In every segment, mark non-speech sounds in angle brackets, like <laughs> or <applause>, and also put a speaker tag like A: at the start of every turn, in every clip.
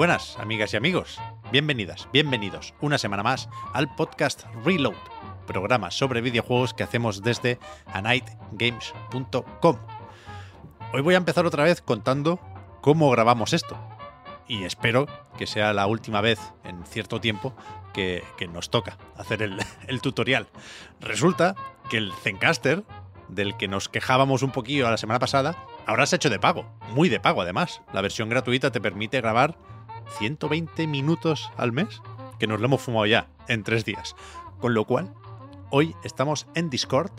A: Buenas, amigas y amigos. Bienvenidas, bienvenidos una semana más al podcast Reload, programa sobre videojuegos que hacemos desde anightgames.com. Hoy voy a empezar otra vez contando cómo grabamos esto. Y espero que sea la última vez en cierto tiempo que, nos toca hacer el, el tutorial. Resulta que el Zencaster, del que nos quejábamos un poquillo la semana pasada, ahora se ha hecho de pago. Muy de pago, además. La versión gratuita te permite grabar 120 minutos al mes, que nos lo hemos fumado ya en tres días. Con lo cual, hoy estamos en Discord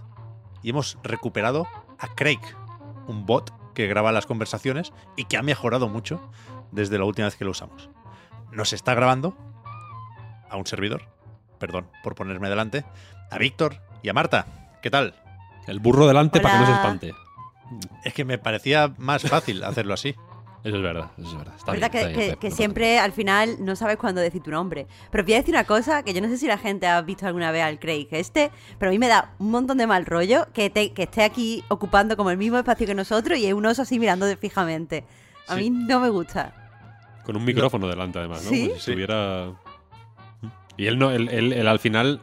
A: y hemos recuperado a Craig, un bot que graba las conversaciones y que ha mejorado mucho desde la última vez que lo usamos. Nos está grabando a un servidor, perdón por ponerme delante, a Víctor y a Marta. ¿Qué tal?
B: El burro delante para que no se espante.
A: Es que me parecía más fácil hacerlo así.
B: Eso es verdad, eso es verdad. Está
C: verdad
B: bien,
C: que,
B: está bien,
C: que-
B: no
C: siempre al final no sabes cuándo decir tu nombre. Pero voy a decir una cosa que yo no sé si la gente ha visto alguna vez al Craig este, pero a mí me da un montón de mal rollo que, te- que esté aquí ocupando como el mismo espacio que nosotros y es un oso así mirando fijamente. A
A: Sí.
C: mí no me gusta.
B: Con un micrófono delante, además, ¿no?
C: ¿Sí?
B: Como si estuviera. Y él no, él, él- él al final.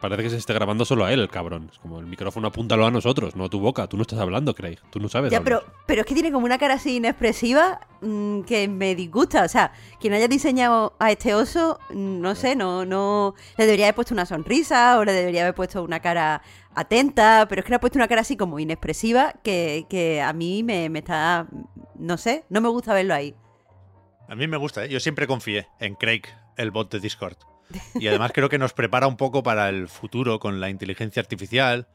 B: Parece que se esté grabando solo a él, el cabrón. Es como el micrófono apúntalo a nosotros, no a tu boca. Tú no estás hablando, Craig. Tú no sabes.
C: Ya,
B: hablar.
C: pero, pero es que tiene como una cara así inexpresiva mm, que me disgusta. O sea, quien haya diseñado a este oso, mm, no sé, no, no. Le debería haber puesto una sonrisa o le debería haber puesto una cara atenta, pero es que le ha puesto una cara así como inexpresiva que, que a mí me, me está. No sé, no me gusta verlo ahí.
A: A mí me gusta, ¿eh? yo siempre confié en Craig, el bot de Discord. Y además creo que nos prepara un poco para el futuro con la inteligencia artificial.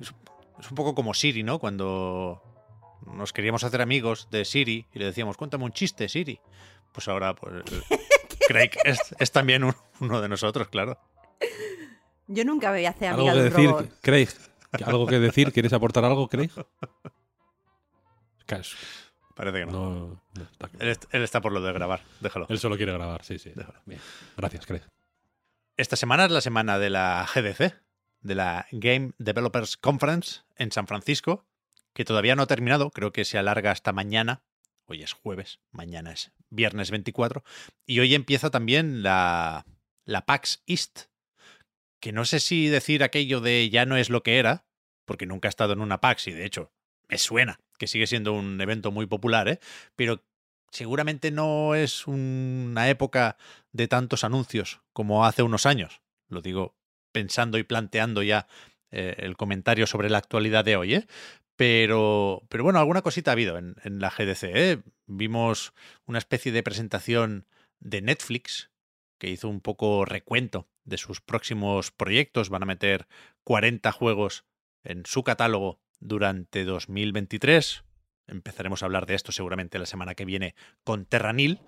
A: Es, es un poco como Siri, ¿no? Cuando nos queríamos hacer amigos de Siri y le decíamos, cuéntame un chiste, Siri. Pues ahora, pues, <laughs> Craig es, es también un- uno de nosotros, claro.
C: Yo nunca me voy a hacer
B: ¿Algo
C: amiga
B: que
C: de un
B: decir,
C: robot.
B: Craig? ¿Algo que decir? ¿Quieres aportar algo, Craig? Cash.
A: Parece que no.
B: No, no, está-
A: Él, est- él está por lo de grabar, déjalo.
B: Él solo quiere grabar, sí, sí.
A: Déjalo.
B: Bien. Gracias, Craig.
A: Esta semana es la semana de la GDC, de la Game Developers Conference en San Francisco, que todavía no ha terminado, creo que se alarga hasta mañana. Hoy es jueves, mañana es viernes 24. Y hoy empieza también la, la PAX East, que no sé si decir aquello de ya no es lo que era, porque nunca he estado en una PAX y de hecho me suena que sigue siendo un evento muy popular, ¿eh? pero seguramente no es una época de tantos anuncios como hace unos años. Lo digo pensando y planteando ya eh, el comentario sobre la actualidad de hoy, ¿eh? Pero, pero bueno, alguna cosita ha habido en, la GDC. ¿eh? Vimos una especie de presentación de Netflix que hizo un poco recuento de sus próximos proyectos. Van a meter 40 juegos en su catálogo durante 2023. Empezaremos a hablar de esto seguramente la semana que viene con Terranil.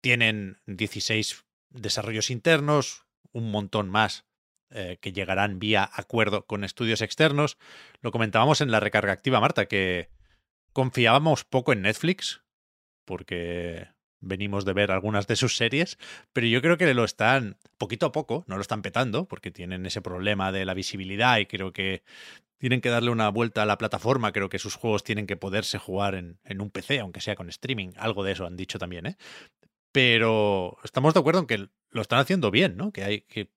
A: Tienen 16 desarrollos internos, un montón más eh, que llegarán vía acuerdo con estudios externos. Lo comentábamos en la recarga activa, Marta, que confiábamos poco en Netflix, porque venimos de ver algunas de sus series, pero yo creo que lo están, poquito a poco, no lo están petando, porque tienen ese problema de la visibilidad y creo que tienen que darle una vuelta a la plataforma, creo que sus juegos tienen que poderse jugar en, un PC, aunque sea con streaming, algo de eso han dicho también, ¿eh? Pero estamos de acuerdo en que lo están haciendo bien, ¿no? Que hay, que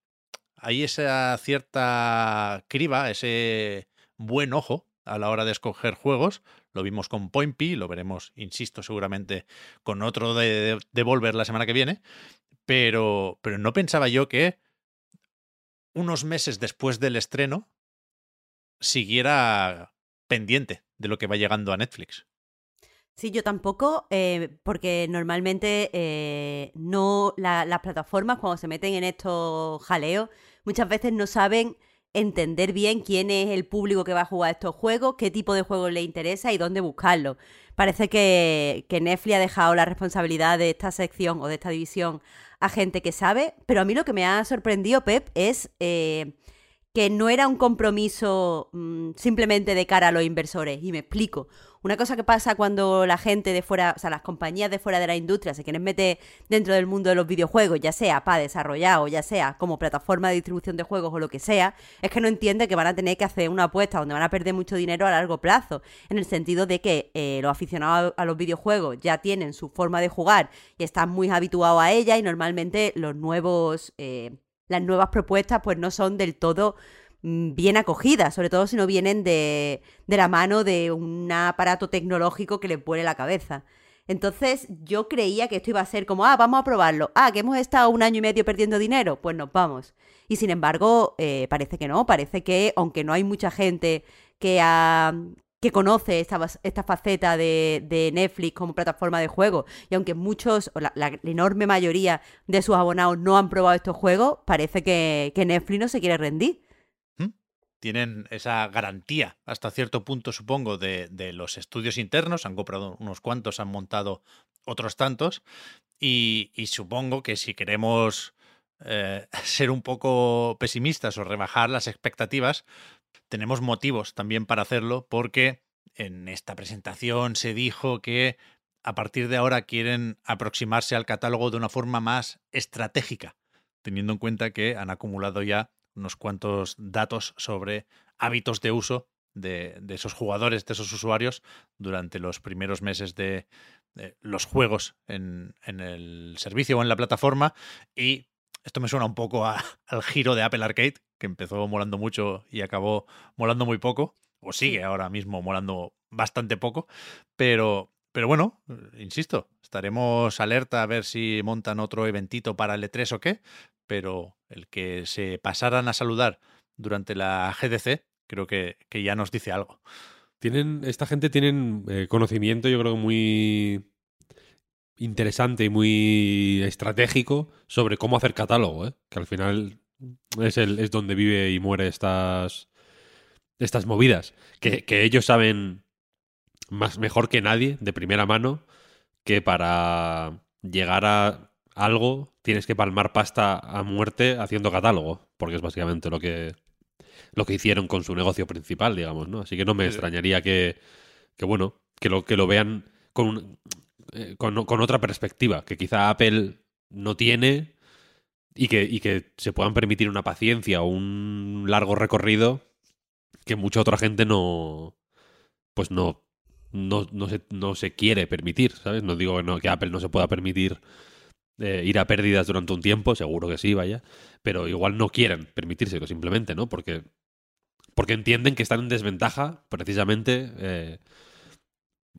A: hay esa cierta criba, ese buen ojo a la hora de escoger juegos. Lo vimos con Point P, lo veremos, insisto, seguramente con otro de, de Devolver la semana que viene. Pero, pero no pensaba yo que unos meses después del estreno siguiera pendiente de lo que va llegando a Netflix.
C: Sí, yo tampoco, eh, porque normalmente eh, no la- las plataformas cuando se meten en estos jaleos muchas veces no saben entender bien quién es el público que va a jugar estos juegos, qué tipo de juegos le interesa y dónde buscarlo. Parece que, que Netflix ha dejado la responsabilidad de esta sección o de esta división a gente que sabe, pero a mí lo que me ha sorprendido, Pep, es eh, que no era un compromiso mm, simplemente de cara a los inversores. Y me explico. Una cosa que pasa cuando la gente de fuera, o sea, las compañías de fuera de la industria se quieren meter dentro del mundo de los videojuegos, ya sea para desarrollar o ya sea como plataforma de distribución de juegos o lo que sea, es que no entiende que van a tener que hacer una apuesta donde van a perder mucho dinero a largo plazo, en el sentido de que eh, los aficionados a los videojuegos ya tienen su forma de jugar y están muy habituados a ella y normalmente los nuevos... eh, las nuevas propuestas pues no son del todo mm, bien acogidas, sobre todo si no vienen de, de la mano de un aparato tecnológico que les vuele la cabeza. Entonces yo creía que esto iba a ser como, ah, vamos a probarlo, ah, que hemos estado un año y medio perdiendo dinero, pues nos vamos. Y sin embargo, eh, parece que no, parece que aunque no hay mucha gente que ha, que conoce esta, esta faceta de, Netflix como plataforma de juegos, y aunque muchos, o la, enorme mayoría de sus abonados no han probado estos juegos, parece que, Netflix no se quiere rendir.
A: Tienen esa garantía hasta cierto punto, supongo, de, los estudios internos. Han comprado unos cuantos, han montado otros tantos. Y, y supongo que si queremos eh, <laughs> ser un poco pesimistas o rebajar las expectativas, tenemos motivos también para hacerlo porque en esta presentación se dijo que a partir de ahora quieren aproximarse al catálogo de una forma más estratégica, teniendo en cuenta que han acumulado ya unos cuantos datos sobre hábitos de uso de, esos jugadores, de esos usuarios, durante los primeros meses de, de los juegos en, en el servicio o en la plataforma. Y esto me suena un poco a- <laughs> al giro de Apple Arcade, que empezó molando mucho y acabó molando muy poco, o sigue ahora mismo molando bastante poco, pero, pero bueno, eh, insisto, estaremos alerta a ver si montan otro eventito para el E3 o qué, pero el que se pasaran a saludar durante la GDC creo que, que ya nos dice algo.
B: Tienen, esta gente tienen eh, conocimiento, yo creo, muy interesante y muy estratégico sobre cómo hacer catálogo, ¿eh? que al final es, el, es donde vive y muere estas, estas movidas. Que, que ellos saben más mejor que nadie, de primera mano, que para llegar a algo tienes que palmar pasta a muerte haciendo catálogo, porque es básicamente lo que lo que hicieron con su negocio principal, digamos, ¿no? Así que no me
A: Sí.
B: extrañaría que, que bueno, que lo, que lo vean con, un- eh, con, con otra perspectiva, que quizá Apple no tiene y que, se puedan permitir una paciencia o un largo recorrido que mucha otra gente no, pues no, no, no, se, no se quiere permitir, ¿sabes? No digo que Apple no se pueda permitir eh, ir a pérdidas durante un tiempo, seguro que sí, vaya, pero igual no quieren permitírselo simplemente, ¿no? Porque, porque entienden que están en desventaja precisamente eh,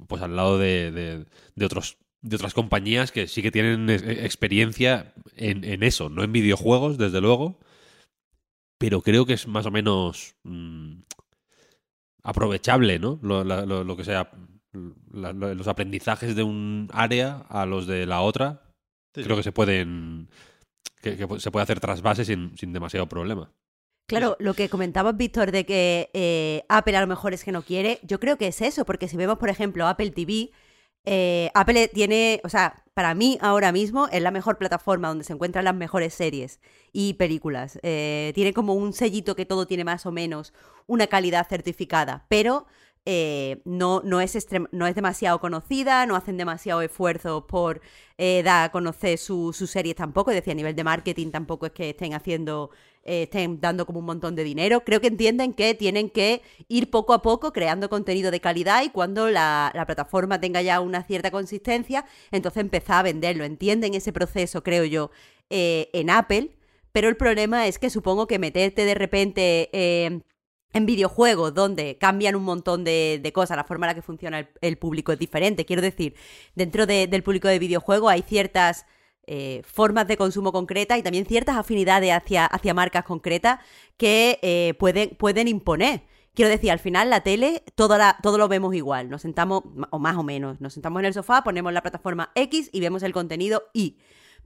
B: pues al lado de, de- de otros de otras compañías que sí que tienen eh, experiencia en, en eso, no en videojuegos, desde luego, pero creo que es más o menos mm, aprovechable, ¿no? Lo, la- lo- lo que sea, la- lo- los aprendizajes de un área a los de la otra, creo que se pueden que, que se puede hacer trasvase sin, sin demasiado problema.
C: Claro, lo que comentabas, Víctor, de que eh, Apple a lo mejor es que no quiere, yo creo que es eso, porque si vemos, por ejemplo, Apple TV, eh, Apple tiene, o sea, para mí ahora mismo es la mejor plataforma donde se encuentran las mejores series y películas. Eh, tiene como un sellito que todo tiene más o menos una calidad certificada, pero eh, no, no, es no es demasiado conocida, no hacen demasiado esfuerzo por eh, dar a conocer su- sus series tampoco, es decir, a nivel de marketing tampoco es que estén haciendo, eh, estén dando como un montón de dinero. Creo que entienden que tienen que ir poco a poco creando contenido de calidad y cuando la, la plataforma tenga ya una cierta consistencia, entonces empezar a venderlo. Entienden ese proceso, creo yo, eh, en Apple, pero el problema es que supongo que meterte de repente... eh, en videojuegos donde cambian un montón de, de cosas, la forma en la que funciona el, el público es diferente. Quiero decir, dentro de- del público de videojuegos hay ciertas eh, formas de consumo concretas y también ciertas afinidades hacia, hacia marcas concretas que eh, pueden, pueden imponer. Quiero decir, al final la tele, todo, todo lo vemos igual. Nos sentamos, o más o menos, nos sentamos en el sofá, ponemos la plataforma X y vemos el contenido Y.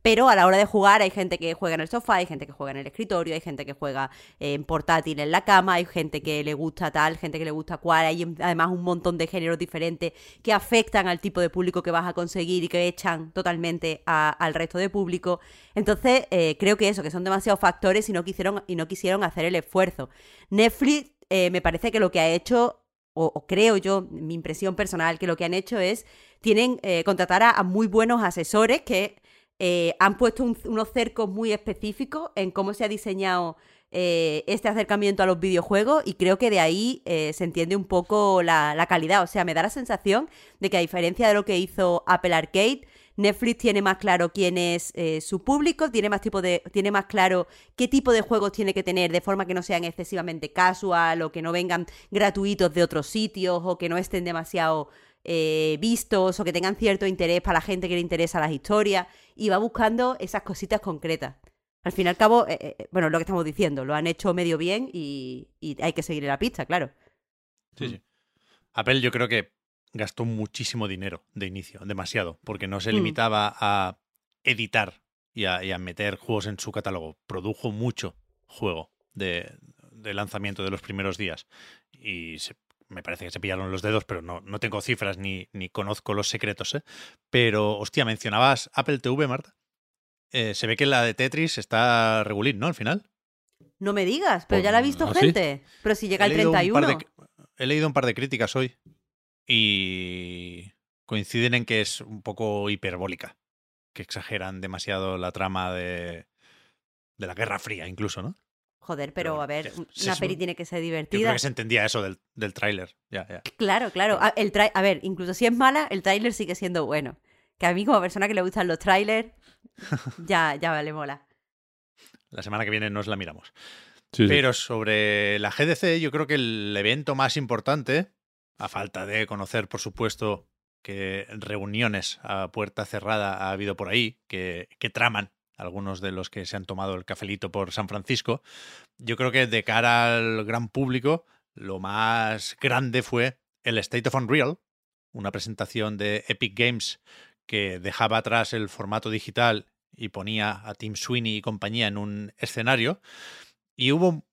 C: Pero a la hora de jugar hay gente que juega en el sofá, hay gente que juega en el escritorio, hay gente que juega en portátil en la cama, hay gente que le gusta tal, gente que le gusta cual, hay además un montón de géneros diferentes que afectan al tipo de público que vas a conseguir y que echan totalmente al resto de público. Entonces, eh, creo que eso, que son demasiados factores y no quisieron, y no quisieron hacer el esfuerzo. Netflix eh, me parece que lo que ha hecho o, creo yo, mi impresión personal, que lo que han hecho es, tienen, eh, contratar a, muy buenos asesores que eh, han puesto unos cercos muy específicos en cómo se ha diseñado eh, este acercamiento a los videojuegos y creo que de ahí eh, se entiende un poco la, calidad. O sea, me da la sensación de que a diferencia de lo que hizo Apple Arcade, Netflix tiene más claro quién es su público, tiene más, tipo de, tiene más claro qué tipo de juegos tiene que tener de forma que no sean excesivamente casual o que no vengan gratuitos de otros sitios o que no estén demasiado eh, vistos o que tengan cierto interés para la gente que le interesa las historias y va buscando esas cositas concretas. Al fin y al cabo, eh, eh, bueno, lo que estamos diciendo, lo han hecho medio bien y, hay que seguir la pista, claro.
A: Sí, sí. Apple yo creo que gastó muchísimo dinero de inicio, demasiado, porque no se mm. limitaba a editar y a, meter juegos en su catálogo. Produjo mucho juego de, de lanzamiento de los primeros días y se me parece que se pillaron los dedos, pero no, no tengo cifras ni, ni conozco los secretos. ¿eh? Pero, hostia, mencionabas Apple TV, Marta. Eh, se ve que la de Tetris está regulín, ¿no? Al final.
C: No me digas, pero ya la ha visto ¿Ah, gente. Pero si llega el 31.
A: he leído un par de críticas hoy y coinciden en que es un poco hiperbólica, que exageran demasiado la trama de, de la Guerra Fría, incluso, ¿no?
C: Joder, pero, a ver, una peli tiene que ser divertida. Yo
A: creo que se entendía eso del, del tráiler. Ya, ya.
C: Claro, claro. A, el a ver, incluso si es mala, el tráiler sigue siendo bueno. Que a mí como persona que le gustan los trailers, <laughs> ya, ya vale, mola.
A: La semana que viene nos la miramos. pero sobre la GDC, yo creo que el evento más importante, a falta de conocer, por supuesto, que reuniones a puerta cerrada ha habido por ahí, que, que traman algunos de los que se han tomado el cafelito por San Francisco. Yo creo que de cara al gran público, lo más grande fue el State of Unreal, una presentación de Epic Games que dejaba atrás el formato digital y ponía a Tim Sweeney y compañía en un escenario. Y hubo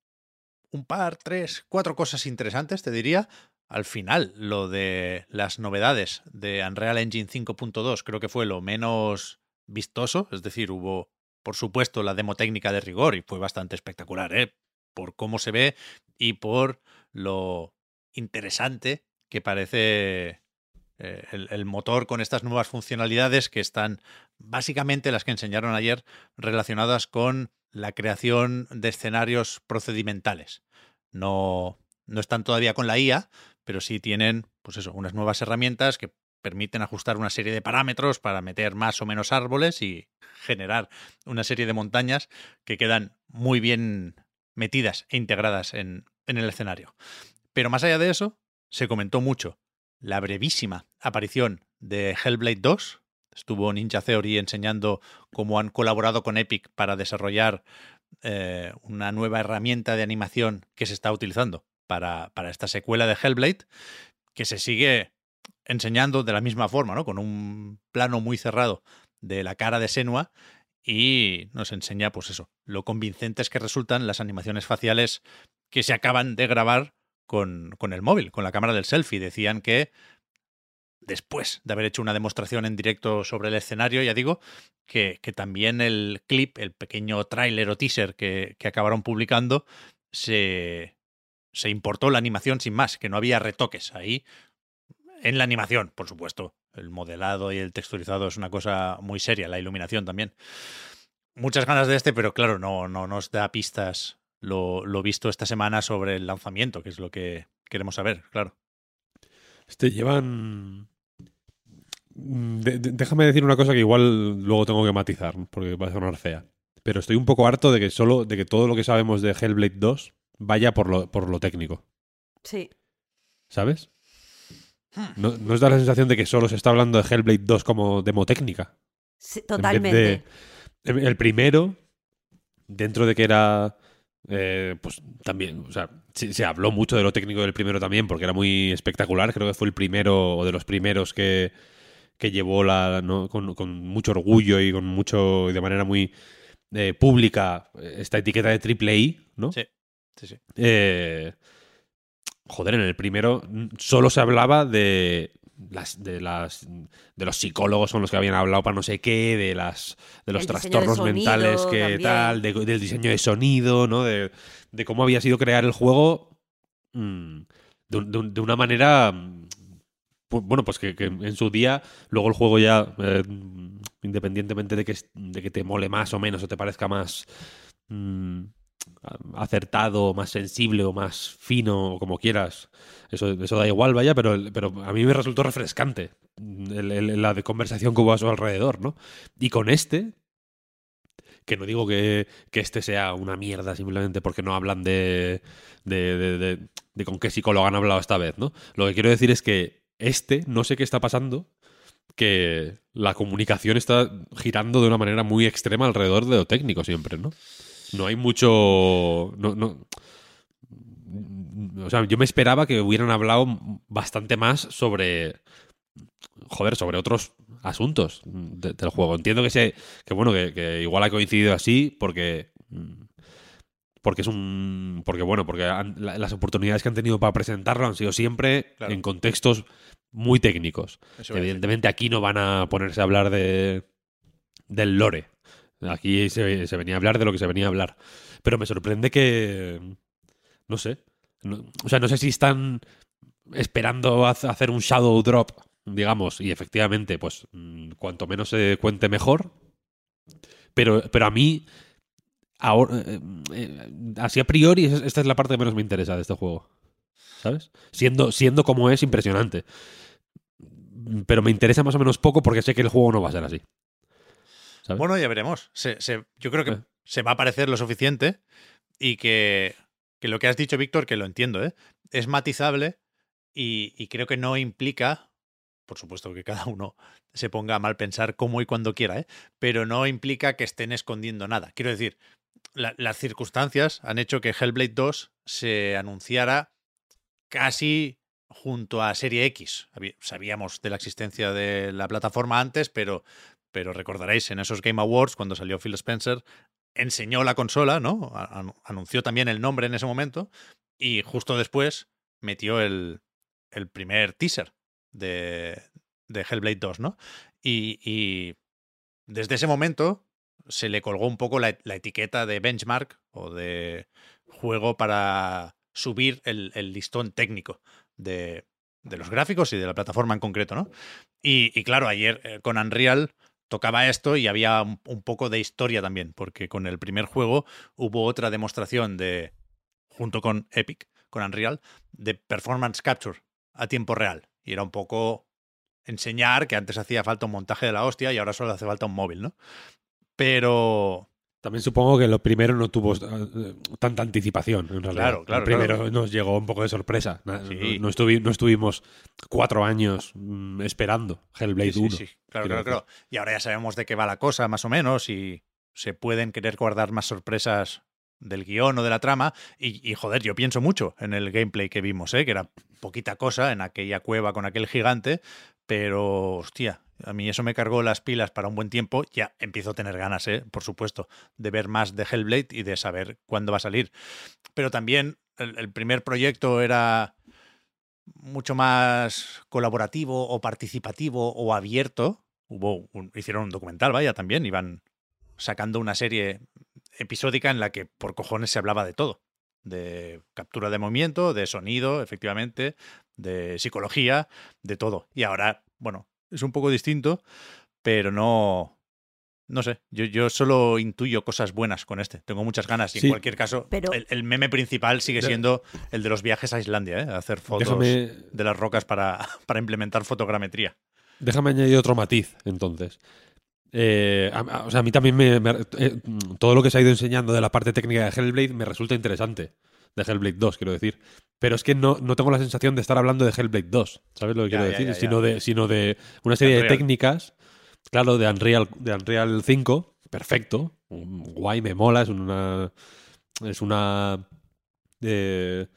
A: un par, tres, cuatro cosas interesantes, te diría. Al final, lo de las novedades de Unreal Engine 5.2 creo que fue lo menos vistoso, es decir, hubo, por supuesto, la demo técnica de rigor y fue bastante espectacular, ¿eh? por cómo se ve y por lo interesante que parece eh, el, motor con estas nuevas funcionalidades que están básicamente las que enseñaron ayer relacionadas con la creación de escenarios procedimentales. No, no están todavía con la IA, pero sí tienen, pues eso, unas nuevas herramientas que permiten ajustar una serie de parámetros para meter más o menos árboles y generar una serie de montañas que quedan muy bien metidas e integradas en, el escenario. Pero más allá de eso, se comentó mucho la brevísima aparición de Hellblade 2. Estuvo Ninja Theory enseñando cómo han colaborado con Epic para desarrollar eh, una nueva herramienta de animación que se está utilizando para esta secuela de Hellblade, que se sigue enseñando de la misma forma, ¿no? Con un plano muy cerrado de la cara de Senua y nos enseña, pues eso, lo convincentes que resultan las animaciones faciales que se acaban de grabar con, con el móvil, con la cámara del selfie. Decían que después de haber hecho una demostración en directo sobre el escenario, ya digo, que, que también el clip, el pequeño tráiler o teaser que, que acabaron publicando, se, se importó la animación sin más, que no había retoques. Ahí en la animación, por supuesto. El modelado y el texturizado es una cosa muy seria, la iluminación también. Muchas ganas de este, pero claro, no, no nos da pistas lo, lo visto esta semana sobre el lanzamiento, que es lo que queremos saber, claro.
B: Este llevan. Mm, déjame decir una cosa que igual luego tengo que matizar, porque va a sonar fea. Pero estoy un poco harto de que solo, de que todo lo que sabemos de Hellblade 2 vaya por lo, por lo técnico.
C: Sí.
B: ¿Sabes? ¿No, ¿No os da la sensación de que solo se está hablando de Hellblade 2 como demo técnica?
C: Sí, totalmente.
B: el primero, dentro de que era. Eh, pues también, o sea, se, se habló mucho de lo técnico del primero también, porque era muy espectacular. Creo que fue el primero o de los primeros que, que llevó la, ¿no? con, con mucho orgullo y con mucho y de manera muy eh, pública esta etiqueta de triple I, ¿no?
A: Sí, sí, sí.
B: Eh, joder, en el primero solo se hablaba de las, de las de los psicólogos son los que habían hablado para no sé qué, de las de los
C: El
B: trastornos
C: sonido
B: mentales que
C: también.
B: tal, de- del diseño de sonido, ¿no? De, de cómo había sido crear el juego mm, de, un- de un- de una manera mm, bueno, pues que, que en su día, luego el juego ya, eh, independientemente de que, de que te mole más o menos o te parezca más mm, acertado, más sensible o más fino o como quieras, eso, eso da igual, vaya, pero, pero a mí me resultó refrescante el- la de conversación que hubo a su alrededor, ¿no? Y con este, que no digo que, que este sea una mierda simplemente porque no hablan de, de, de- de- de con qué psicólogo han hablado esta vez, ¿no? Lo que quiero decir es que este, no sé qué está pasando, que la comunicación está girando de una manera muy extrema alrededor de lo técnico siempre, ¿no? No hay mucho... No, no, o sea, yo me esperaba que hubieran hablado bastante más sobre... Joder, sobre otros asuntos de- del juego. Entiendo que sé que bueno, que, que igual ha coincidido así porque porque es un porque bueno, porque han- la- las oportunidades que han tenido para presentarlo han sido siempre
A: Claro.
B: en contextos muy técnicos.
A: Eso.
B: Evidentemente aquí no van a ponerse a hablar de del lore. Aquí se, venía a hablar de lo que se venía a hablar. Pero me sorprende que no sé. O sea, no sé si están esperando hacer un shadow drop, digamos, y efectivamente, pues mm, cuanto menos se cuente mejor. Pero, pero a mí, eh, eh, así a priori, es- esta es la parte que menos me interesa de este juego. ¿Sabes? Siendo, siendo como es, impresionante. Pero me interesa más o menos poco porque sé que el juego no va a ser así. ¿Sabes?
A: Bueno, ya veremos. Se- se- yo creo que
B: Eh.
A: se va a parecer lo suficiente y que, que lo que has dicho, Víctor, que lo entiendo, ¿eh? es matizable y, y creo que no implica, por supuesto que cada uno se ponga a mal pensar cómo y cuando quiera, ¿eh? pero no implica que estén escondiendo nada. Quiero decir, la- las circunstancias han hecho que Hellblade 2 se anunciara casi junto a Serie X. Sabíamos de la existencia de la plataforma antes, pero, pero recordaréis en esos Game Awards, cuando salió Phil Spencer, enseñó la consola, ¿no? Anunció también el nombre en ese momento y justo después metió el, el primer teaser de, de Hellblade 2, ¿no? Y, y desde ese momento se le colgó un poco la, la etiqueta de benchmark o de juego para subir el, el listón técnico de, de los gráficos y de la plataforma en concreto, ¿no? Y, y claro, ayer eh, con Unreal tocaba esto y había un, poco de historia también, porque con el primer juego hubo otra demostración de, junto con Epic, con Unreal, de performance capture a tiempo real. Y era un poco enseñar que antes hacía falta un montaje de la hostia y ahora solo hace falta un móvil, ¿no? Pero
B: También supongo que lo primero no tuvo eh, tanta anticipación, en realidad.
A: Claro, claro,
B: Lo primero
A: claro.
B: nos llegó un poco de sorpresa.
A: Sí.
B: No, no estuvi- no estuvimos cuatro años mm, esperando Hellblade
A: Sí, sí,
B: 1.
A: sí, claro, claro, claro. Y ahora ya sabemos de qué va la cosa, más o menos, y se pueden querer guardar más sorpresas del guion o de la trama. Y, y, joder, yo pienso mucho en el gameplay que vimos, ¿eh? que era poquita cosa en aquella cueva con aquel gigante, pero hostia, a mí eso me cargó las pilas para un buen tiempo. Ya empiezo a tener ganas, ¿eh? por supuesto, de ver más de Hellblade y de saber cuándo va a salir. Pero también el, primer proyecto era mucho más colaborativo o participativo o abierto. Hubo hicieron un documental, vaya, también. Iban sacando una serie episódica en la que por cojones se hablaba de todo. De captura de movimiento, de sonido, efectivamente, de psicología, de todo. Y ahora, bueno, es un poco distinto, pero no. No sé, yo, yo solo intuyo cosas buenas con este. Tengo muchas ganas y
B: Sí.
A: en cualquier caso,
C: Pero-
A: el, el meme principal sigue siendo el de los viajes a Islandia, ¿eh? Hacer fotos
B: Déjame,
A: de las rocas para, <laughs> para implementar fotogrametría.
B: déjame añadir otro matiz, entonces. Eh, a, a- o sea, a mí también me, me- eh, todo lo que se ha ido enseñando de la parte técnica de Hellblade me resulta interesante. De Hellblade 2, quiero decir. Pero es que no, no tengo la sensación de estar hablando de Hellblade 2. ¿Sabes lo que
A: Ya,
B: quiero
A: ya,
B: decir?
A: ya.
B: Sino, de, sino de una serie de técnicas, claro, de Unreal, de Unreal 5, perfecto. Guay, me mola, es una. Es una eh,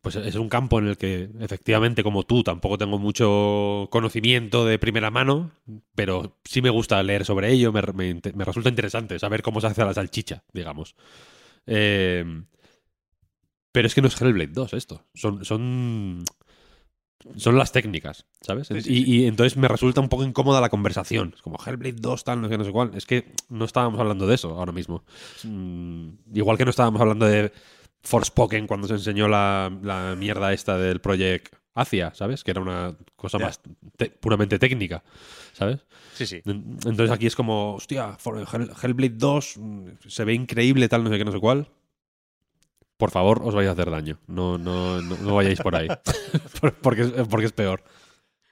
B: pues es un campo en el que efectivamente como tú tampoco tengo mucho conocimiento de primera mano, pero sí me gusta leer sobre ello, me, me me resulta interesante saber cómo se hace la salchicha, digamos. Eh, pero es que no es Hellblade 2 esto, son... son son las técnicas, ¿sabes?
A: Sí, sí,
B: y,
A: sí.
B: y entonces me resulta un poco incómoda la conversación. Es como Hellblade 2, tal, no sé, qué, no sé cuál. Es que no estábamos hablando de eso ahora mismo. Mm, igual que no estábamos hablando de Forspoken cuando se enseñó la, la mierda esta del Project Asia, ¿sabes? Que era una cosa más te- puramente técnica, ¿sabes?
A: Sí, sí.
B: En- Entonces aquí es como, hostia, Hellblade 2 mm, se ve increíble, tal, no sé qué, no sé cuál. Por favor, os vais a hacer daño. No, no, no, no vayáis por ahí. <laughs> Por- porque, es- porque es peor.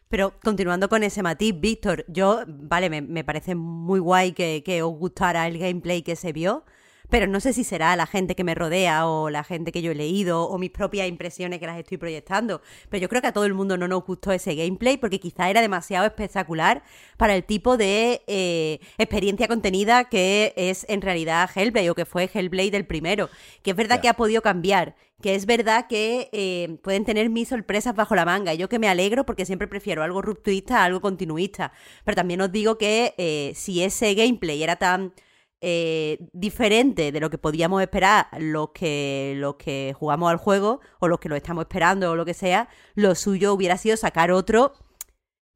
C: Pero continuando con ese matiz, Víctor, yo, vale, me, me parece muy guay que, que os gustara el gameplay que se vio, pero no sé si será la gente que me rodea o la gente que yo he leído o mis propias impresiones que las estoy proyectando. Pero yo creo que a todo el mundo no nos gustó ese gameplay porque quizá era demasiado espectacular para el tipo de eh, experiencia contenida que es en realidad Hellblade o que fue Hellblade el primero. Que es verdad que ha podido cambiar, que es verdad que eh, pueden tener mis sorpresas bajo la manga. Y yo que me alegro porque siempre prefiero algo rupturista a algo continuista. Pero también os digo que eh, si ese gameplay era tan eh, diferente de lo que podíamos esperar los que, los que jugamos al juego o los que lo estamos esperando o lo que sea, lo suyo hubiera sido sacar otro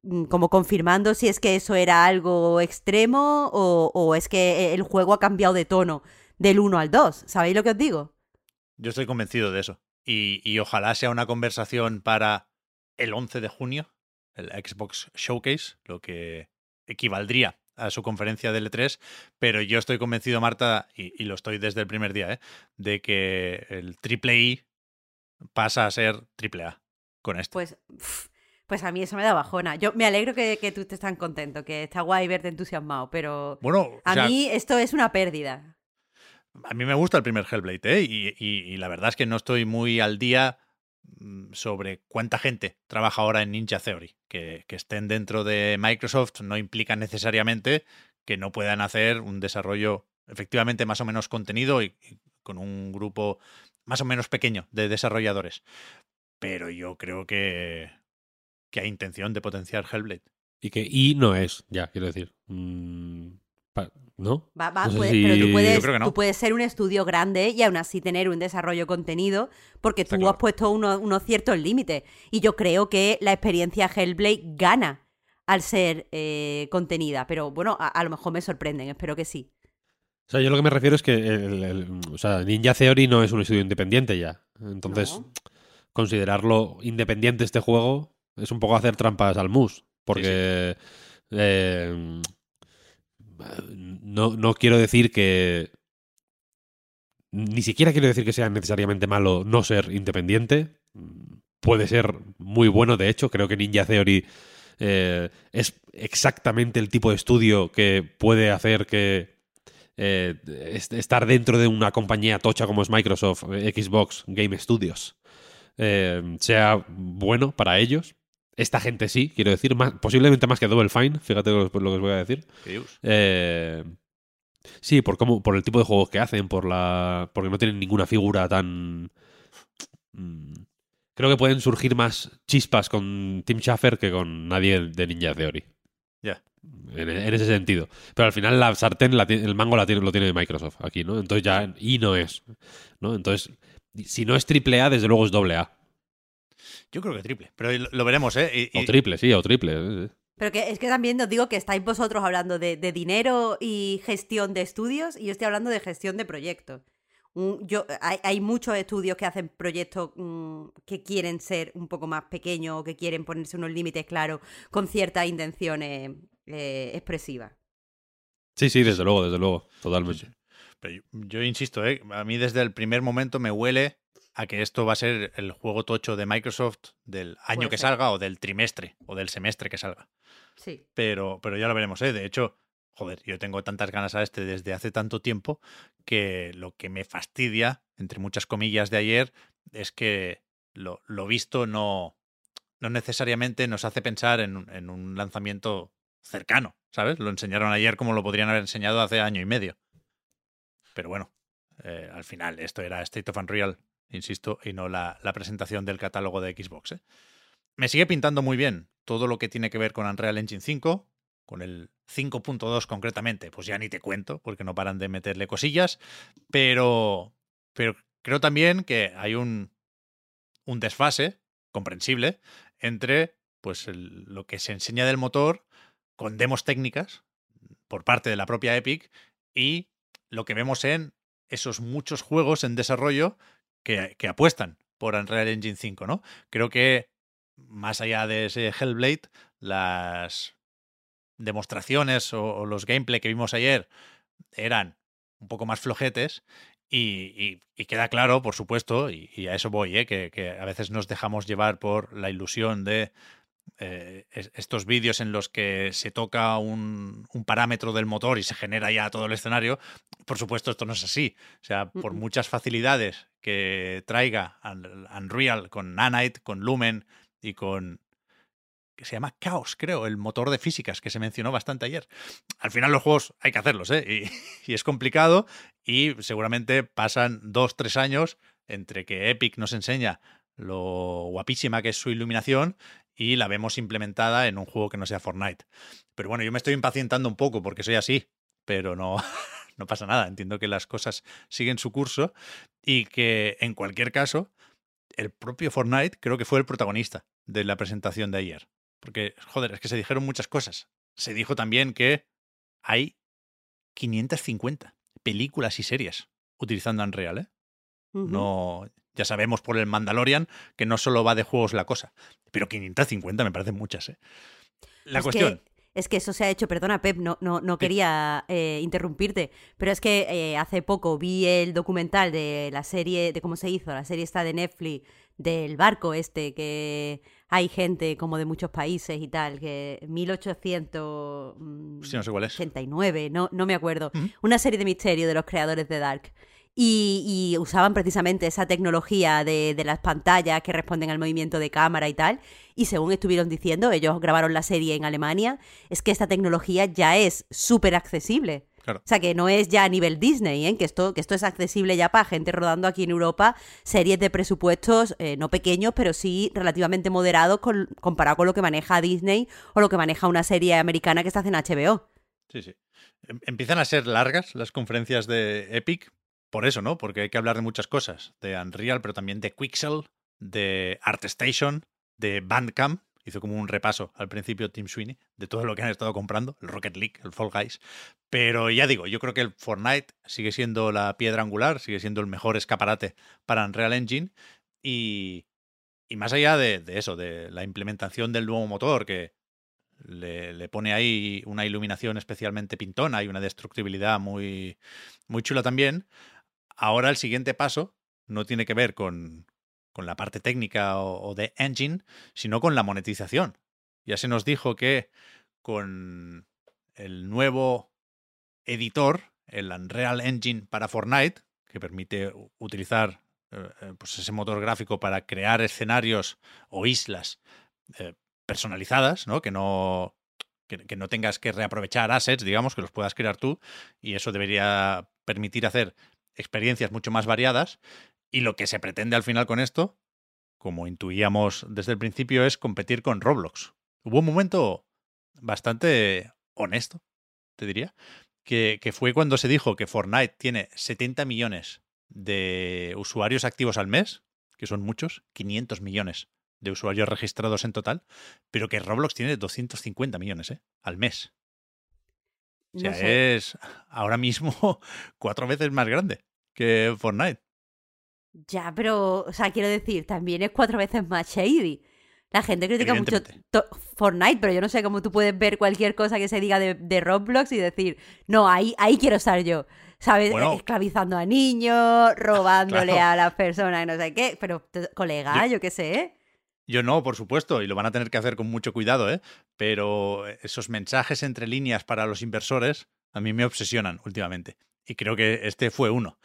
C: mm, como confirmando si es que eso era algo extremo o, o es que el juego ha cambiado de tono del 1 al 2. ¿Sabéis lo que os digo?
A: Yo estoy convencido de eso. Y, y ojalá sea una conversación para el 11 de junio, el Xbox Showcase, lo que equivaldría a su conferencia del E3, pero yo estoy convencido, Marta, y, y lo estoy desde el primer día, ¿eh? de que el triple I pasa a ser triple A con esto.
C: Pues, pues a mí eso me da bajona. Yo me alegro que, que tú estés tan contento, que está guay verte entusiasmado, pero
A: bueno, o
C: a
A: sea,
C: mí esto es una pérdida.
A: A mí me gusta el primer Hellblade, ¿eh? Y, y- y la verdad es que no estoy muy al día sobre cuánta gente trabaja ahora en Ninja Theory. Que, que estén dentro de Microsoft no implica necesariamente que no puedan hacer un desarrollo efectivamente más o menos contenido y, y con un grupo más o menos pequeño de desarrolladores. Pero yo creo que, que hay intención de potenciar Hellblade.
B: Y que I no es, ya, quiero decir. Mm, ¿No?
C: Va- va,
B: No sé
C: puede-
B: si-
C: Pero tú puedes,
A: no.
C: tú puedes ser un estudio grande y aún así tener un desarrollo contenido porque
A: Está
C: tú
A: claro.
C: has puesto unos, unos ciertos límites. Y yo creo que la experiencia Hellblade gana al ser eh, contenida. Pero bueno, a, a lo mejor me sorprenden, espero que sí.
B: O sea, yo lo que me refiero es que el- el- o sea, Ninja Theory no es un estudio independiente ya. Entonces,
C: No.
B: considerarlo independiente este juego es un poco hacer trampas al mus. Porque eh, no, no quiero decir que. Ni siquiera quiero decir que sea necesariamente malo no ser independiente. Puede ser muy bueno, de hecho. Creo que Ninja Theory eh, es exactamente el tipo de estudio que puede hacer que eh, est- estar dentro de una compañía tocha como es Microsoft, eh, Xbox, Game Studios, sea bueno para ellos. Esta gente sí, quiero decir, más, posiblemente más que Double Fine, fíjate lo, lo que os voy a decir. Eh, sí, por cómo, por el tipo de juegos que hacen, por la. porque no tienen ninguna figura tan. mm, creo que pueden surgir más chispas con Tim Schafer que con nadie de Ninja Theory.
A: Ya.
B: En, en ese sentido. Pero al final la sartén, la el mango la tiene, lo tiene Microsoft aquí, ¿no? Entonces ya. Y no es. ¿no? Entonces, si no es triple A, desde luego es doble A.
A: Yo creo que triple, pero lo, veremos, ¿eh? Y-
B: O triple, sí, o triple. sí, sí.
C: Pero que es que también os digo que estáis vosotros hablando de, de dinero y gestión de estudios y yo estoy hablando de gestión de proyectos. Un- yo, hay, hay muchos estudios que hacen proyectos mm, que quieren ser un poco más pequeños o que quieren ponerse unos límites claros con ciertas intenciones eh, expresivas.
B: Sí, sí, desde luego, desde luego. Totalmente.
A: Pero yo, yo insisto, ¿eh? a mí desde el primer momento me huele a que esto va a ser el juego tocho de Microsoft del año
C: Puede
A: que
C: ser.
A: salga o del trimestre o del semestre que salga.
C: Sí.
A: Pero, pero ya lo veremos, ¿eh? De hecho, joder, yo tengo tantas ganas a este desde hace tanto tiempo que lo que me fastidia, entre muchas comillas de ayer, es que lo, lo visto no, no necesariamente nos hace pensar en, un- en un lanzamiento cercano, ¿sabes? Lo enseñaron ayer como lo podrían haber enseñado hace año y medio. Pero bueno, eh, al final esto era State of Unreal insisto, y no la, la presentación del catálogo de Xbox. ¿eh? Me sigue pintando muy bien todo lo que tiene que ver con Unreal Engine 5, con el 5.2 concretamente, pues ya ni te cuento, porque no paran de meterle cosillas, pero, pero creo también que hay un, un desfase comprensible entre pues lo que se enseña del motor con demos técnicas por parte de la propia Epic y lo que vemos en esos muchos juegos en desarrollo que, apuestan por Unreal Engine 5, ¿no? Creo que más allá de ese Hellblade, las demostraciones o, los gameplay que vimos ayer eran un poco más flojetes y, queda claro, por supuesto, y, a eso voy, ¿eh? que a veces nos dejamos llevar por la ilusión de eh, es- estos vídeos en los que se toca un, un parámetro del motor y se genera ya todo el escenario. Por supuesto, esto no es así. O sea, por muchas facilidades que traiga Un- Unreal con Nanite, con Lumen y con que se llama Chaos, creo, el motor de físicas que se mencionó bastante ayer. Al final los juegos hay que hacerlos, ¿eh? Y, <laughs> y es complicado y seguramente pasan dos, tres años entre que Epic nos enseña lo guapísima que es su iluminación y la vemos implementada en un juego que no sea Fortnite. Pero bueno, yo me estoy impacientando un poco porque soy así, pero no, <laughs> no pasa nada. Entiendo que las cosas siguen su curso y que en cualquier caso, el propio Fortnite creo que fue el protagonista de la presentación de ayer. Porque, joder, es que se dijeron muchas cosas. Se dijo también que hay 550 películas y series utilizando Unreal, ¿eh? No, ya sabemos por el Mandalorian que no solo va de juegos la cosa, pero 550 me parecen muchas, ¿eh? La
C: Es que-
A: cuestión,
C: es que eso se ha hecho, perdona Pep, no, no, no quería eh, interrumpirte, pero es que eh, hace poco vi el documental de la serie, de cómo se hizo, la serie está de Netflix, del barco este, que hay gente como de muchos países y tal, que 1800... mm,
A: sí, no sé cuál es.
C: 89, no, no me acuerdo. Una serie de misterio de los creadores de Dark. Y, y usaban precisamente esa tecnología de, de las pantallas que responden al movimiento de cámara y tal. Y según estuvieron diciendo, ellos grabaron la serie en Alemania, es que esta tecnología ya es súper accesible.
A: Claro.
C: O sea, que no es ya a nivel Disney, ¿eh? que, esto, que esto es accesible ya para gente rodando aquí en Europa, series de presupuestos eh, no pequeños, pero sí relativamente moderados con- comparado con lo que maneja Disney o lo que maneja una serie americana que está en HBO.
A: Sí, sí. Em- Empiezan a ser largas las conferencias de Epic, por eso, ¿no? Porque hay que hablar de muchas cosas. De Unreal, pero también de Quixel, de ArtStation, de Bandcamp. Hizo como un repaso al principio Tim Sweeney de todo lo que han estado comprando, el Rocket League, el Fall Guys. Pero ya digo, yo creo que el Fortnite sigue siendo la piedra angular, sigue siendo el mejor escaparate para Unreal Engine. Y, y más allá de, eso, de la implementación del nuevo motor, que le, le pone ahí una iluminación especialmente pintona y una destructibilidad muy, muy chula también. Ahora el siguiente paso no tiene que ver con, con la parte técnica o, de engine, sino con la monetización. Ya se nos dijo que con el nuevo editor, el Unreal Engine para Fortnite, que permite utilizar eh, eh, pues ese motor gráfico para crear escenarios o islas eh, personalizadas, ¿no? Que no que no tengas que reaprovechar assets, digamos, que los puedas crear tú, y eso debería permitir hacer experiencias mucho más variadas. Y lo que se pretende al final con esto, como intuíamos desde el principio, es competir con Roblox. Hubo un momento bastante honesto, te diría, que, fue cuando se dijo que Fortnite tiene 70 millones de usuarios activos al mes, que son muchos, 500 millones de usuarios registrados en total, pero que Roblox tiene 250 millones ¿eh? al mes. O sea,
C: No sé.
A: es ahora mismo <laughs> cuatro veces más grande que Fortnite.
C: Ya, pero, o sea, quiero decir, también es cuatro veces más shady. La gente critica mucho Fortnite, pero yo no sé cómo tú puedes ver cualquier cosa que se diga de, de Roblox y decir, no, ahí, ahí quiero estar yo. ¿Sabes?
A: Bueno.
C: Esclavizando a niños, <laughs> robándole
A: Claro.
C: a las personas, no sé qué. Pero, colega, yo, qué sé. ¿Eh?
A: Yo no, por supuesto, y lo van a tener que hacer con mucho cuidado, ¿eh? Pero esos mensajes entre líneas para los inversores a mí me obsesionan últimamente. Y creo que este fue uno.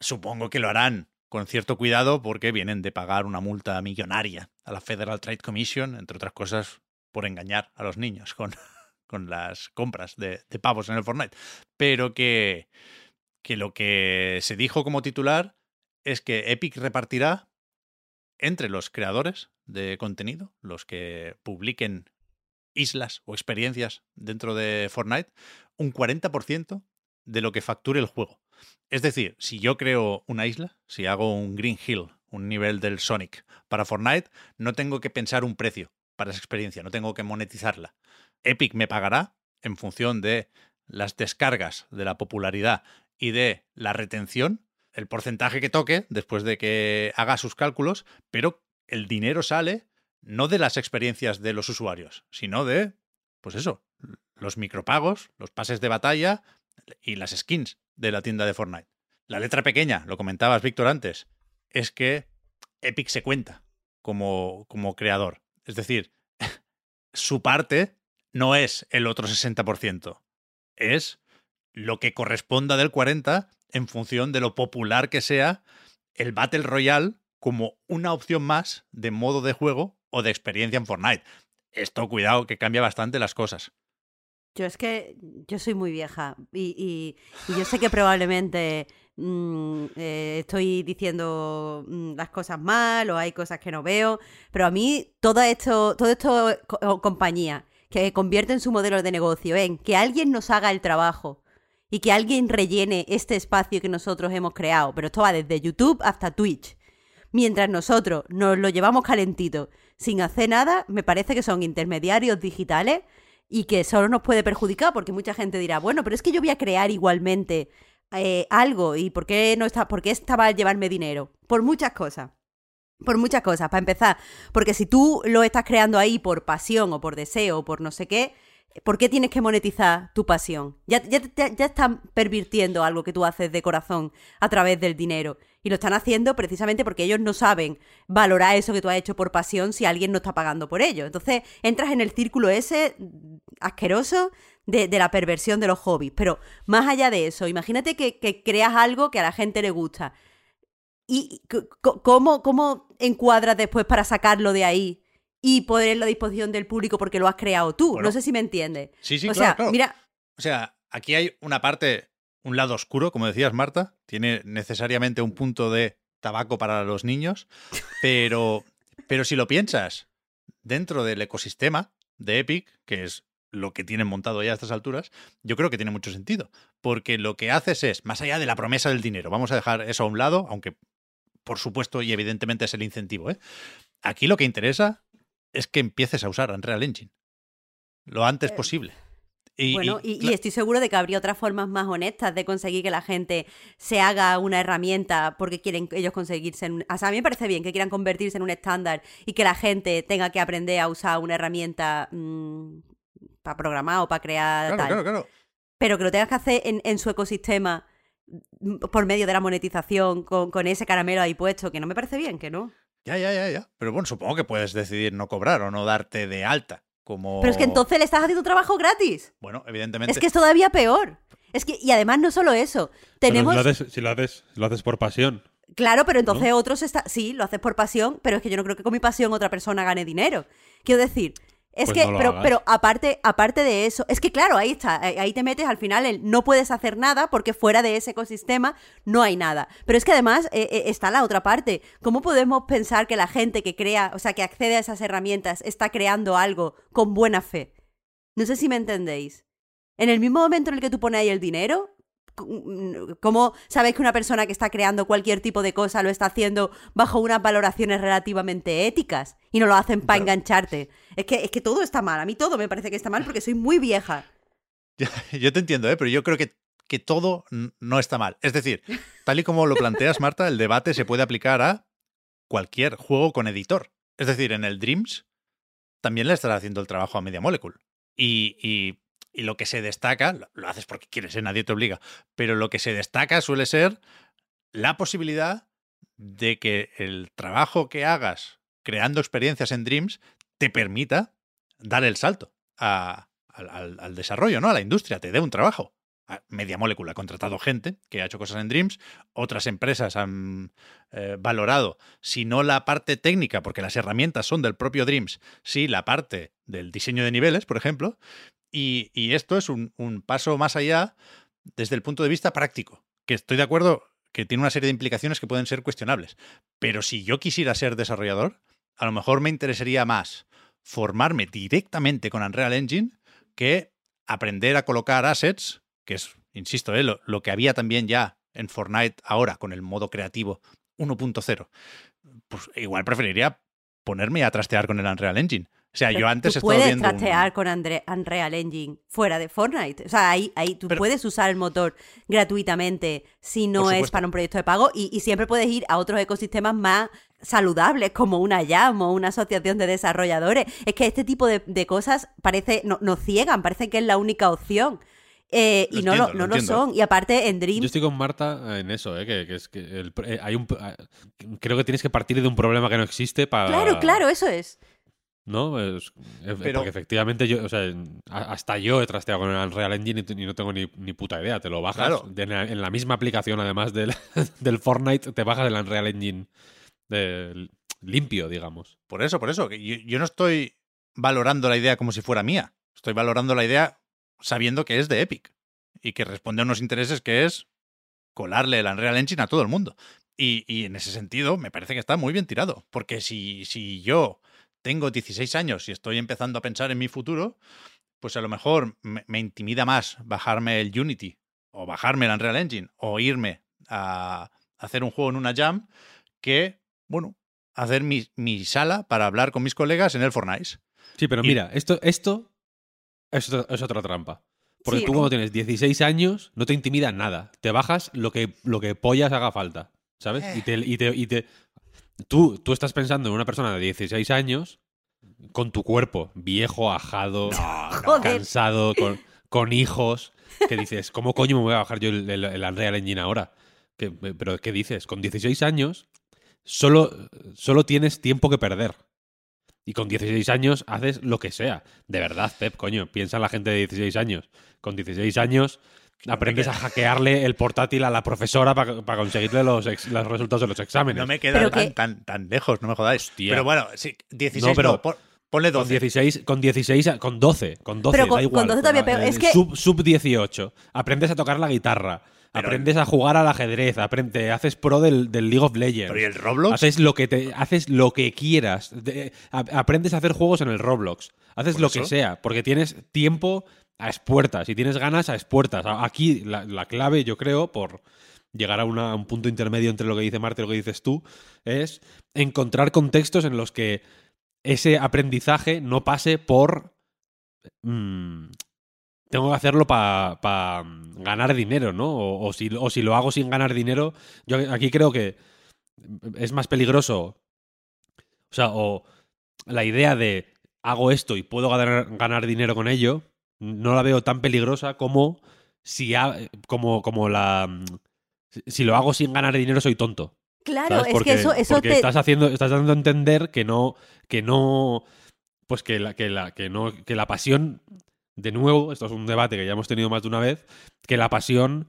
A: Supongo que lo harán con cierto cuidado porque vienen de pagar una multa millonaria a la Federal Trade Commission, entre otras cosas, por engañar a los niños con, <laughs> con las compras de, de pavos en el Fortnite. Pero que, que lo que se dijo como titular es que Epic repartirá entre los creadores de contenido, los que publiquen islas o experiencias dentro de Fortnite, un 40% de lo que facture el juego. Es decir, si yo creo una isla, si hago un Green Hill, un nivel del Sonic para Fortnite, no tengo que pensar un precio para esa experiencia, no tengo que monetizarla. Epic me pagará en función de las descargas, de la popularidad y de la retención, el porcentaje que toque después de que haga sus cálculos, pero el dinero sale no de las experiencias de los usuarios, sino de, pues eso, los micropagos, los pases de batalla y las skins de la tienda de Fortnite. La letra pequeña, lo comentabas Víctor antes, es que Epic se cuenta como, como creador. Es decir, <laughs> su parte no es el otro 60%, es lo que corresponda del 40% en función de lo popular que sea el Battle Royale como una opción más de modo de juego o de experiencia en Fortnite. Esto, cuidado, que cambia bastante las cosas.
C: Yo es que yo soy muy vieja y, yo sé que probablemente mm, eh, estoy diciendo mm, las cosas mal o hay cosas que no veo, pero a mí todo esto, todo esto compañía que convierten su modelo de negocio en que alguien nos haga el trabajo y que alguien rellene este espacio que nosotros hemos creado, pero esto va desde YouTube hasta Twitch. Mientras nosotros nos lo llevamos calentito sin hacer nada, me parece que son intermediarios digitales y que solo nos puede perjudicar porque mucha gente dirá, bueno, pero es que yo voy a crear igualmente eh, algo y ¿por qué no está, por qué estaba llevarme dinero? Por muchas cosas. Por muchas cosas, para empezar, porque si tú lo estás creando ahí por pasión o por deseo o por no sé qué, ¿por qué tienes que monetizar tu pasión? Ya, ya, ya, están pervirtiendo algo que tú haces de corazón a través del dinero. Y lo están haciendo precisamente porque ellos no saben valorar eso que tú has hecho por pasión si alguien no está pagando por ello. Entonces entras en el círculo ese asqueroso de, la perversión de los hobbies. Pero más allá de eso, imagínate que, creas algo que a la gente le gusta. ¿Y cómo, cómo encuadras después para sacarlo de ahí y ponerlo a disposición del público porque lo has creado tú? no sé si me entiendes.
A: Sí, sí,
C: o
A: claro,
C: sea, mira.
A: O sea, aquí hay una parte, un lado oscuro, como decías, Marta. Tiene necesariamente un punto de tabaco para los niños, pero, <laughs> pero si lo piensas dentro del ecosistema de Epic, que es lo que tienen montado ya a estas alturas, yo creo que tiene mucho sentido. Porque lo que haces es, más allá de la promesa del dinero, vamos a dejar eso a un lado, aunque por supuesto y evidentemente es el incentivo. ¿eh? Aquí lo que interesa es que empieces a usar Unreal Engine lo antes eh, posible.
C: Y, bueno, y, estoy seguro de que habría otras formas más honestas de conseguir que la gente se haga una herramienta porque quieren ellos conseguirse en. O sea, a mí me parece bien que quieran convertirse en un estándar y que la gente tenga que aprender a usar una herramienta mm, para programar o para crear
A: claro,
C: tal.
A: Claro, claro.
C: Pero que lo tengas que hacer en, en su ecosistema por medio de la monetización con, ese caramelo ahí puesto, que no me parece bien, que no.
A: Ya, ya, ya, ya. Pero bueno, supongo que puedes decidir no cobrar o no darte de alta. Como...
C: Pero es que entonces le estás haciendo trabajo gratis.
A: Bueno, evidentemente.
C: Es que es todavía peor. Es que, y además no solo eso. Tenemos.
B: Si lo, haces, si lo, haces, lo haces por pasión.
C: Claro, pero entonces otros está. Sí, lo haces por pasión, pero es que yo no creo que con mi pasión otra persona gane dinero. Quiero decir, es
B: Pues
C: que,
B: no
C: pero, pero aparte, aparte de eso, es que claro, ahí está, ahí ahí te metes al final, el no puedes hacer nada porque fuera de ese ecosistema no hay nada. Pero es que además eh, eh, está la otra parte. ¿Cómo podemos pensar que la gente que crea, o sea, que accede a esas herramientas está creando algo con buena fe? No sé si me entendéis. En el mismo momento en el que tú pones ahí el dinero, ¿Cómo sabes que una persona que está creando cualquier tipo de cosa lo está haciendo bajo unas valoraciones relativamente éticas y no lo hacen para
A: Claro.
C: engancharte? Es que, es que todo está mal. A mí todo me parece que está mal porque soy muy vieja. <laughs>
A: Yo te entiendo, ¿eh? pero yo creo que, que todo no está mal. Es decir, tal y como lo planteas, Marta, el debate se puede aplicar a cualquier juego con editor. Es decir, en el Dreams también le estás haciendo el trabajo a Media Molecule. Y, y- y lo que se destaca, lo- haces porque quieres, ¿eh? nadie te obliga, pero lo que se destaca suele ser la posibilidad de que el trabajo que hagas creando experiencias en Dreams te permita dar el salto a- al, al- desarrollo, ¿no? A la industria, te dé un trabajo. Media Molecule ha contratado gente que ha hecho cosas en Dreams, otras empresas han eh, valorado, si no la parte técnica, porque las herramientas son del propio Dreams, sí la parte del diseño de niveles, por ejemplo, y, esto es un, un paso más allá desde el punto de vista práctico, que estoy de acuerdo que tiene una serie de implicaciones que pueden ser cuestionables. Pero si yo quisiera ser desarrollador, a lo mejor me interesaría más formarme directamente con Unreal Engine que aprender a colocar assets, que es, insisto, eh, lo, lo que había también ya en Fortnite ahora con el modo creativo 1.0. Pues igual preferiría ponerme a trastear con el Unreal Engine. O sea, yo antes
C: tú
A: estaba
C: puedes
A: viendo. un-
C: trastear con Andre- Unreal Engine fuera de Fortnite. O sea, ahí, ahí tú
A: Pero-
C: puedes usar el motor gratuitamente si no es para un proyecto de pago y, y siempre puedes ir a otros ecosistemas más saludables como una YAM o una asociación de desarrolladores. Es que este tipo de, de cosas parece no- nos ciegan, parece que es la única opción. Eh,
A: Lo
C: y no,
A: entiendo,
C: lo no lo
A: entiendo.
C: son. Y aparte en Dream
B: Yo estoy con Marta en eso, ¿eh? que, que es que el- eh, hay un, eh, creo que tienes que partir de un problema que no existe para...
C: Claro, claro, eso es.
B: ¿No? Es- eh,
A: Pero-
B: Porque efectivamente yo, o sea, hasta yo he trasteado con el Unreal Engine y, no tengo ni, ni puta idea. Te lo bajas
A: Claro.
B: de- en la misma aplicación, además del, <laughs> del Fortnite, te bajas el Unreal Engine de- limpio, digamos.
A: Por eso, por eso. Yo, yo no estoy valorando la idea como si fuera mía. Estoy valorando la idea sabiendo que es de Epic y que responde a unos intereses que es colarle el Unreal Engine a todo el mundo. Y, y en ese sentido me parece que está muy bien tirado. Porque si, si yo tengo 16 años y estoy empezando a pensar en mi futuro, pues a lo mejor me, me intimida más bajarme el Unity o bajarme el Unreal Engine o irme a hacer un juego en una jam que, bueno, hacer mi, mi sala para hablar con mis colegas en el Fortnite.
B: Sí, pero
A: Y-
B: mira, esto, esto es, otra- es otra trampa. Porque
C: Sí.
B: tú cuando tienes 16 años no te intimida nada. Te bajas lo que, lo que pollas haga falta, ¿sabes?
A: Eh.
B: Y te... Y te, y te- tú, tú estás pensando en una persona de 16 años con tu cuerpo viejo, ajado, cansado, con, con hijos, que dices, ¿cómo coño me voy a bajar yo el, el- el Unreal Engine ahora? Que- pero ¿qué dices? Con 16 años solo, solo tienes tiempo que perder. Y con 16 años haces lo que sea. De verdad, Pep, coño, piensa en la gente de 16 años. Con 16 años aprendes a hackearle el portátil a la profesora para conseguirle los, ex- los resultados de los exámenes.
A: No me queda
C: Pero
A: tan,
C: que-
A: tan, tan lejos, no me jodáis.
B: Hostia.
A: Pero bueno, sí, 16
B: No,
A: no,
B: pero-
A: pon- ponle
B: Con
A: 12.
B: 16, con 16, a- con 12, con 12,
C: Pero con-
B: da igual.
C: con 12 todavía
B: Eh,
C: peor. Es que-
B: Sub, sub 18, aprendes a tocar la guitarra,
A: Pero-
B: aprendes a jugar al ajedrez, aprende, haces pro del, del League of Legends.
A: Pero ¿y el Roblox?
B: Haces lo que te haces lo que quieras. De- a- aprendes a hacer juegos en el Roblox. Haces
A: Por
B: lo
A: eso.
B: que sea, porque tienes tiempo a expuertas y tienes ganas a expuertas. Aquí la, la clave, yo creo, por llegar a, una- a un punto intermedio entre lo que dice Marte y lo que dices tú, es encontrar contextos en los que ese aprendizaje no pase por mm, tengo que hacerlo para ganar dinero, ¿no? O, o si, o si lo hago sin ganar dinero, yo aquí creo que es más peligroso. O sea, o la idea de hago esto y puedo ganar, ganar dinero con ello, no la veo tan peligrosa como si ha- como, como la si lo hago sin ganar dinero soy tonto.
C: Claro,
B: ¿sabes?
C: es
B: Porque,
C: que eso, eso
B: porque
C: te.
B: estás haciendo, estás dando a entender que no, que no, pues que la, que la, que no, que la pasión, de nuevo, esto es un debate que ya hemos tenido más de una vez, que la pasión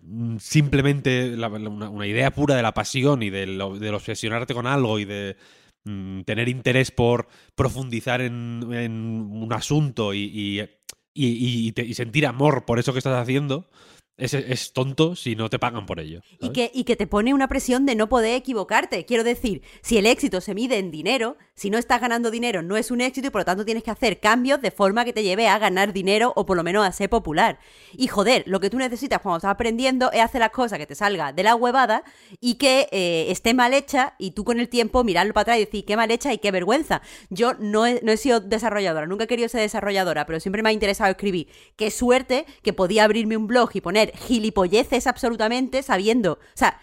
B: mm, simplemente la- una, una idea pura de la pasión y del, del obsesionarte con algo y de mm, tener interés por profundizar en, en un asunto y, y, y- y te- y sentir amor por eso que estás haciendo es, es tonto si no te pagan por ello.
C: Y que, y que te pone una presión de no poder equivocarte. Quiero decir, si el éxito se mide en dinero, si no estás ganando dinero no es un éxito y por lo tanto tienes que hacer cambios de forma que te lleve a ganar dinero o por lo menos a ser popular. Y joder, lo que tú necesitas cuando estás aprendiendo es hacer las cosas que te salga de la huevada y que eh, esté mal hecha y tú con el tiempo mirarlo para atrás y decir qué mal hecha y qué vergüenza. Yo no he, no he sido desarrolladora, nunca he querido ser desarrolladora, pero siempre me ha interesado escribir. Qué suerte que podía abrirme un blog y poner gilipolleces absolutamente sabiendo, o sea,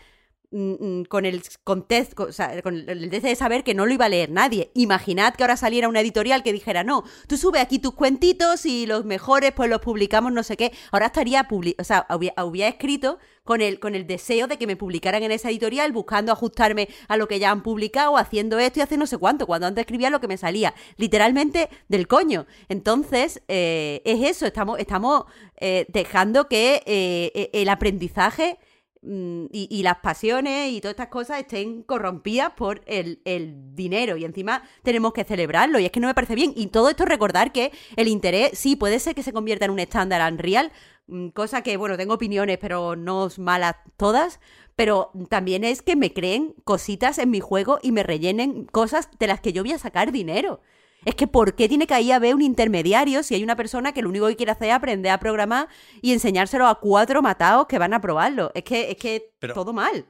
C: con el contexto, con el de saber que no lo iba a leer nadie. Imaginad que ahora saliera una editorial que dijera, no, tú sube aquí tus cuentitos y los mejores pues los publicamos no sé qué. Ahora estaría, o sea, hubiera, escrito con el, con el deseo de que me publicaran en esa editorial, buscando ajustarme a lo que ya han publicado, haciendo esto y haciendo no sé cuánto, cuando antes escribía lo que me salía, literalmente del coño. Entonces, eh, es eso, estamos, estamos eh, dejando que eh, el aprendizaje mm, y, y las pasiones y todas estas cosas estén corrompidas por el, el dinero y encima tenemos que celebrarlo y es que no me parece bien y todo esto recordar que el interés sí puede ser que se convierta en un estándar Unreal mm, cosa que bueno tengo opiniones pero no malas todas pero también es que me creen cositas en mi juego y me rellenen cosas de las que yo voy a sacar dinero. Es que ¿por qué tiene que ahí haber un intermediario si hay una persona que lo único que quiere hacer es aprender a programar y enseñárselo a cuatro matados que van a probarlo? Es que es que
A: Pero-
C: todo mal.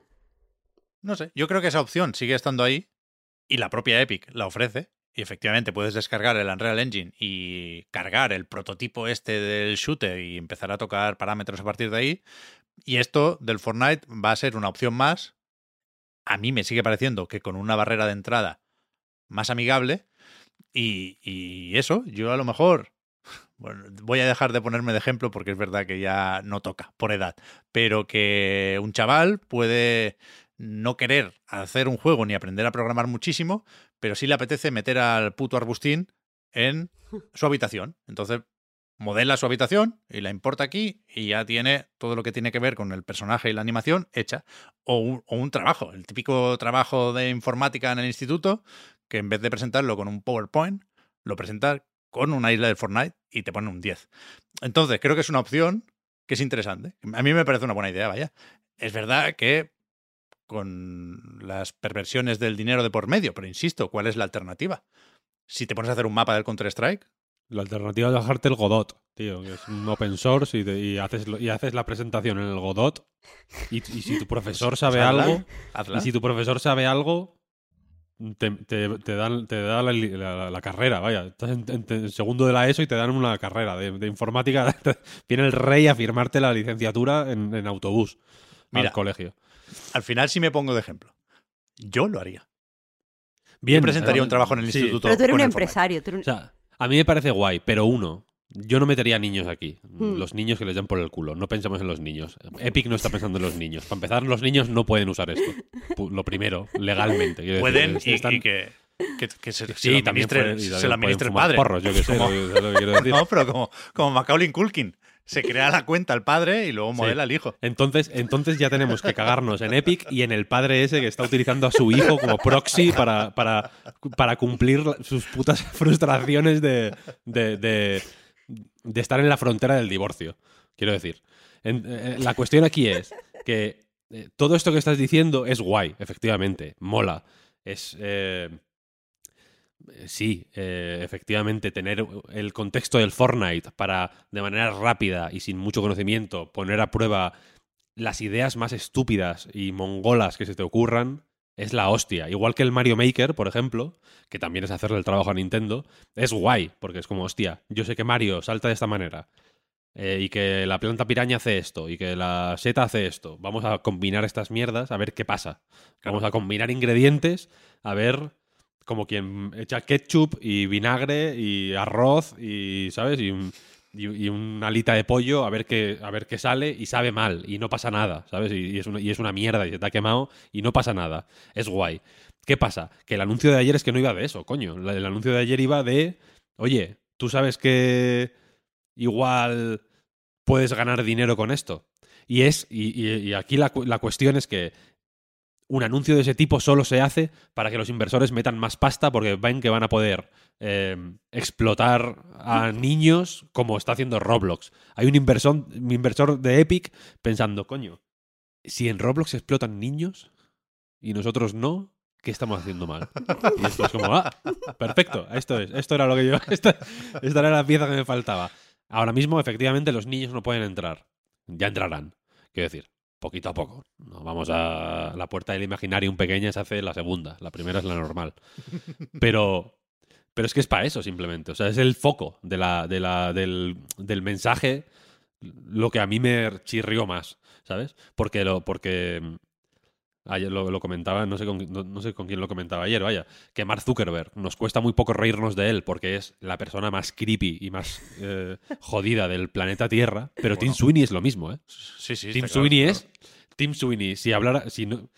A: No sé, yo creo que esa opción sigue estando ahí y la propia Epic la ofrece. Y efectivamente puedes descargar el Unreal Engine y cargar el prototipo este del shooter y empezar a tocar parámetros a partir de ahí. Y esto del Fortnite va a ser una opción más. A mí me sigue pareciendo que con una barrera de entrada más amigable. Y, y eso, yo a lo mejor bueno, voy a dejar de ponerme de ejemplo porque es verdad que ya no toca por edad, pero que un chaval puede no querer hacer un juego ni aprender a programar muchísimo, pero sí le apetece meter al puto arbustín en su habitación. Entonces modela su habitación y la importa aquí y ya tiene todo lo que tiene que ver con el personaje y la animación hecha. O un, o un trabajo, el típico trabajo de informática en el instituto, que en vez de presentarlo con un PowerPoint, lo presenta con una isla de Fortnite y te pone un 10. Entonces, creo que es una opción que es interesante. A mí me parece una buena idea, vaya. Es verdad que con las perversiones del dinero de por medio, pero insisto, ¿cuál es la alternativa? Si te pones a hacer un mapa del Counter-Strike,
B: La alternativa es bajarte el Godot, tío, que es un open source y, te- y haces, y haces la presentación en el Godot. Y, y si tu <laughs> profesor sabe
A: pues hazla,
B: algo,
A: hazla.
B: y si tu profesor sabe algo, te, te- te dan, te da la, la- la carrera, vaya. Estás en, en- en segundo de la ESO y te dan una carrera de, de informática. <laughs> Viene el rey a firmarte la licenciatura en, en autobús
A: Mira.
B: al colegio.
A: Al final, si me pongo de ejemplo, yo lo haría.
B: Bien,
A: Yo presentaría
B: eh,
A: un trabajo en el
B: sí.
A: instituto.
C: Pero tú eres un empresario. tú eres
B: O
C: un-
B: sea, a mí me parece guay, pero uno, yo no metería niños aquí.
C: Hmm.
B: Los niños que les dan por el culo. No pensemos en los niños. Epic no está pensando en los niños. Para empezar, los niños no pueden usar esto. Lo primero, legalmente.
A: Pueden y,
B: están-
A: y que, que, que se, se
B: Sí,
A: lo
B: también
A: administre,
B: pueden, y
A: se lo administre el padre.
B: porros, yo que sé,
A: Como-
B: lo que- lo que quiero <laughs> decir.
A: no, pero como, como Macaulay Culkin. Se crea la cuenta al padre y luego
B: Sí.
A: modela al hijo.
B: Entonces, entonces ya tenemos que cagarnos en Epic y en el padre ese que está utilizando a su hijo como proxy para, para, para cumplir la- sus putas frustraciones de, de, de- de estar en la frontera del divorcio. Quiero decir. En- eh, la cuestión aquí es que eh, todo esto que estás diciendo es guay, efectivamente. Mola. Es. eh, Sí, efectivamente, tener el contexto del Fortnite para, de manera rápida y sin mucho conocimiento, poner a prueba las ideas más estúpidas y mongolas que se te ocurran, es la hostia. Igual que el Mario Maker, por ejemplo, que también es hacerle el trabajo a Nintendo, es guay, porque es como, hostia, yo sé que Mario salta de esta manera. eh, y que la planta piraña hace esto, y que la seta hace esto. Vamos a combinar estas mierdas a ver qué pasa. Vamos a combinar ingredientes a ver como quien echa ketchup y vinagre y arroz y, ¿sabes? Y, un- y, una alita de pollo a ver qué, a ver sale y sabe mal y no pasa nada, ¿sabes? Y, es una, y es una mierda y se te ha quemado y no pasa nada. Es guay. ¿Qué pasa? Que el anuncio de ayer es que no iba de eso, coño. La- El anuncio de ayer iba de, oye, tú sabes que igual puedes ganar dinero con esto. Y es, y, y- aquí la, la cuestión es que un anuncio de ese tipo solo se hace para que los inversores metan más pasta porque ven que van a poder eh, explotar a niños como está haciendo Roblox. Hay un inversor, de Epic pensando, coño, si en Roblox explotan niños y nosotros no, ¿qué estamos haciendo mal? Y esto es como, ah, perfecto, esto es, esto era lo que yo, <laughs> esta era la pieza que me faltaba. Ahora mismo, efectivamente, los niños no pueden entrar. Ya entrarán. Quiero decir, poquito a poco. No vamos a la puerta del Imaginarium pequeña se hace la segunda, la primera es la normal. <laughs> Pero pero es que es para eso simplemente, o sea, es el foco de la, de la, del, del mensaje lo que a mí me chirrió más, ¿sabes? Porque lo porque ayer lo, lo comentaba, no sé, con, no, no sé con quién lo comentaba ayer, vaya, que Mark Zuckerberg nos cuesta muy poco reírnos de él porque es la persona más creepy y más eh, <laughs> jodida del planeta Tierra, pero Tim. Sweeney es lo mismo, ¿eh?
A: Sí, sí.
B: Tim
A: claro,
B: Sweeney
A: claro.
B: es. Tim Sweeney, si hablara. Si no,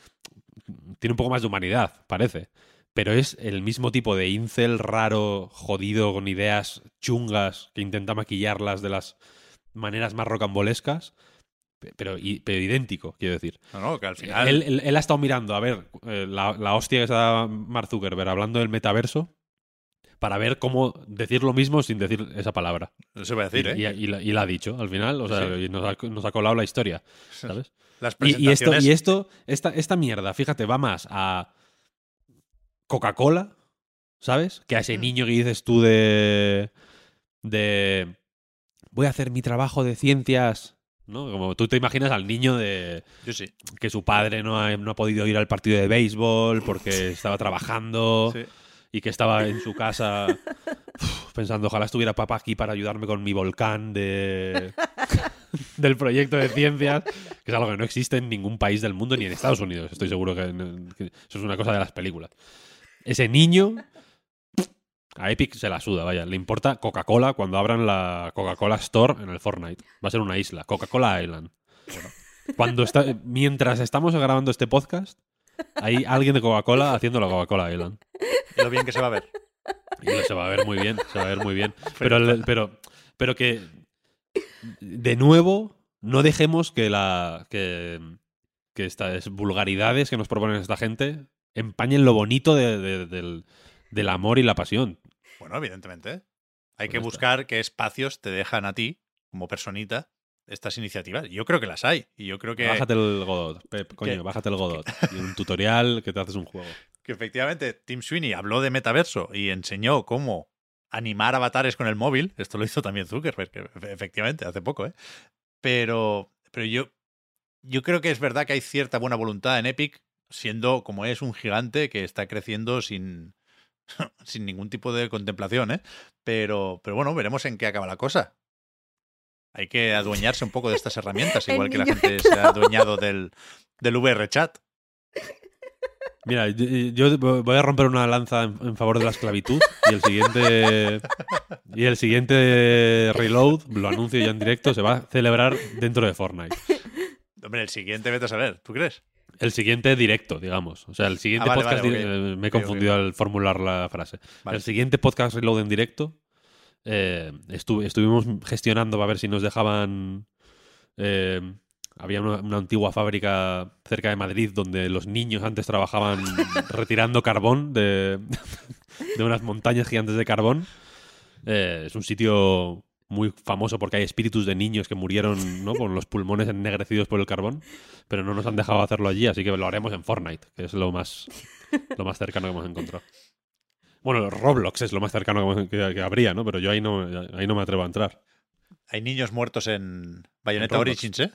B: tiene un poco más de humanidad, parece. Pero es el mismo tipo de incel raro, jodido, con ideas chungas, que intenta maquillarlas de las maneras más rocambolescas. Pe- Pero, idéntico, quiero decir.
A: No, no, que al final.
B: Él, él- él ha estado mirando, a ver, eh, la, la hostia que se da Mark Zuckerberg hablando del metaverso, para ver cómo decir lo mismo sin decir esa palabra.
A: Se va a decir,
B: y,
A: ¿eh?
B: y- y la, y la ha dicho al final, o sea,
A: Sí.
B: y nos, ha, nos ha colado la historia, ¿sabes?
A: Las
B: Y, y esto, y esto esta, esta mierda, fíjate, va más a Coca-Cola, ¿sabes? Que a ese
A: Mm.
B: niño que dices tú de. de. Voy a hacer mi trabajo de ciencias. ¿No? Como tú te imaginas al niño de
A: Yo sí.
B: que su padre no ha, no ha podido ir al partido de béisbol porque estaba trabajando
A: sí.
B: y que estaba en su casa pensando, ojalá estuviera papá aquí para ayudarme con mi volcán de <laughs> del proyecto de ciencias, que es algo que no existe en ningún país del mundo, ni en Estados Unidos. Estoy seguro que, que eso es una cosa de las películas. Ese niño a Epic se la suda, vaya. Le importa Coca-Cola cuando abran la Coca-Cola Store en el Fortnite. Va a ser una isla, Coca-Cola Island. Cuando está, mientras estamos grabando este podcast, hay alguien de Coca-Cola haciendo la Coca-Cola Island.
A: Y lo bien que se va a ver.
B: Y se va a ver muy bien, se va a ver muy bien. <laughs> Pero, el- pero, pero que, de nuevo, no dejemos que la que, que estas vulgaridades que nos proponen esta gente empañen lo bonito de- de- del, del amor y la pasión.
A: Bueno, evidentemente. Hay que buscar qué espacios te dejan a ti, como personita, estas iniciativas. Yo creo que las hay. Y yo creo que,
B: Bájate el Godot, Pep, coño, bájate el Godot. Y un tutorial que te haces un juego.
A: que efectivamente Tim Sweeney habló de metaverso y enseñó cómo animar avatares con el móvil. Esto lo hizo también Zuckerberg, que efectivamente, hace poco, ¿eh? Pero, pero yo, yo creo que es verdad que hay cierta buena voluntad en Epic, siendo como es un gigante que está creciendo sin, <laughs> sin ningún tipo de contemplación, ¿eh? Pero, pero bueno, veremos en qué acaba la cosa. Hay que adueñarse un poco de estas herramientas, <laughs> igual que la gente <laughs> se ha adueñado del, del VR chat.
B: Mira, yo, voy a romper una lanza en, en favor de la esclavitud y el siguiente y el siguiente reload, lo anuncio ya en directo, se va a celebrar dentro de Fortnite.
A: Hombre, el siguiente vete a saber, ¿tú crees?
B: El siguiente directo, digamos. O sea, el siguiente
A: Ah, vale,
B: podcast.
A: vale,
B: Me he confundido al formular la frase.
A: Vale.
B: El siguiente podcast reload en directo. eh, estu- estuvimos gestionando para ver si nos dejaban. eh, había una, una antigua fábrica cerca de Madrid donde los niños antes trabajaban <laughs> retirando carbón de, <laughs> de unas montañas gigantes de carbón. Eh, es un sitio muy famoso porque hay espíritus de niños que murieron ¿no? con los pulmones ennegrecidos por el carbón, pero no nos han dejado hacerlo allí, así que lo haremos en Fortnite, que es lo más, lo más cercano que hemos encontrado. Bueno, Roblox es lo más cercano que, que- que habría, ¿no? Pero yo ahí no, ahí no me atrevo a entrar.
A: Hay niños muertos en Bayonetta
B: En.
A: Origins, ¿eh?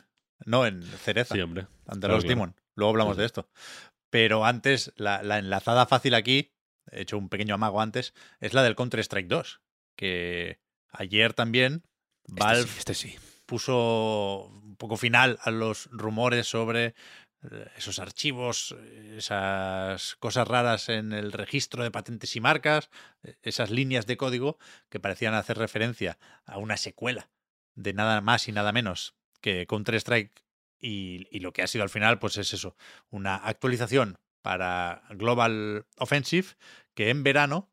A: No, en Cereza,
B: Sí, hombre.
A: ante
B: claro,
A: los
B: claro.
A: Demon. Luego hablamos
B: Sí,
A: de esto. Pero antes, la, la enlazada fácil aquí, he hecho un pequeño amago antes, es la del Counter-Strike 2. Que ayer también
B: Este
A: Valve
B: sí, este sí.
A: puso un poco final a los rumores sobre eh, esos archivos, eh, esas cosas raras en el registro de patentes y marcas, eh, esas líneas de código que parecían hacer referencia a una secuela de nada más y nada menos que Counter-Strike y, y lo que ha sido al final, pues es eso, una actualización para Global Offensive que en verano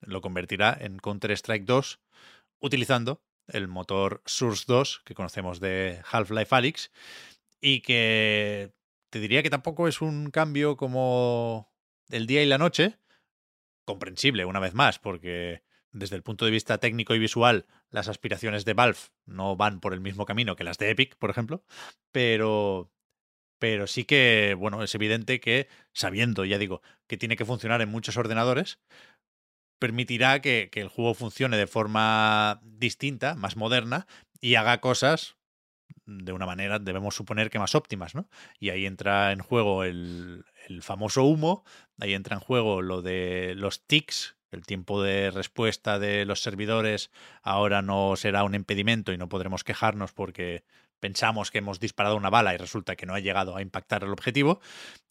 A: lo convertirá en Counter-Strike 2 utilizando el motor Source 2 que conocemos de Half-Life Alyx y que te diría que tampoco es un cambio como el día y la noche, comprensible una vez más, porque desde el punto de vista técnico y visual las aspiraciones de Valve no van por el mismo camino que las de Epic, por ejemplo, pero pero sí que, bueno, es evidente que sabiendo, ya digo, que tiene que funcionar en muchos ordenadores, permitirá que, el juego funcione de forma distinta, más moderna, y haga cosas de una manera, debemos suponer que más óptimas, ¿no? Y ahí entra en juego el, famoso humo, ahí entra en juego lo de los tics, el tiempo de respuesta de los servidores ahora no será un impedimento y no podremos quejarnos porque pensamos que hemos disparado una bala y resulta que no ha llegado a impactar el objetivo.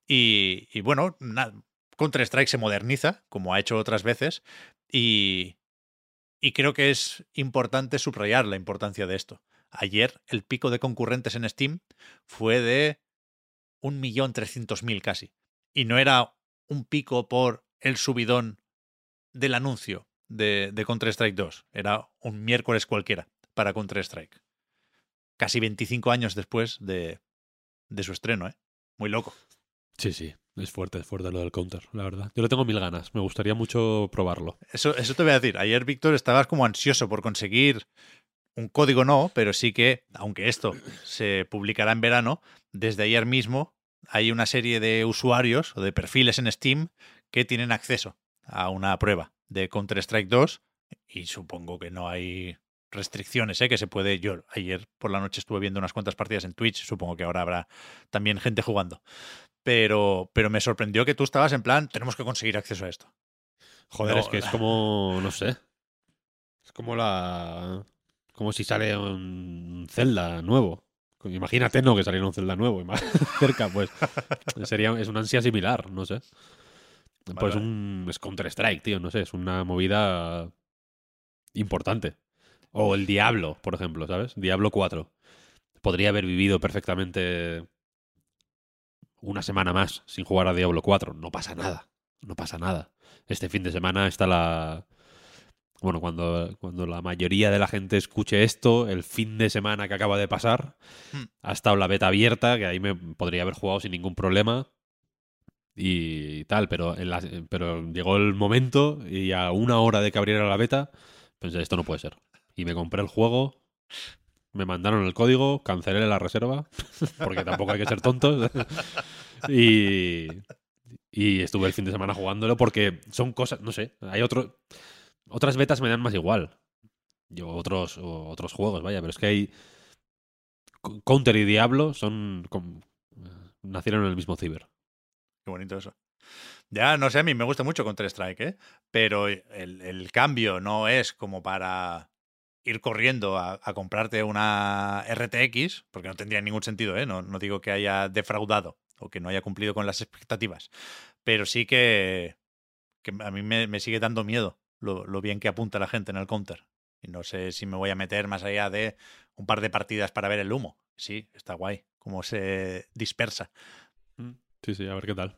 A: Y, bueno, na- Counter-Strike se moderniza, como ha hecho otras veces, y, creo que es importante subrayar la importancia de esto. Ayer el pico de concurrentes en Steam fue de 1.300.000 casi. Y no era un pico por el subidón del anuncio de, de Counter-Strike 2. Era un miércoles cualquiera para Counter-Strike. Casi 25 años después de, de su estreno, ¿eh? Muy loco.
B: Sí, sí. Es fuerte, es fuerte lo del counter, la verdad. Yo le tengo mil ganas. Me gustaría mucho probarlo.
A: Eso, eso te voy a decir. Ayer, Víctor, estabas como ansioso por conseguir un código, no, pero sí que, aunque esto se publicará en verano, desde ayer mismo hay una serie de usuarios o de perfiles en Steam que tienen acceso a una prueba de Counter-Strike 2 y supongo que no hay restricciones, ¿eh? que se puede. Yo ayer por la noche estuve viendo unas cuantas partidas en Twitch, supongo que ahora habrá también gente jugando. Pero, pero me sorprendió que tú estabas en plan, tenemos que conseguir acceso a esto.
B: Joder,
A: No,
B: es que es <laughs> como, no sé. Es como la... Como si sale un Zelda nuevo. Imagínate, no, que saliera un Zelda nuevo. y más <laughs> cerca, pues. Sería, es una ansia similar, no sé. Pues
A: vale.
B: un es Counter-Strike, tío, no sé, es una movida importante. O el Diablo, por ejemplo, ¿sabes? Diablo 4. Podría haber vivido perfectamente una semana más sin jugar a Diablo 4. No pasa nada. No pasa nada. Este fin de semana está la. Bueno, cuando, cuando la mayoría de la gente escuche esto, el fin de semana que acaba de pasar,
A: Hmm.
B: ha estado la beta abierta, que ahí me podría haber jugado sin ningún problema y tal, pero, en la- pero llegó el momento y a una hora de que abriera la beta, pensé, esto no puede ser. Y me compré el juego, me mandaron el código, cancelé la reserva, <laughs> porque tampoco hay que ser tontos. <laughs> y, y estuve el fin de semana jugándolo porque son cosas, no sé, hay otro, otras betas me dan más igual. Yo otros, otros juegos, vaya, pero es que hay... Co- Counter y Diablo son... com- nacieron en el mismo ciber.
A: Qué bonito eso. Ya, no sé, a mí me gusta mucho Counter-Strike, ¿eh? Pero el, el cambio no es como para ir corriendo a, a comprarte una RTX, porque no tendría ningún sentido, ¿eh? No, digo que haya defraudado o que no haya cumplido con las expectativas, pero sí que, a mí me, sigue dando miedo lo, lo bien que apunta la gente en el counter. Y no sé si me voy a meter más allá de un par de partidas para ver el humo. Sí, está guay, cómo se dispersa.
B: Sí, sí, a ver qué tal.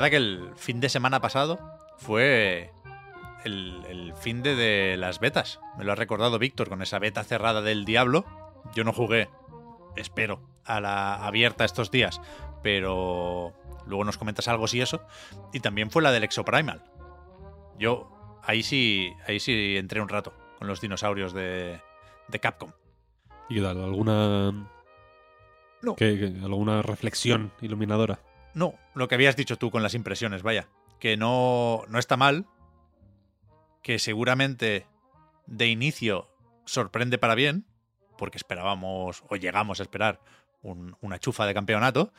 A: Verdad que el fin de semana pasado fue el, el fin de, de las betas. Me lo ha recordado Víctor con esa beta cerrada del Diablo. Yo no jugué, espero, a la abierta estos días, pero luego nos comentas algo si eso. Y también fue la del Exoprimal. Yo ahí sí, ahí sí entré un rato con los dinosaurios de, de Capcom.
B: ¿Y qué tal? ¿Alguna,
A: No.
B: qué- qué- ¿Alguna reflexión iluminadora?
A: No, lo que habías dicho tú con las impresiones, vaya. Que no, no está mal. Que seguramente de inicio sorprende para bien. Porque esperábamos o llegamos a esperar un- una chufa de campeonato.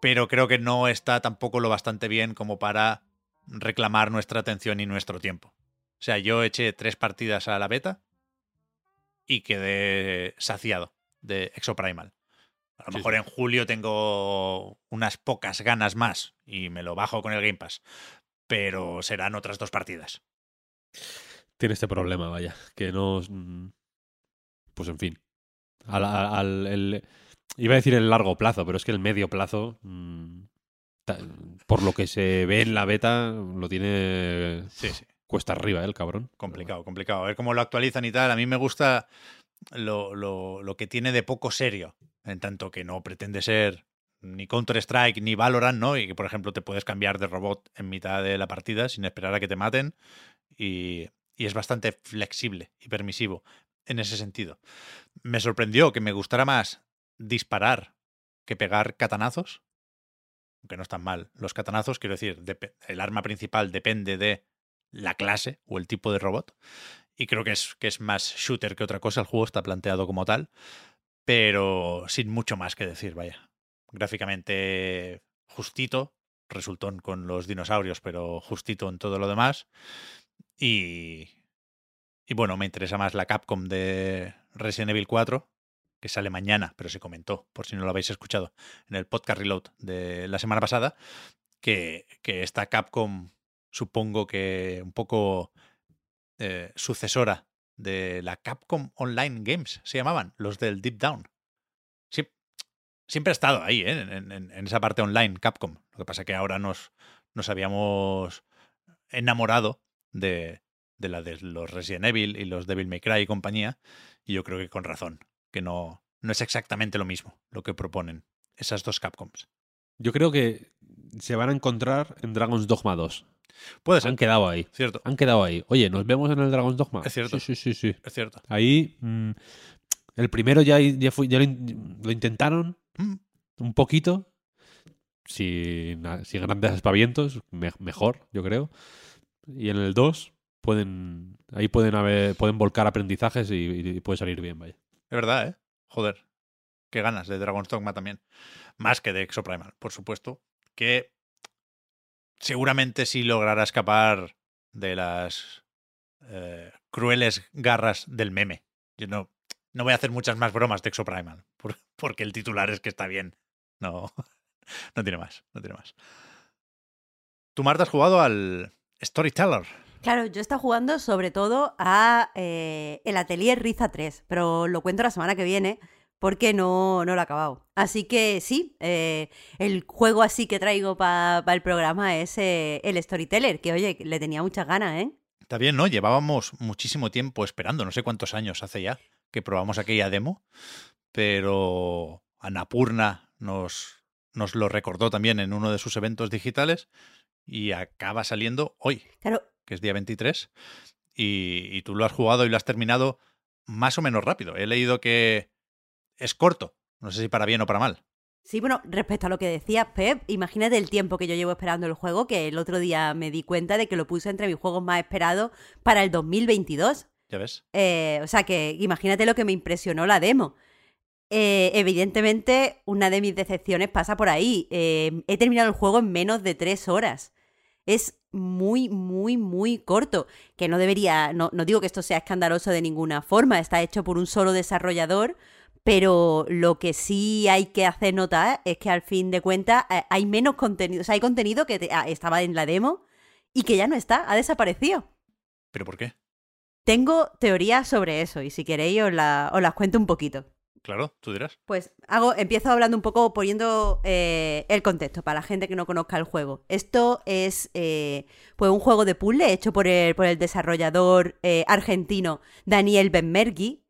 A: Pero creo que no está tampoco lo bastante bien como para reclamar nuestra atención y nuestro tiempo. O sea, yo eché tres partidas a la beta y quedé saciado de Exoprimal. A lo
B: Sí,
A: mejor
B: sí.
A: en julio tengo unas pocas ganas más y me lo bajo con el Game Pass. Pero serán otras dos partidas.
B: Tiene este problema, vaya. Que no. mm, Pues en fin. Al, al- al- el- iba a decir el largo plazo, pero es que el medio plazo. mm, por lo que se ve en la beta, lo tiene.
A: Sí, sí.
B: Cuesta arriba, ¿eh, el cabrón.
A: Complicado, complicado. A ver cómo lo actualizan y tal. A mí me gusta lo, lo- lo que tiene de poco serio. En tanto que no pretende ser ni Counter-Strike ni Valorant, ¿no? Y que, por ejemplo, te puedes cambiar de robot en mitad de la partida sin esperar a que te maten. Y, y es bastante flexible y permisivo en ese sentido. Me sorprendió que me gustara más disparar que pegar catanazos. Aunque no están mal. Los catanazos, quiero decir, el arma principal depende de la clase o el tipo de robot. Y creo que es, que es más shooter que otra cosa. El juego está planteado como tal. Pero sin mucho más que decir, vaya. Gráficamente justito. Resultón con los dinosaurios, pero justito en todo lo demás. Y, y bueno, me interesa más la Capcom de Resident Evil 4, que sale mañana, pero se comentó, por si no lo habéis escuchado, en el podcast Reload de la semana pasada, que, que esta Capcom supongo que un poco eh, sucesora de la Capcom Online Games, se llamaban, los del Deep Down. siempre ha estado ahí, ¿eh? en, en, esa parte online, Capcom. Lo que pasa es que ahora nos, nos habíamos enamorado de, de la de los Resident Evil y los Devil May Cry y compañía, y yo creo que con razón, que no, no es exactamente lo mismo lo que proponen esas dos Capcoms.
B: Yo creo que se van a encontrar en Dragon's Dogma 2.
A: Puede ser.
B: Han quedado ahí.
A: Cierto.
B: Han quedado ahí. Oye, ¿nos vemos en el Dragon's Dogma?
A: Es cierto.
B: Sí, sí, sí. sí.
A: Es cierto.
B: Ahí. Mmm, el primero ya, ya, fue, ya lo, lo, intentaron
A: mm.
B: un poquito. Sin, sin grandes aspavientos. Me, mejor, yo creo. Y en el 2 pueden ahí pueden haber pueden volcar aprendizajes y, y, puede salir bien, vaya.
A: Es verdad, ¿eh? Joder. Qué ganas de Dragon's Dogma también. Más que de Exoprimal, por supuesto. Que seguramente sí logrará escapar de las eh, crueles garras del meme. Yo no, no voy a hacer muchas más bromas de Exoprimal, por, <laughs> porque el titular es que está bien. No, <laughs> no tiene más, no tiene más. Tú, Marta, has jugado al Storyteller.
C: Claro, yo estado jugando sobre todo a eh, el Atelier Riza 3, pero lo cuento la semana que viene porque no, no lo he acabado. Así que sí, eh, el juego así que traigo para pa el programa es eh, el Storyteller, que oye, le tenía muchas ganas, ¿eh?
A: Está bien, ¿no? Llevábamos muchísimo tiempo esperando, no sé cuántos años hace ya que probamos aquella demo, pero Anapurna nos, nos lo recordó también en uno de sus eventos digitales y acaba saliendo hoy.
C: Claro,
A: que es día 23, y, y, tú lo has jugado y lo has terminado más o menos rápido. He leído que es corto, no sé si para bien o para mal.
C: Sí, bueno, respecto a lo que decías, Pep, imagínate el tiempo que yo llevo esperando el juego, que el otro día me di cuenta de que lo puse entre mis juegos más esperados para el 2022.
A: Ya ves.
C: Eh, o sea que imagínate lo que me impresionó la demo. Eh, evidentemente, una de mis decepciones pasa por ahí. Eh, he terminado el juego en menos de tres horas. Es muy, muy, muy corto. Que no debería, no, no digo que esto sea escandaloso de ninguna forma, está hecho por un solo desarrollador, pero lo que sí hay que hacer notar es que al fin de cuentas eh, hay menos contenido, o sea, hay contenido que te, ah, estaba en la demo y que ya no está, ha desaparecido.
A: ¿Pero por qué?
C: Tengo teorías sobre eso y si queréis os, la, os las cuento un poquito.
A: Claro, tú dirás.
C: Pues hago, empiezo hablando un poco, poniendo eh, el contexto para la gente que no conozca el juego. Esto es eh, pues un juego de puzzle hecho por el, por el desarrollador eh, argentino Daniel Benmergui,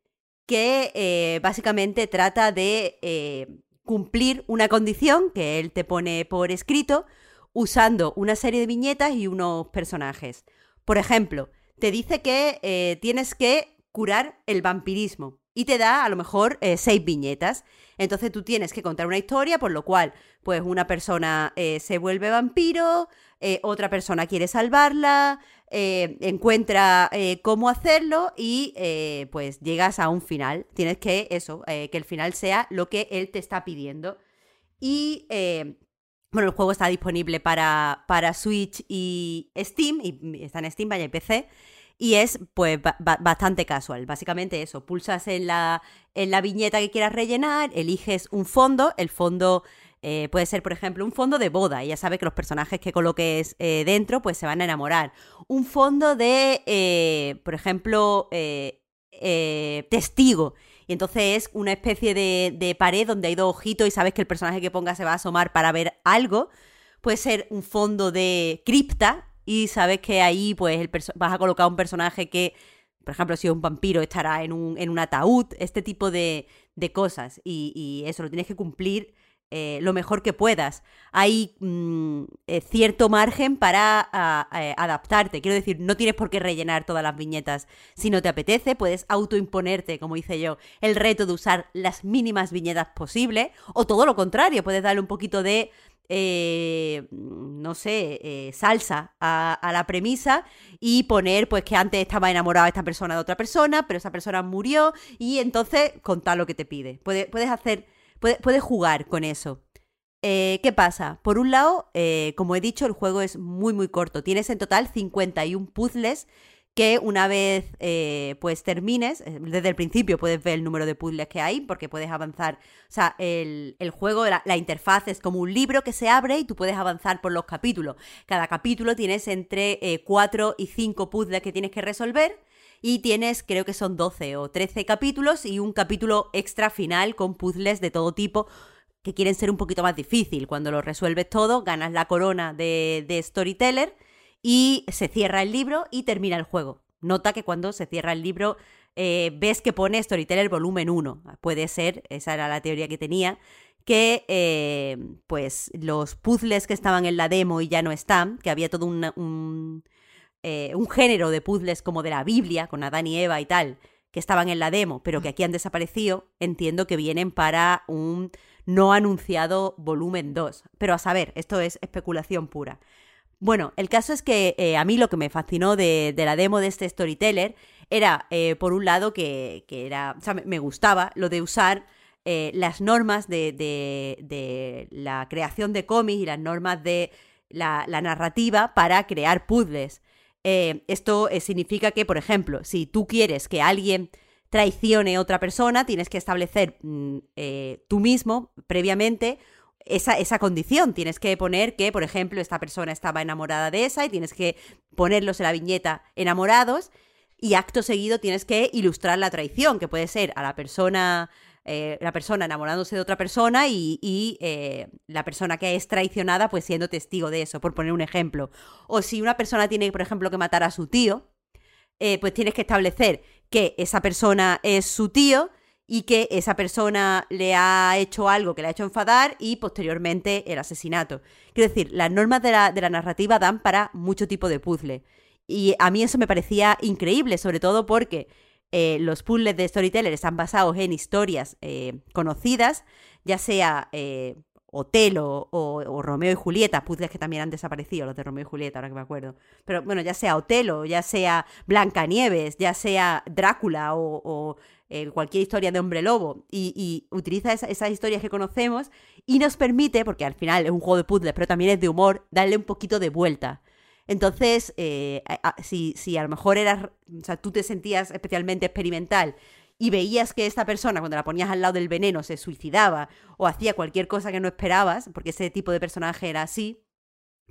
C: que eh, básicamente trata de eh, cumplir una condición que él te pone por escrito usando una serie de viñetas y unos personajes. Por ejemplo, te dice que eh, tienes que curar el vampirismo y te da a lo mejor seis viñetas. Entonces tú tienes que contar una historia, por lo cual, pues una persona se vuelve vampiro, eh, otra persona quiere salvarla, eh, encuentra cómo hacerlo y pues llegas a un final. Tienes que eso, que el final sea lo que él te está pidiendo. Y bueno, el juego está disponible para, para Switch y Steam, y está en Steam, vaya, y PC y es pues ba bastante casual. Básicamente eso, pulsas en la, en la viñeta que quieras rellenar, eliges un fondo, el fondo eh, puede ser, por ejemplo, un fondo de boda, y ya sabes que los personajes que coloques eh, dentro pues se van a enamorar. Un fondo de, eh, por ejemplo, testigo. Y entonces es una especie de, de pared donde hay dos ojitos y sabes que el personaje que ponga se va a asomar para ver algo. Puede ser un fondo de cripta, y sabes que ahí pues el vas a colocar un personaje que, por ejemplo, si es un vampiro, estará en un, en un ataúd, este tipo de, de cosas. Y, y, eso lo tienes que cumplir eh, lo mejor que puedas. Hay mm, eh, cierto margen para a- a- adaptarte. Quiero decir, no tienes por qué rellenar todas las viñetas si no te apetece. Puedes autoimponerte, como hice yo, el reto de usar las mínimas viñetas posibles. O todo lo contrario, puedes darle un poquito de eh, no sé, eh, salsa a, la premisa y poner pues que antes estaba enamorada esta persona de otra persona, pero esa persona murió y entonces contar lo que te pide. Puedes, puedes hacer, puedes jugar con eso. Eh, ¿Qué pasa? Por un lado, eh, como he dicho, el juego es muy muy corto. Tienes en total 51 puzzles que una vez eh, pues termines, eh, desde el principio puedes ver el número de puzzles que hay porque puedes avanzar, o sea, el, el juego, la, la interfaz es como un libro que se abre y tú puedes avanzar por los capítulos. Cada capítulo tienes entre 4 y 5 puzzles que tienes que resolver y tienes, creo que son 12 o 13 capítulos y un capítulo extra final con puzzles de todo tipo que quieren ser un poquito más difícil. Cuando lo resuelves todo, ganas la corona de, de Storyteller y se cierra el libro y termina el juego. Nota que cuando se cierra el libro eh, ves que pone Storyteller volumen 1. Puede ser, esa era la teoría que tenía, que eh, pues los puzzles que estaban en la demo y ya no están, que había todo un, eh, un género de puzzles como de la Biblia, con Adán y Eva y tal, que estaban en la demo, pero que aquí han desaparecido, entiendo que vienen para un no anunciado volumen 2. Pero a saber, esto es especulación pura. Bueno, el caso es que eh, a mí lo que me fascinó de, de la demo de este Storyteller era, eh, por un lado, que, que era, o sea, me, gustaba lo de usar eh, las normas de, de- de la creación de cómics y las normas de la, la narrativa para crear puzzles. Eh, esto eh, significa que, por ejemplo, si tú quieres que alguien traicione a otra persona, tienes que establecer mm, eh, tú mismo previamente esa, esa condición. Tienes que poner que, por ejemplo, esta persona estaba enamorada de esa y tienes que ponerlos en la viñeta enamorados y acto seguido tienes que ilustrar la traición, que puede ser a la persona, eh, la persona enamorándose de otra persona y, eh, la persona que es traicionada pues siendo testigo de eso, por poner un ejemplo. O si una persona tiene, por ejemplo, que matar a su tío, eh, pues tienes que establecer que esa persona es su tío y que esa persona le ha hecho algo que le ha hecho enfadar y posteriormente el asesinato. Quiero decir, las normas de la, de la narrativa dan para mucho tipo de puzzle. Y a mí eso me parecía increíble, sobre todo porque eh, los puzzles de Storyteller están basados en historias eh, conocidas, ya sea eh, Otelo o, Romeo y Julieta, puzzles que también han desaparecido, los de Romeo y Julieta, ahora que me acuerdo. Pero bueno, ya sea Otelo, ya sea Blancanieves, ya sea Drácula o, cualquier historia de hombre lobo, y, y utiliza esa- esas historias que conocemos y nos permite, porque al final es un juego de puzzles, pero también es de humor, darle un poquito de vuelta. Entonces, eh, si, si a lo mejor eras, o sea, tú te sentías especialmente experimental y veías que esta persona, cuando la ponías al lado del veneno, se suicidaba o hacía cualquier cosa que no esperabas, porque ese tipo de personaje era así,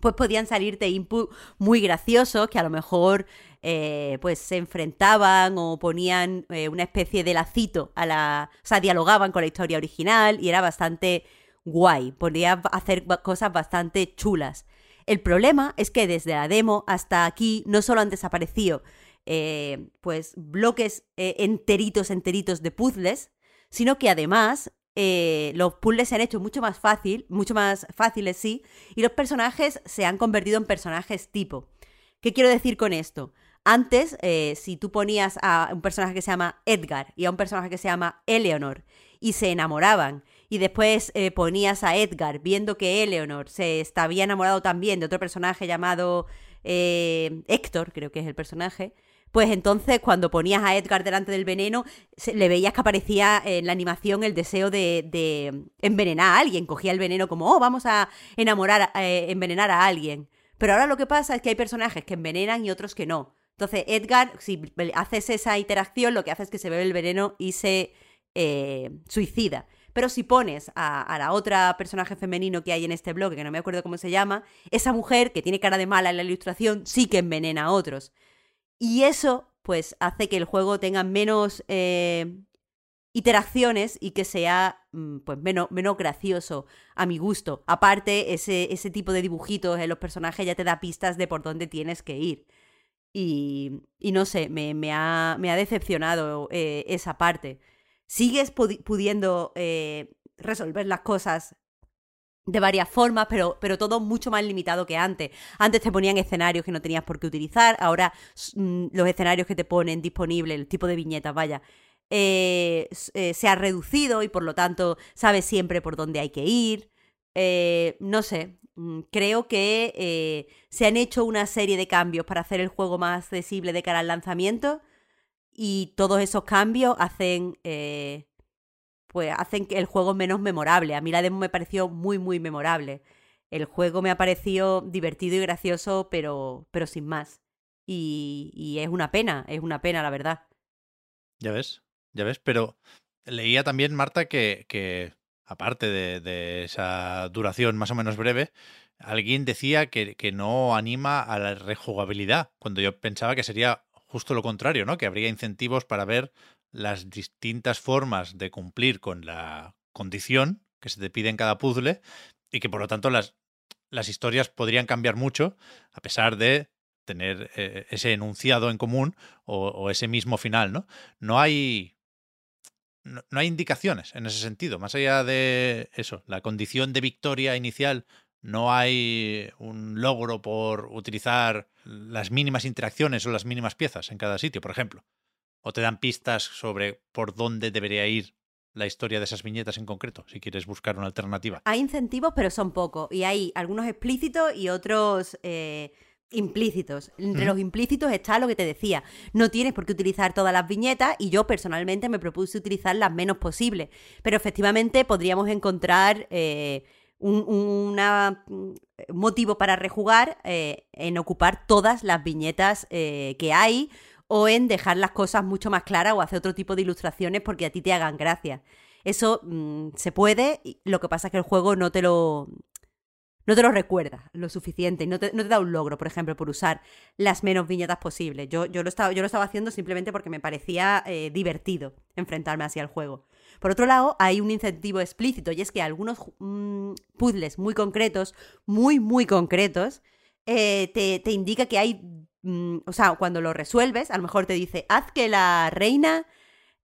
C: pues podían salirte input muy graciosos que a lo mejor eh, pues se enfrentaban o ponían eh, una especie de lacito a la... O sea, dialogaban con la historia original y era bastante guay. Podías hacer cosas bastante chulas. El problema es que desde la demo hasta aquí no solo han desaparecido eh, pues bloques eh, enteritos, enteritos de puzzles, sino que además eh, los puzzles se han hecho mucho más fácil, mucho más fáciles, sí, y los personajes se han convertido en personajes tipo. ¿Qué quiero decir con esto? Antes, si tú ponías a un personaje que se llama Edgar y a un personaje que se llama Eleanor y se enamoraban, y después eh, ponías a Edgar viendo que Eleanor se está- había enamorado también de otro personaje llamado eh, Héctor, creo que es el personaje, pues entonces cuando ponías a Edgar delante del veneno, se- le veías que aparecía en la animación el deseo de, de envenenar a alguien. Cogía el veneno como, oh, vamos a enamorar, eh, envenenar a alguien. Pero ahora lo que pasa es que hay personajes que envenenan y otros que no. Entonces, Edgar, si haces esa interacción, lo que hace es que se bebe el veneno y se eh, suicida. Pero si pones a, la otra personaje femenino que hay en este bloque, que no me acuerdo cómo se llama, esa mujer que tiene cara de mala en la ilustración sí que envenena a otros. Y eso, pues, hace que el juego tenga menos eh, iteraciones y que sea, mm, pues, menos, menos gracioso a mi gusto. Aparte, ese, ese tipo de dibujitos en los personajes ya te da pistas de por dónde tienes que ir. Y, y no sé, me, me ha, me ha decepcionado eh, esa parte. ¿Sigues pudi- pudiendo eh, resolver las cosas de varias formas, pero, pero todo mucho más limitado que antes. Antes te ponían escenarios que no tenías por qué utilizar, ahora mm, los escenarios que te ponen disponibles, el tipo de viñetas, vaya, eh, eh, se ha reducido y por lo tanto sabes siempre por dónde hay que ir. Eh, no sé, mm, creo que se han hecho una serie de cambios para hacer el juego más accesible de cara al lanzamiento y todos esos cambios hacen pues hacen que el juego menos memorable. A mí la demo me pareció muy, muy memorable. El juego me ha parecido divertido y gracioso, pero, pero sin más. Y, y es una pena, es una pena, la verdad.
A: Ya ves, ya ves, pero leía también, Marta, que, que aparte de, de, esa duración más o menos breve, alguien decía que, que, no anima a la rejugabilidad, cuando yo pensaba que sería justo lo contrario, ¿no? Que habría incentivos para ver las distintas formas de cumplir con la condición que se te pide en cada puzzle y que por lo tanto las, las historias podrían cambiar mucho a pesar de tener eh, ese enunciado en común o, o, ese mismo final, ¿no? No hay. No, no, hay indicaciones en ese sentido. Más allá de eso, la condición de victoria inicial, no hay un logro por utilizar las mínimas interacciones o las mínimas piezas en cada sitio, por ejemplo o te dan pistas sobre por dónde debería ir la historia de esas viñetas en concreto, si quieres buscar una alternativa.
C: Hay incentivos, pero son pocos. Y hay algunos explícitos y otros eh, implícitos. Entre mm. los implícitos está lo que te decía. No tienes por qué utilizar todas las viñetas y yo personalmente me propuse utilizar las menos posible. Pero efectivamente podríamos encontrar... Eh, un, un, motivo para rejugar eh, en ocupar todas las viñetas eh, que hay o en dejar las cosas mucho más claras o hacer otro tipo de ilustraciones porque a ti te hagan gracia. Eso mmm, se puede, lo que pasa es que el juego no te lo, no te lo recuerda lo suficiente no te, no te, da un logro, por ejemplo, por usar las menos viñetas posibles. Yo, yo, lo, estaba, yo lo estaba haciendo simplemente porque me parecía eh, divertido enfrentarme así al juego. Por otro lado, hay un incentivo explícito y es que algunos mmm, puzzles muy concretos, muy, muy concretos, eh, te, te indica que hay Mm, o sea, cuando lo resuelves, a lo mejor te dice, haz que la reina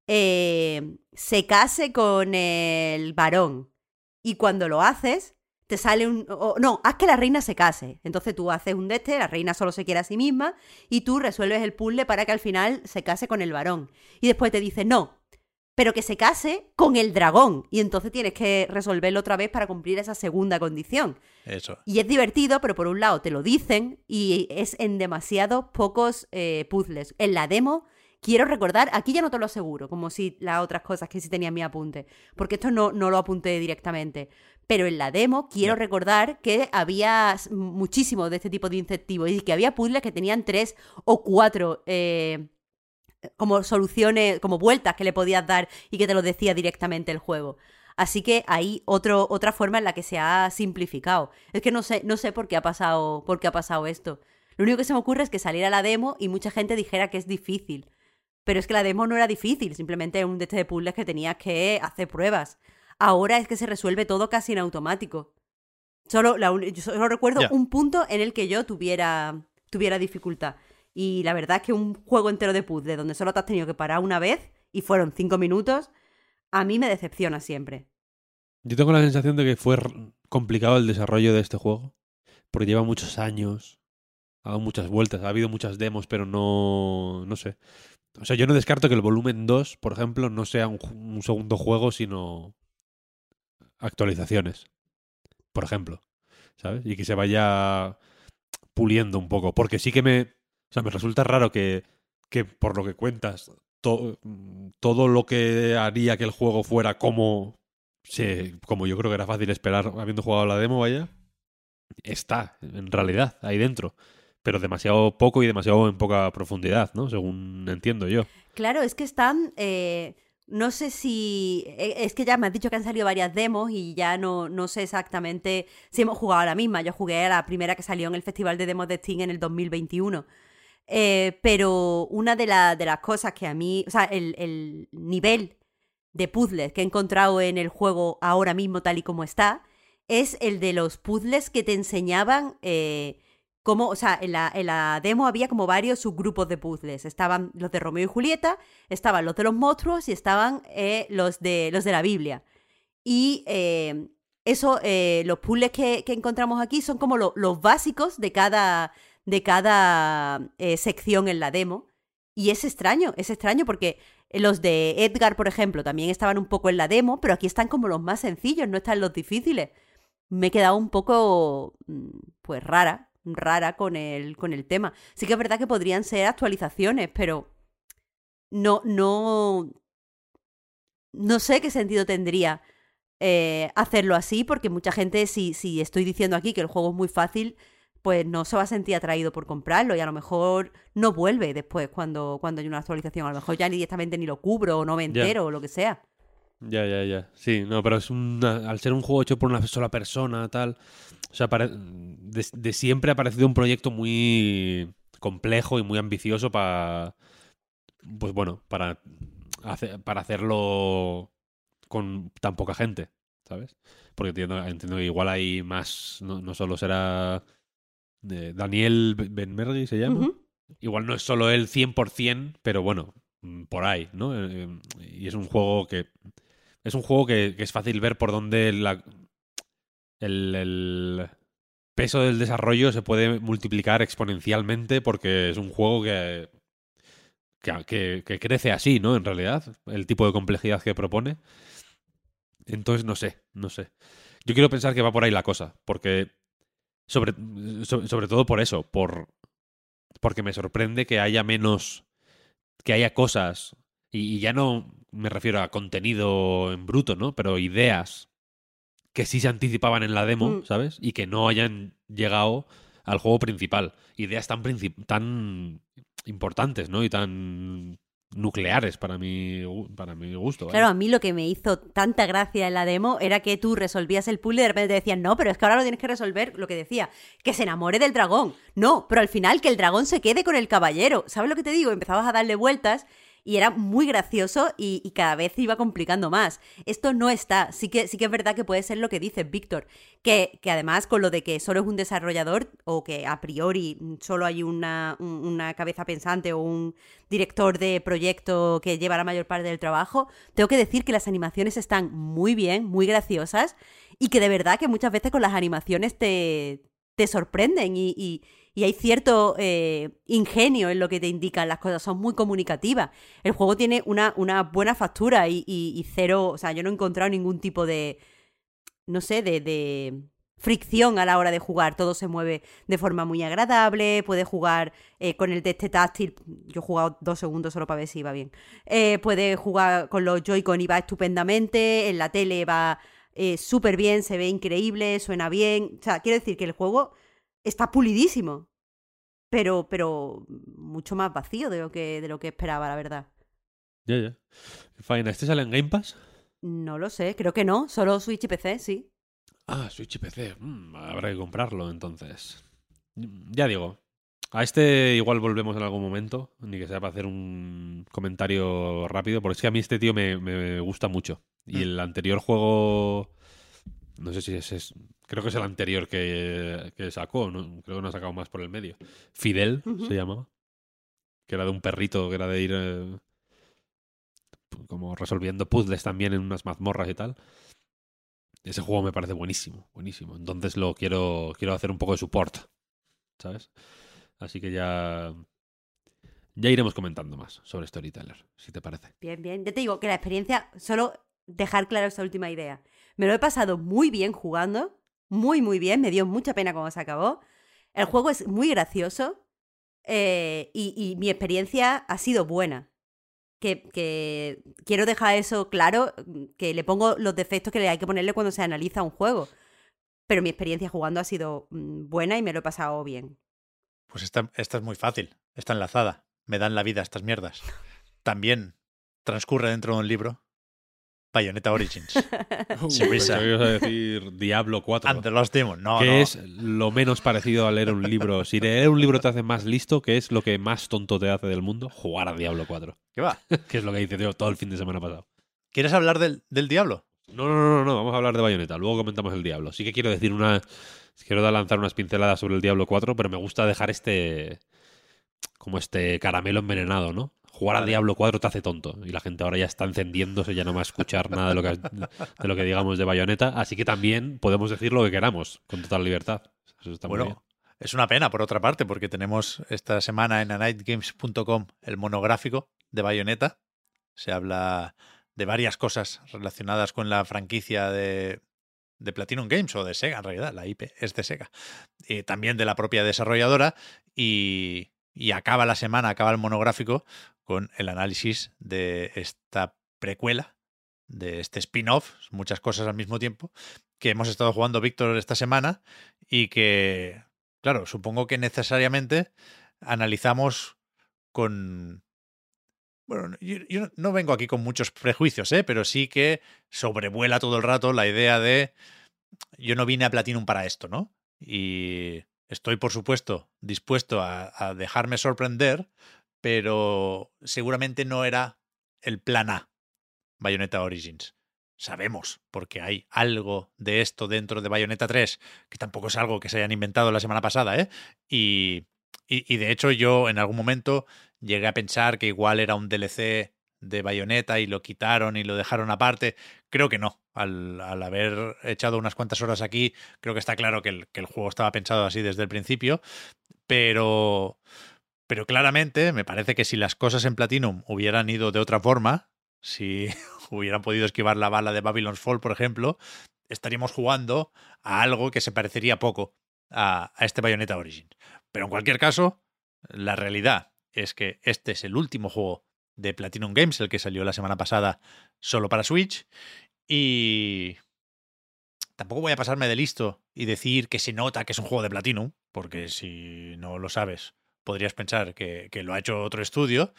C: eh, se case con el varón. Y cuando lo haces, te sale un... No, haz que la reina se case. Entonces tú haces un deste, la reina solo se quiere a sí misma, y tú resuelves el puzzle para que al final se case con el varón. Y después te dice, no, pero que se case con el dragón. Y entonces tienes que resolverlo otra vez para cumplir esa segunda condición.
A: Eso.
C: Y es divertido, pero por un lado te lo dicen y es en demasiado pocos eh, puzzles. En la demo, quiero recordar, aquí ya no te lo aseguro, como si las otras cosas que sí tenía en mi apunte, porque esto no, no lo apunté directamente. Pero en la demo quiero recordar que había muchísimo de este tipo de incentivos y que había puzzles que tenían tres o cuatro eh, como soluciones, como vueltas que le podías dar y que te lo decía directamente el juego. Así que hay otro, otra forma en la que se ha simplificado. Es que no sé, no sé por qué ha pasado, por qué ha pasado esto. Lo único que se me ocurre es que saliera la demo y mucha gente dijera que es difícil. Pero es que la demo no era difícil, simplemente un de este de puzzles que tenías que hacer pruebas. Ahora es que se resuelve todo casi en automático. Solo, la, yo solo recuerdo yeah. un punto en el que yo tuviera, tuviera dificultad. Y la verdad es que un juego entero de puzzle donde solo te has tenido que parar una vez y fueron cinco minutos, a mí me decepciona siempre.
B: Yo tengo la sensación de que fue complicado el desarrollo de este juego, porque lleva muchos años, ha dado muchas vueltas, ha habido muchas demos, pero no, no sé. O sea, yo no descarto que el volumen 2, por ejemplo, no sea un, un segundo juego, sino actualizaciones, por ejemplo, ¿sabes? Y que se vaya puliendo un poco, porque sí que me o sea, me resulta raro que, que por lo que cuentas, to, todo lo que haría que el juego fuera como, se, como yo creo que era fácil esperar habiendo jugado la demo, vaya, está en realidad ahí dentro. Pero demasiado poco y demasiado en poca profundidad, ¿no? Según entiendo yo.
C: Claro, es que están... Eh... No sé si. e, Es que ya me has dicho que han salido varias demos y ya no, no sé exactamente si hemos jugado a la misma. Yo jugué a la primera que salió en el Festival de Demos de Steam en el 2021. Eh, pero una de, la, de, las cosas que a mí, o sea, el, el, nivel de puzzles que he encontrado en el juego ahora mismo tal y como está, es el de los puzzles que te enseñaban eh, cómo, o sea, en la, en la, demo había como varios subgrupos de puzzles. Estaban los de Romeo y Julieta, estaban los de los monstruos y estaban eh, los, de, los de la Biblia. Y eso, eh, los puzzles que, encontramos aquí son como lo- los básicos de cada, de cada eh, sección en la demo. Y es extraño, es extraño porque los de Edgar, por ejemplo, también estaban un poco en la demo, pero aquí están como los más sencillos, no están los difíciles. Me he quedado un poco, mm, pues rara, rara con el, con el tema. Sí que es verdad que podrían ser actualizaciones, pero no, no, no sé qué sentido tendría eh, hacerlo así, porque mucha gente, si, si estoy diciendo aquí que el juego es muy fácil, pues no se va a sentir atraído por comprarlo y a lo mejor no vuelve después cuando, cuando hay una actualización. A lo mejor ya ni directamente ni lo cubro o no me entero o lo que sea.
B: Ya, ya, ya. Sí, no, pero es una, al ser un juego hecho por una sola persona, tal. O sea, de, de siempre ha parecido un proyecto muy complejo y muy ambicioso para. Pues bueno, para, para hacerlo con tan poca gente, ¿sabes? Porque entiendo, entiendo que igual hay más. No, no solo será. Eh, Daniel Benmergui se llama. Igual no es solo él 100%, pero bueno, mm, por ahí, ¿no? Eh, Y es un juego que. Es un juego que, que es fácil ver por dónde la- el, el peso del desarrollo se puede multiplicar exponencialmente porque es un juego que, que, que- que crece así, ¿no? En realidad, el tipo de complejidad que propone. Entonces, no sé, no sé. Yo quiero pensar que va por ahí la cosa, porque sobre, sobre, sobre todo por eso, por, porque me sorprende que haya menos, que haya cosas, y, y ya no me refiero a contenido en bruto, ¿no? Pero ideas que sí se anticipaban en la demo,
C: Mm.
B: ¿sabes? Y que no hayan llegado al juego principal. Ideas tan, princip- tan importantes, ¿no? Y tan nucleares para mi, para mi gusto. ¿vale?
C: Claro, a mí lo que me hizo tanta gracia en la demo era que tú resolvías el puzzle y de repente te decían, no, pero es que ahora lo tienes que resolver, lo que decía, que se enamore del dragón. No, pero al final que el dragón se quede con el caballero. ¿Sabes lo que te digo? Empezabas a darle vueltas y era muy gracioso y, cada vez iba complicando más. Esto no está. Sí que, sí que es verdad que puede ser lo que dices, Víctor. Que, que además con lo de que solo es un desarrollador o que a priori solo hay una, un- una cabeza pensante o un director de proyecto que lleva la mayor parte del trabajo, tengo que decir que las animaciones están muy bien, muy graciosas y que de verdad que muchas veces con las animaciones te, te sorprenden y- y hay cierto eh, ingenio en lo que te indican las cosas, son muy comunicativas. El juego tiene una, una buena factura y, y- y cero, o sea, yo no he encontrado ningún tipo de, no sé, de, de fricción a la hora de jugar. Todo se mueve de forma muy agradable, puedes jugar eh, con el de este táctil, yo he jugado dos segundos solo para ver si iba bien. Eh, puedes jugar con los Joy-Con y va estupendamente, en la tele va eh, súper bien, se ve increíble, suena bien. O sea, quiero decir que el juego está pulidísimo, pero, pero mucho más vacío de lo que, de lo que esperaba, la verdad.
B: Ya, ya. Fine, ¿este sale en Game Pass?
C: No lo sé, creo que no, solo Switch y PC, sí.
B: Ah, Switch y PC. Mm, habrá que comprarlo entonces. Ya digo, a este igual volvemos en algún momento, ni que sea para hacer un comentario rápido, porque es que a mí este tío me, me gusta mucho. Y
A: Mm.
B: el anterior juego, no sé si es, es- creo que es el anterior que, que sacó, ¿no? creo que no ha sacado más por el medio. Fidel se llamaba, que era de un perrito, que era de ir eh, como resolviendo puzzles también en unas mazmorras y tal. Ese juego me parece buenísimo, buenísimo. Entonces lo quiero, quiero hacer un poco de support, ¿sabes? Así que ya, ya iremos comentando más sobre Storyteller, si te parece.
C: Bien, bien. Ya te digo que la experiencia, solo dejar claro esta última idea. Me lo he pasado muy bien jugando, muy, muy bien. Me dio mucha pena cuando se acabó. El juego es muy gracioso eh, y, mi experiencia ha sido buena. Que, quiero dejar eso claro, que le pongo los defectos que hay que ponerle cuando se analiza un juego. Pero mi experiencia jugando ha sido mm, buena y me lo he pasado bien.
A: Pues esta, esta es muy fácil, está enlazada. Me dan la vida estas mierdas. También transcurre dentro de un libro. Bayonetta Origins. <laughs>
B: A decir Diablo 4.
A: And the Lost Demon. No,
B: que
A: no.
B: es lo menos parecido a leer un libro. Si leer un libro te hace más listo, que es lo que más tonto te hace del mundo, jugar a Diablo 4.
A: ¿Qué va? <laughs>
B: Que es lo que hice yo todo el fin de semana pasado.
A: ¿Quieres hablar del, del diablo?
B: No, no, no, no, no, vamos a hablar de Bayonetta. Luego comentamos el Diablo. Sí que quiero decir una. Quiero lanzar unas pinceladas sobre el Diablo 4, pero me gusta dejar este. Como este caramelo envenenado, ¿no? Jugar a Diablo 4 te hace tonto. Y la gente ahora ya está encendiéndose, ya no va a escuchar nada de lo, que, de lo que digamos de Bayonetta. Así que también podemos decir lo que queramos, con total libertad. Eso está muy bien.
A: Bueno, es una pena, por otra parte, porque tenemos esta semana en anightgames.com el monográfico de Bayonetta. Se habla de varias cosas relacionadas con la franquicia de, de Platinum Games o de Sega, en realidad, la IP es de Sega. También de la propia desarrolladora. Y, y acaba la semana, acaba el monográfico con el análisis de esta precuela, de este spin-off, muchas cosas al mismo tiempo, que hemos estado jugando Víctor esta semana y que, claro, supongo que necesariamente analizamos con... Bueno, yo, yo no vengo aquí con muchos prejuicios, ¿eh? pero sí que sobrevuela todo el rato la idea de yo no vine a Platinum para esto, ¿no? Y estoy, por supuesto, dispuesto a, a dejarme sorprender, pero seguramente no era el plan A, Bayonetta Origins. Sabemos, porque hay algo de esto dentro de Bayonetta 3, que tampoco es algo que se hayan inventado la semana pasada, ¿eh? Y, y, de hecho yo en algún momento llegué a pensar que igual era un DLC de Bayonetta y lo quitaron y lo dejaron aparte. Creo que no. Al, al, haber echado unas cuantas horas aquí, creo que está claro que el, que el, juego estaba pensado así desde el principio. Pero. Pero claramente me parece que si las cosas en Platinum hubieran ido de otra forma, si <laughs> hubieran podido esquivar la bala de Babylon's Fall, por ejemplo, estaríamos jugando a algo que se parecería poco a, este Bayonetta Origins. Pero en cualquier caso, la realidad es que este es el último juego de Platinum Games, el que salió la semana pasada solo para Switch. Y tampoco voy a pasarme de listo y decir que se nota que es un juego de Platinum, porque si no lo sabes, podrías pensar que, lo ha hecho otro estudio.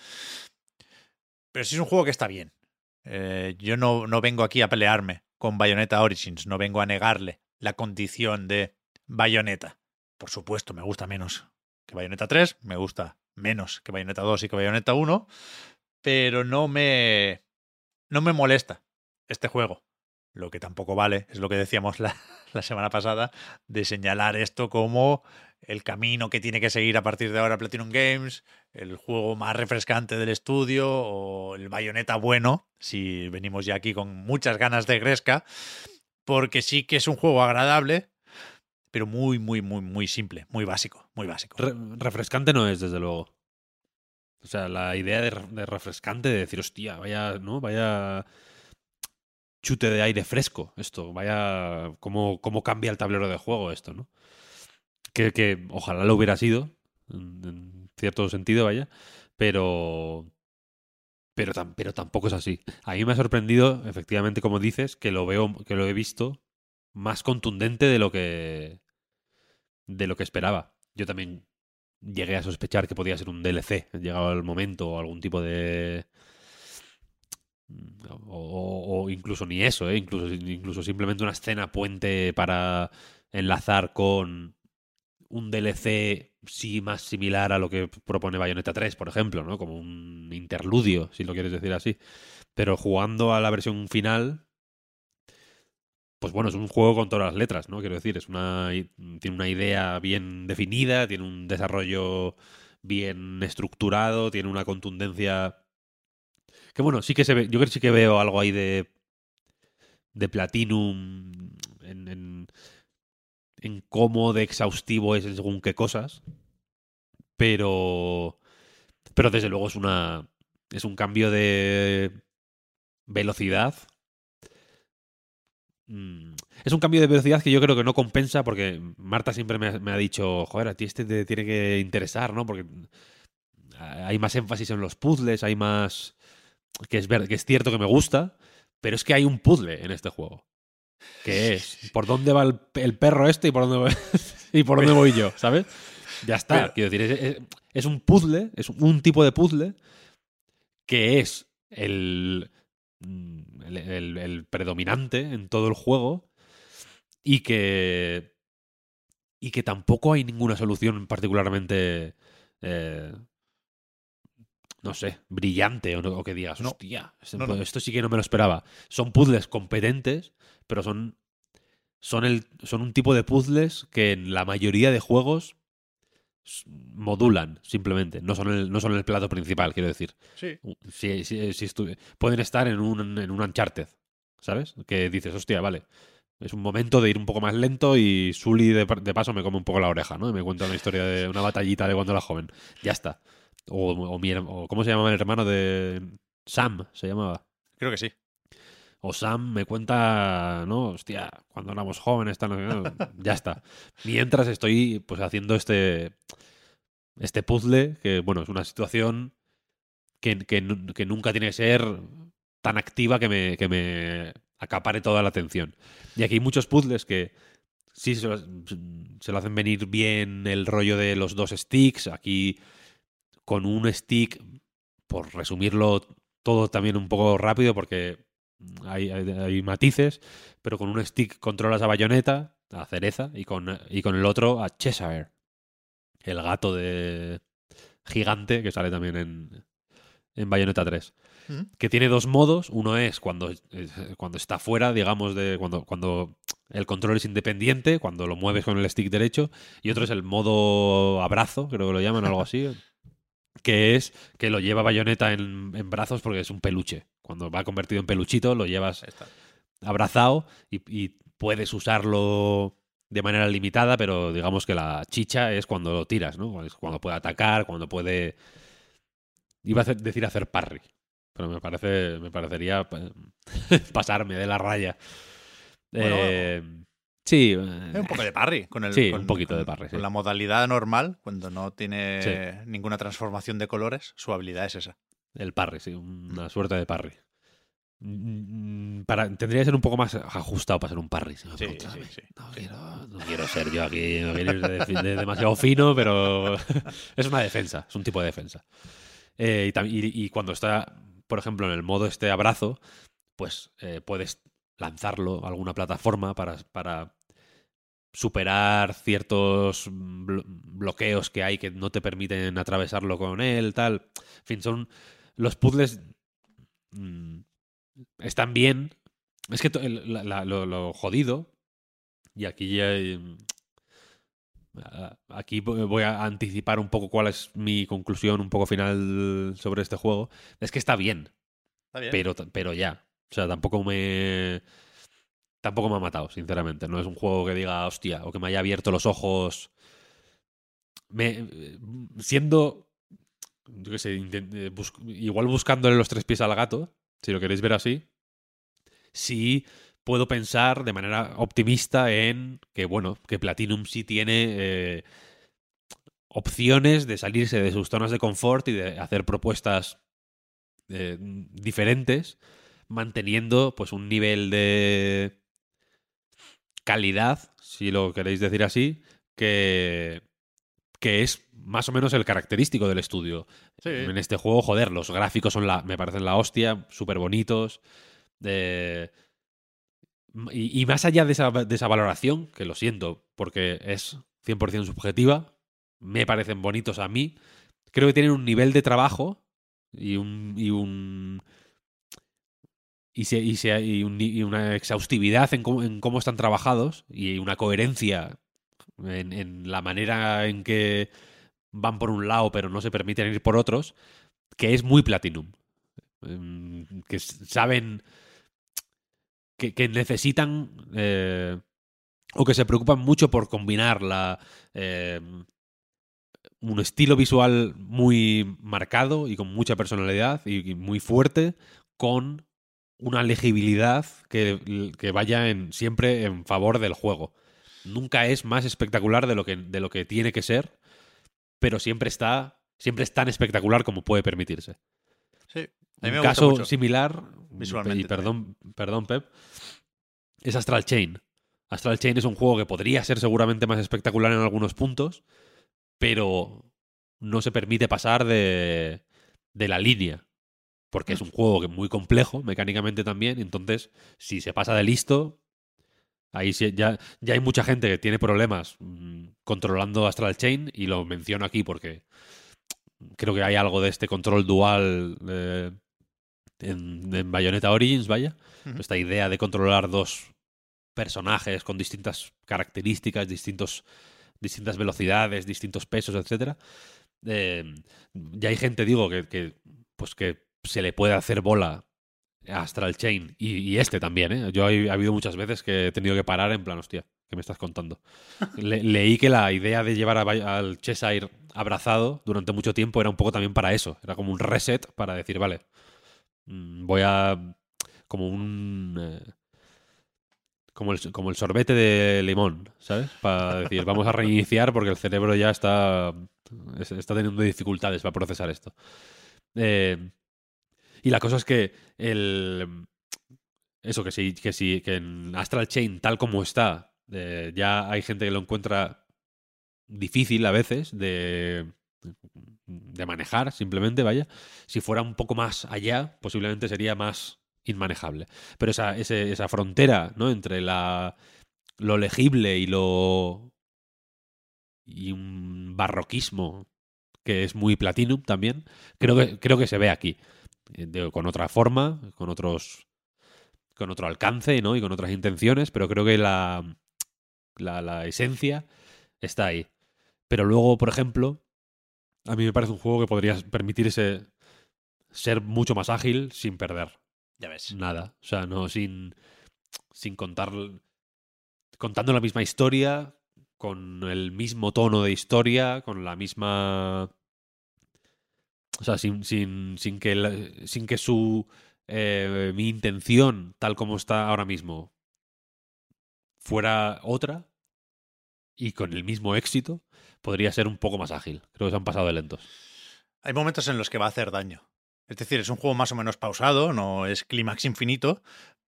A: Pero sí es un juego que está bien. Eh, yo no, no vengo aquí a pelearme con Bayonetta Origins, no vengo a negarle la condición de Bayonetta. Por supuesto, me gusta menos que Bayonetta 3, me gusta menos que Bayonetta 2 y que Bayonetta 1, pero no me no me molesta este juego. Lo que tampoco vale es lo que decíamos la, <laughs> la, semana pasada de señalar esto como el camino que tiene que seguir a partir de ahora Platinum Games, el juego más refrescante del estudio o el bayoneta bueno, si venimos ya aquí con muchas ganas de Gresca, porque sí que es un juego agradable, pero muy, muy, muy, muy simple, muy básico, muy básico.
B: Re refrescante no es, desde luego. O sea, la idea de, de, refrescante, de decir, hostia, vaya, ¿no? Vaya chute de aire fresco esto, vaya cómo, cómo cambia el tablero de juego esto, ¿no? Que, que ojalá lo hubiera sido, en, cierto sentido, vaya, pero... Pero, tam, pero tampoco es así. A mí me ha sorprendido, efectivamente, como dices, que lo veo, que lo he visto más contundente de lo que de lo que esperaba. Yo también llegué a sospechar que podía ser un DLC, llegado el momento, o algún tipo de. O, o incluso ni eso, ¿eh? incluso, incluso simplemente una escena puente para enlazar con un DLC sí más similar a lo que propone Bayonetta 3, por ejemplo, ¿no? Como un interludio, si lo quieres decir así. Pero jugando a la versión final, pues bueno, es un juego con todas las letras, ¿no? Quiero decir, es una tiene una idea bien definida, tiene un desarrollo bien estructurado, tiene una contundencia que bueno, sí que se ve, yo creo que sí que veo algo ahí de de Platinum en, en, en cómo de exhaustivo es según qué cosas, pero pero desde luego es una es un cambio de velocidad Mm, es un cambio de velocidad que yo creo que no compensa porque Marta siempre me ha, dicho, joder, a ti este te tiene que interesar, ¿no? Porque hay más énfasis en los puzzles, hay más... que es, ver, que es cierto que me gusta, pero es que hay un puzzle en este juego. Que es, ¿por dónde va el, el perro este y por dónde, voy, <laughs> y por dónde voy yo? ¿Sabes? Ya está. Pero, Quiero decir, es, es, es un puzzle, es un tipo de puzzle que es el el, el, el, predominante en todo el juego y que y que tampoco hay ninguna solución particularmente eh, no sé, brillante o, no, o que digas,
A: no.
B: hostia, esto,
A: No, no.
B: esto sí que no me lo esperaba. Son puzzles competentes, pero son son el son un tipo de puzzles que en la mayoría de juegos modulan simplemente, no son el, no son el plato principal, quiero decir.
A: Sí.
B: Si, si- pueden estar en un, en un Uncharted, ¿sabes? Que dices, hostia, vale, es un momento de ir un poco más lento y Sully de, de paso me come un poco la oreja, ¿no? Y me cuenta una historia de una batallita de cuando era joven. Ya está. O, o mi o ¿cómo se llamaba el hermano de Sam? Se llamaba.
A: Creo que sí.
B: O Sam me cuenta, no, hostia, cuando éramos jóvenes, qué, ya está. Mientras estoy pues haciendo este este puzzle, que bueno, es una situación que, que que nunca tiene que ser tan activa que me, que me acapare toda la atención. Y aquí hay muchos puzzles que sí se lo, se lo hacen venir bien el rollo de los dos sticks. Aquí con un stick, por resumirlo todo también un poco rápido, porque hay, hay- hay matices, pero con un stick controlas a Bayonetta, a Cereza, y con, y con el otro a Cheshire, el gato de gigante que sale también en, en Bayonetta 3.
A: Mm.
B: Que tiene dos modos. Uno es cuando, cuando está fuera, digamos, de cuando, cuando el control es independiente, cuando lo mueves con el stick derecho. Y otro es el modo abrazo, creo que lo llaman, algo así. <laughs> Que es que lo lleva Bayonetta en, en brazos porque es un peluche. Cuando va convertido en peluchito, lo llevas abrazado y, y puedes usarlo de manera limitada, pero digamos que la chicha es cuando lo tiras, ¿no? Es cuando puede atacar, cuando puede... Iba a decir hacer parry, pero me parece me parecería eh, <laughs> pasarme de la raya.
A: Bueno,
B: Eh, sí,
A: Eh, un poco de parry. Con el,
B: Sí,
A: con-
B: un poquito
A: con-
B: de parry, sí.
A: Con la modalidad normal, cuando no tiene ninguna transformación de colores, su habilidad es esa.
B: el parry, sí, una suerte de parry. Mm, Para, tendría que ser un poco más ajustado para ser un parry. si me
A: Sí,
B: preguntas a
A: sí,
B: mí.
A: sí.
B: No quiero, no quiero ser yo aquí, no quiero ir de, de demasiado fino, pero <laughs> es una defensa, es un tipo de defensa. Eh, y, tam- y- y cuando está, por ejemplo, en el modo este abrazo, pues eh, puedes lanzarlo a alguna plataforma para, para superar ciertos blo- bloqueos que hay que no te permiten atravesarlo con él, tal. En fin, son los puzzles mm, están bien. Es que la- la- lo, lo jodido, y aquí ya, eh, aquí vo- voy a anticipar un poco cuál es mi conclusión un poco final sobre este juego, es que está bien,
A: Está bien.
B: pero, pero ya. O sea, tampoco me... Tampoco me ha matado, sinceramente. No es un juego que diga, hostia, o que me haya abierto los ojos. Me, siendo, yo qué sé, eh, igual buscándole los tres pies al gato, si lo queréis ver así, sí puedo pensar de manera optimista en que, bueno, que Platinum sí tiene eh, opciones de salirse de sus zonas de confort y de hacer propuestas eh, diferentes, manteniendo pues un nivel de calidad, si lo queréis decir así, que, que es más o menos el característico del estudio.
A: Sí.
B: En este juego, joder, los gráficos son la, me parecen la hostia, súper bonitos. eh, y, y más allá de esa, de esa valoración, que lo siento, porque es 100% subjetiva, me parecen bonitos a mí. Creo que tienen un nivel de trabajo y un. Y un y, se- y se- y un- y una exhaustividad en cómo, en cómo están trabajados y una coherencia en, la manera en que van por un lado pero no se permiten ir por otros, que es muy Platinum. Em, Que saben que, que necesitan eh, o que se preocupan mucho por combinar la eh, un estilo visual muy marcado y con mucha personalidad y muy fuerte con una legibilidad que, que vaya en, siempre en favor del juego. Nunca es más espectacular de lo que, de lo que tiene que ser, pero siempre está siempre es tan espectacular como puede permitirse.
A: Sí. A mí me
B: Un caso
A: mucho.
B: similar,
A: Visualmente
B: y perdón, perdón Pep, es Astral Chain. Astral Chain es un juego que podría ser seguramente más espectacular en algunos puntos, pero no se permite pasar de, de la línea. Porque es un juego que muy complejo, mecánicamente también, entonces, si se pasa de listo, ahí sí- ya, ya hay mucha gente que tiene problemas mm, controlando Astral Chain, y lo menciono aquí porque creo que hay algo de este control dual eh, en, en Bayonetta Origins, vaya. Esta idea de controlar dos personajes con distintas características, distintos distintas velocidades, distintos pesos, etcétera. Eh, ya hay gente, digo, que, que, pues que se le puede hacer bola a Astral Chain y, y este también, ¿eh? Yo he, ha habido muchas veces que he tenido que parar en plan, hostia, ¿qué me estás contando? <laughs> Le- leí que la idea de llevar a al Cheshire abrazado durante mucho tiempo era un poco también para eso. Era como un reset para decir, vale, mm, voy a... como un... eh, como el, como el sorbete de limón, ¿sabes? Para decir, vamos a reiniciar porque el cerebro ya está, es- está teniendo dificultades para procesar esto. Eh, y la cosa es que el... Eso, que sí, que sí, que en Astral Chain, tal como está, eh, ya hay gente que lo encuentra difícil a veces de, de manejar, simplemente, vaya. Si fuera un poco más allá, posiblemente sería más inmanejable. Pero esa, ese- esa frontera, ¿no? Entre la, lo legible y lo. y un barroquismo que es muy Platinum también, creo que, creo que se ve aquí. Eh, de- con otra forma, con otros. con otro alcance, ¿no? Y con otras intenciones, pero creo que la. la, la esencia está ahí. Pero luego, por ejemplo, a mí me parece un juego que podría permitirse ser mucho más ágil sin perder
A: Ya ves.
B: nada. O sea, no sin, sin contar. contando la misma historia, con el mismo tono de historia, con la misma. O sea, sin, sin, sin, que, sin que su. eh, mi intención, tal como está ahora mismo, fuera otra. Y con el mismo éxito, podría ser un poco más ágil. Creo que se han pasado de lentos.
A: Hay momentos en los que va a hacer daño. Es decir, es un juego más o menos pausado, no es clímax infinito,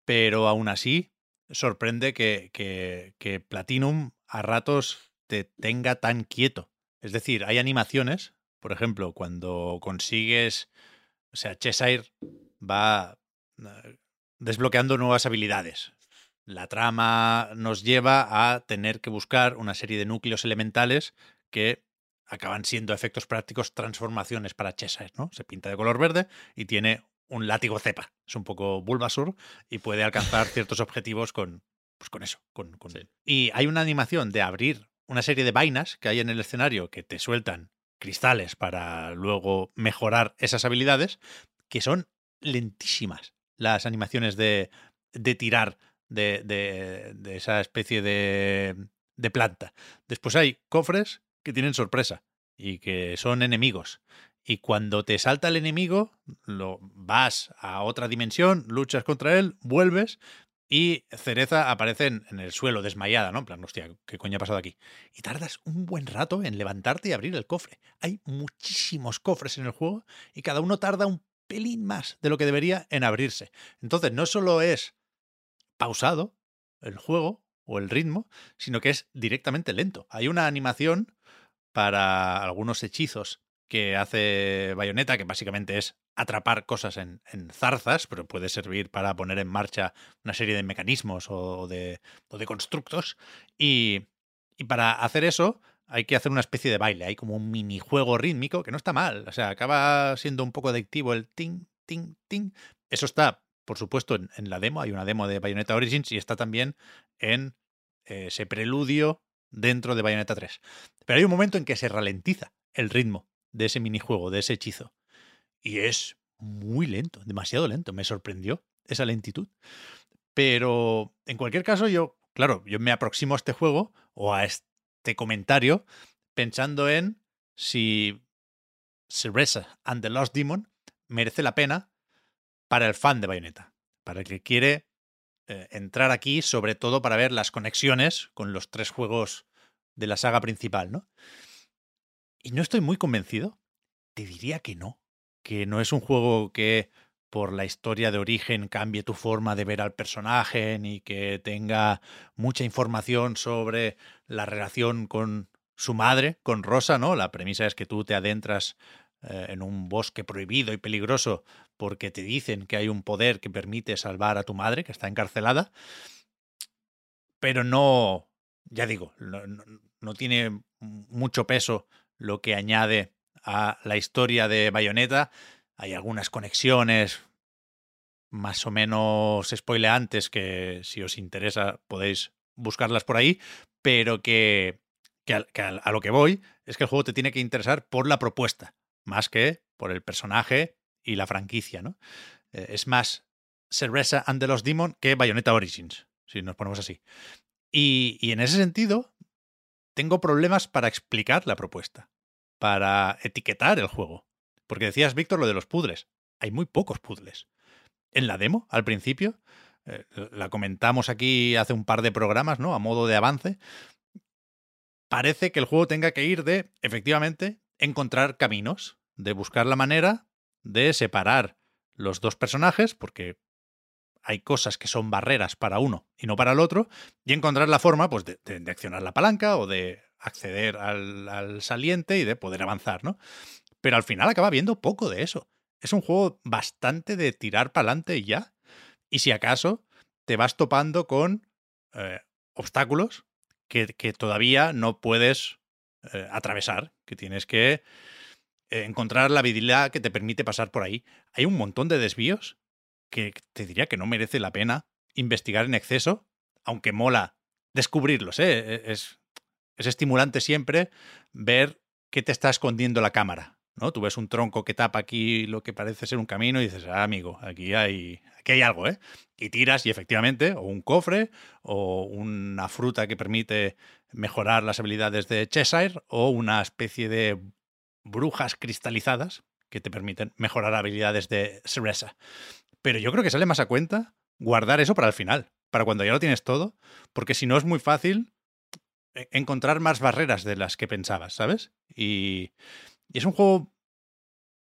A: pero aún así sorprende que, que, que Platinum a ratos te tenga tan quieto. Es decir, hay animaciones, por ejemplo, cuando consigues, o sea, Cheshire va eh, desbloqueando nuevas habilidades. La trama nos lleva a tener que buscar una serie de núcleos elementales que acaban siendo efectos prácticos transformaciones para Cheshire, ¿no? Se pinta de color verde y tiene un látigo cepa. Es un poco Bulbasaur y puede alcanzar <laughs> ciertos objetivos con, pues con eso. Con, con-
B: Sí.
A: Y hay una animación de abrir una serie de vainas que hay en el escenario que te sueltan cristales para luego mejorar esas habilidades, que son lentísimas las animaciones de, de tirar de, de- esa especie de, de planta. Después hay cofres que tienen sorpresa y que son enemigos. Y cuando te salta el enemigo, lo vas a otra dimensión, luchas contra él, vuelves y Cereza aparece en, el suelo desmayada, ¿no? En plan, hostia, ¿qué coño ha pasado aquí? Y tardas un buen rato en levantarte y abrir el cofre. Hay muchísimos cofres en el juego y cada uno tarda un pelín más de lo que debería en abrirse. Entonces, no solo es pausado el juego o el ritmo, sino que es directamente lento. Hay una animación para algunos hechizos que hace Bayonetta, que básicamente es atrapar cosas en, en zarzas, pero puede servir para poner en marcha una serie de mecanismos o de, o de constructos. Y, y para hacer eso hay que hacer una especie de baile, hay como un minijuego rítmico que no está mal, o sea, acaba siendo un poco adictivo el ting, ting, ting. Eso está, por supuesto, en, en la demo, hay una demo de Bayonetta Origins y está también en eh, ese preludio dentro de Bayonetta 3. Pero hay un momento en que se ralentiza el ritmo de ese minijuego, de ese hechizo. Y es muy lento, demasiado lento. Me sorprendió esa lentitud. Pero en cualquier caso, yo, claro, yo me aproximo a este juego o a este comentario pensando en si Cereza and the Lost Demon merece la pena para el fan de Bayonetta, para el que quiere eh, entrar aquí, sobre todo para ver las conexiones con los tres juegos de la saga principal, ¿no? Y no estoy muy convencido. Te diría que no. Que no es un juego que por la historia de origen cambie tu forma de ver al personaje, ni que tenga mucha información sobre la relación con su madre, con Rosa, ¿no? La premisa es que tú te adentras eh, en un bosque prohibido y peligroso porque te dicen que hay un poder que permite salvar a tu madre, que está encarcelada. Pero no, ya digo, no, tiene mucho peso lo que añade a la historia de Bayonetta. Hay algunas conexiones más o menos spoileantes que si os interesa podéis buscarlas por ahí, pero que, que, a, que a lo que voy es que el juego te tiene que interesar por la propuesta, más que por el personaje y la franquicia, ¿no? Eh, es más Cereza and the Lost Demon que Bayonetta Origins, si nos ponemos así. Y, y en ese sentido, tengo problemas para explicar la propuesta, para etiquetar el juego. Porque decías, Víctor, lo de los puzzles. Hay muy pocos puzzles. En la demo, al principio, eh, la comentamos aquí hace un par de programas, ¿no? A modo de avance. Parece que el juego tenga que ir de, efectivamente, encontrar caminos, de buscar la manera de separar los dos personajes, porque hay cosas que son barreras para uno y no para el otro, y encontrar la forma pues, de, accionar la palanca o de acceder al, al, saliente y de poder avanzar, ¿no? Pero al final acaba viendo poco de eso. Es un juego bastante de tirar para adelante y ya. Y si acaso te vas topando con eh, obstáculos que, que, todavía no puedes eh, atravesar, que tienes que eh, encontrar la habilidad que te permite pasar por ahí. Hay un montón de desvíos que te diría que no merece la pena investigar en exceso, aunque mola descubrirlos. ¿eh? Es, es estimulante siempre ver qué te está escondiendo la cámara. ¿no? Tú ves un tronco que tapa aquí lo que parece ser un camino y dices, ah, amigo, aquí hay, aquí hay algo, ¿eh? Y tiras y efectivamente, o un cofre, o una fruta que permite mejorar las habilidades de Cheshire, o una especie de brujas cristalizadas que te permiten mejorar habilidades de Cereza. Pero yo creo que sale más a cuenta guardar eso para el final, para cuando ya lo tienes todo, porque si no es muy fácil e-, encontrar más barreras de las que pensabas, ¿sabes? Y, y es un juego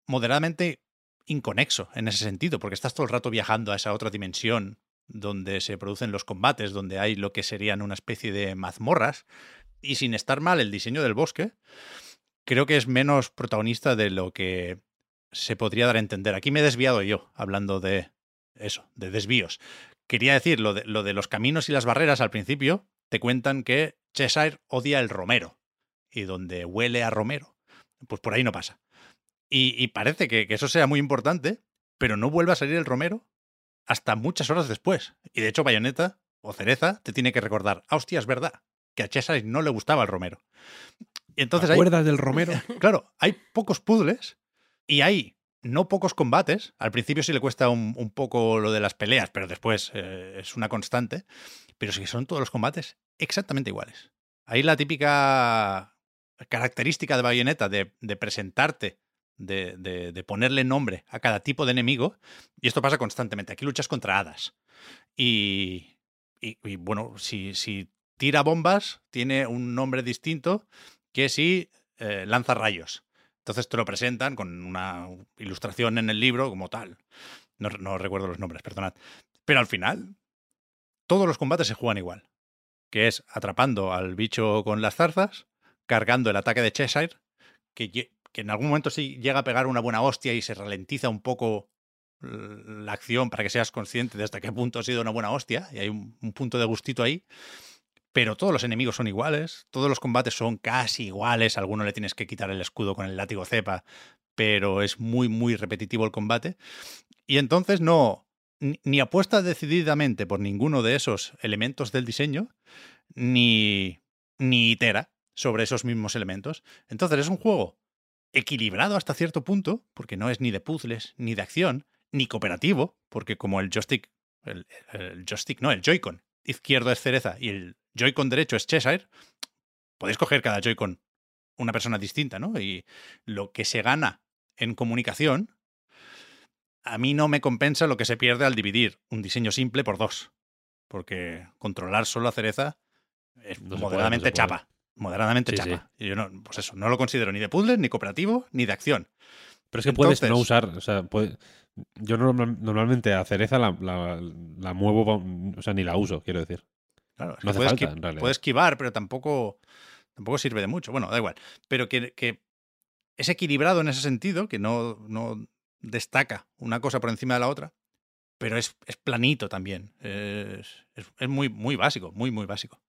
A: moderadamente inconexo en ese sentido, porque estás todo el rato viajando a esa otra dimensión donde se producen los combates, donde hay lo que serían una especie de mazmorras, y sin estar mal el diseño del bosque, creo que es menos protagonista de lo que se podría dar a entender. Aquí me he desviado yo hablando de eso, de desvíos. Quería decir lo de, lo de los caminos y las barreras al principio, te cuentan que Cheshire odia el romero, y donde huele a romero, pues por ahí no pasa. Y, y parece que, que, eso sea muy importante, pero no vuelve a salir el romero hasta muchas horas después. Y de hecho, Bayonetta o Cereza te tiene que recordar, ah, hostia, es verdad, que a Cheshire no le gustaba el romero. Y entonces
B: ¿Te acuerdas
A: hay,
B: del romero? <laughs>
A: Claro, hay pocos puzzles y hay no pocos combates. Al principio sí le cuesta un, poco lo de las peleas, pero después eh, es una constante. Pero sí son todos los combates exactamente iguales. Hay la típica característica de Bayonetta de, presentarte, de, ponerle nombre a cada tipo de enemigo, y esto pasa constantemente. Aquí luchas contra hadas. Y, bueno, si, si, tira bombas, tiene un nombre distinto que si eh, lanza rayos. Entonces te lo presentan con una ilustración en el libro como tal. No, recuerdo los nombres, perdonad. Pero al final, todos los combates se juegan igual. Que es atrapando al bicho con las zarzas, cargando el ataque de Cheshire, que, en algún momento sí llega a pegar una buena hostia y se ralentiza un poco la acción para que seas consciente de hasta qué punto ha sido una buena hostia. Y hay un punto de gustito ahí pero todos los enemigos son iguales, todos los combates son casi iguales, alguno le tienes que quitar el escudo con el látigo cepa, pero es muy, muy repetitivo el combate. Y entonces no, ni apuesta decididamente por ninguno de esos elementos del diseño, ni, ni itera sobre esos mismos elementos. Entonces es un juego equilibrado hasta cierto punto, porque no es ni de puzzles, ni de acción, ni cooperativo, porque como el joystick, el, el joystick, no, el Joy-Con izquierdo es cereza y el Joy-Con derecho es Cheshire, podéis coger cada Joy-Con una persona distinta, ¿no? Y lo que se gana en comunicación, a mí no me compensa lo que se pierde al dividir un diseño simple por dos. Porque controlar solo a cereza es no moderadamente puede, no chapa. Moderadamente sí, chapa. Sí. Y yo no, pues eso, no lo considero ni de puzzle, ni cooperativo, ni de acción.
B: Pero es que Entonces, puedes no usar, o sea, puede, yo normalmente a cereza la, la, la, muevo, o sea, ni la uso, quiero decir.
A: Claro, no hace puede, falta, esqui puede esquivar, pero tampoco, tampoco sirve de mucho. Bueno, da igual. Pero que, que es equilibrado en ese sentido, que no, no, destaca una cosa por encima de la otra, pero es, es planito también. Es, es, es, muy, muy básico, muy, muy básico.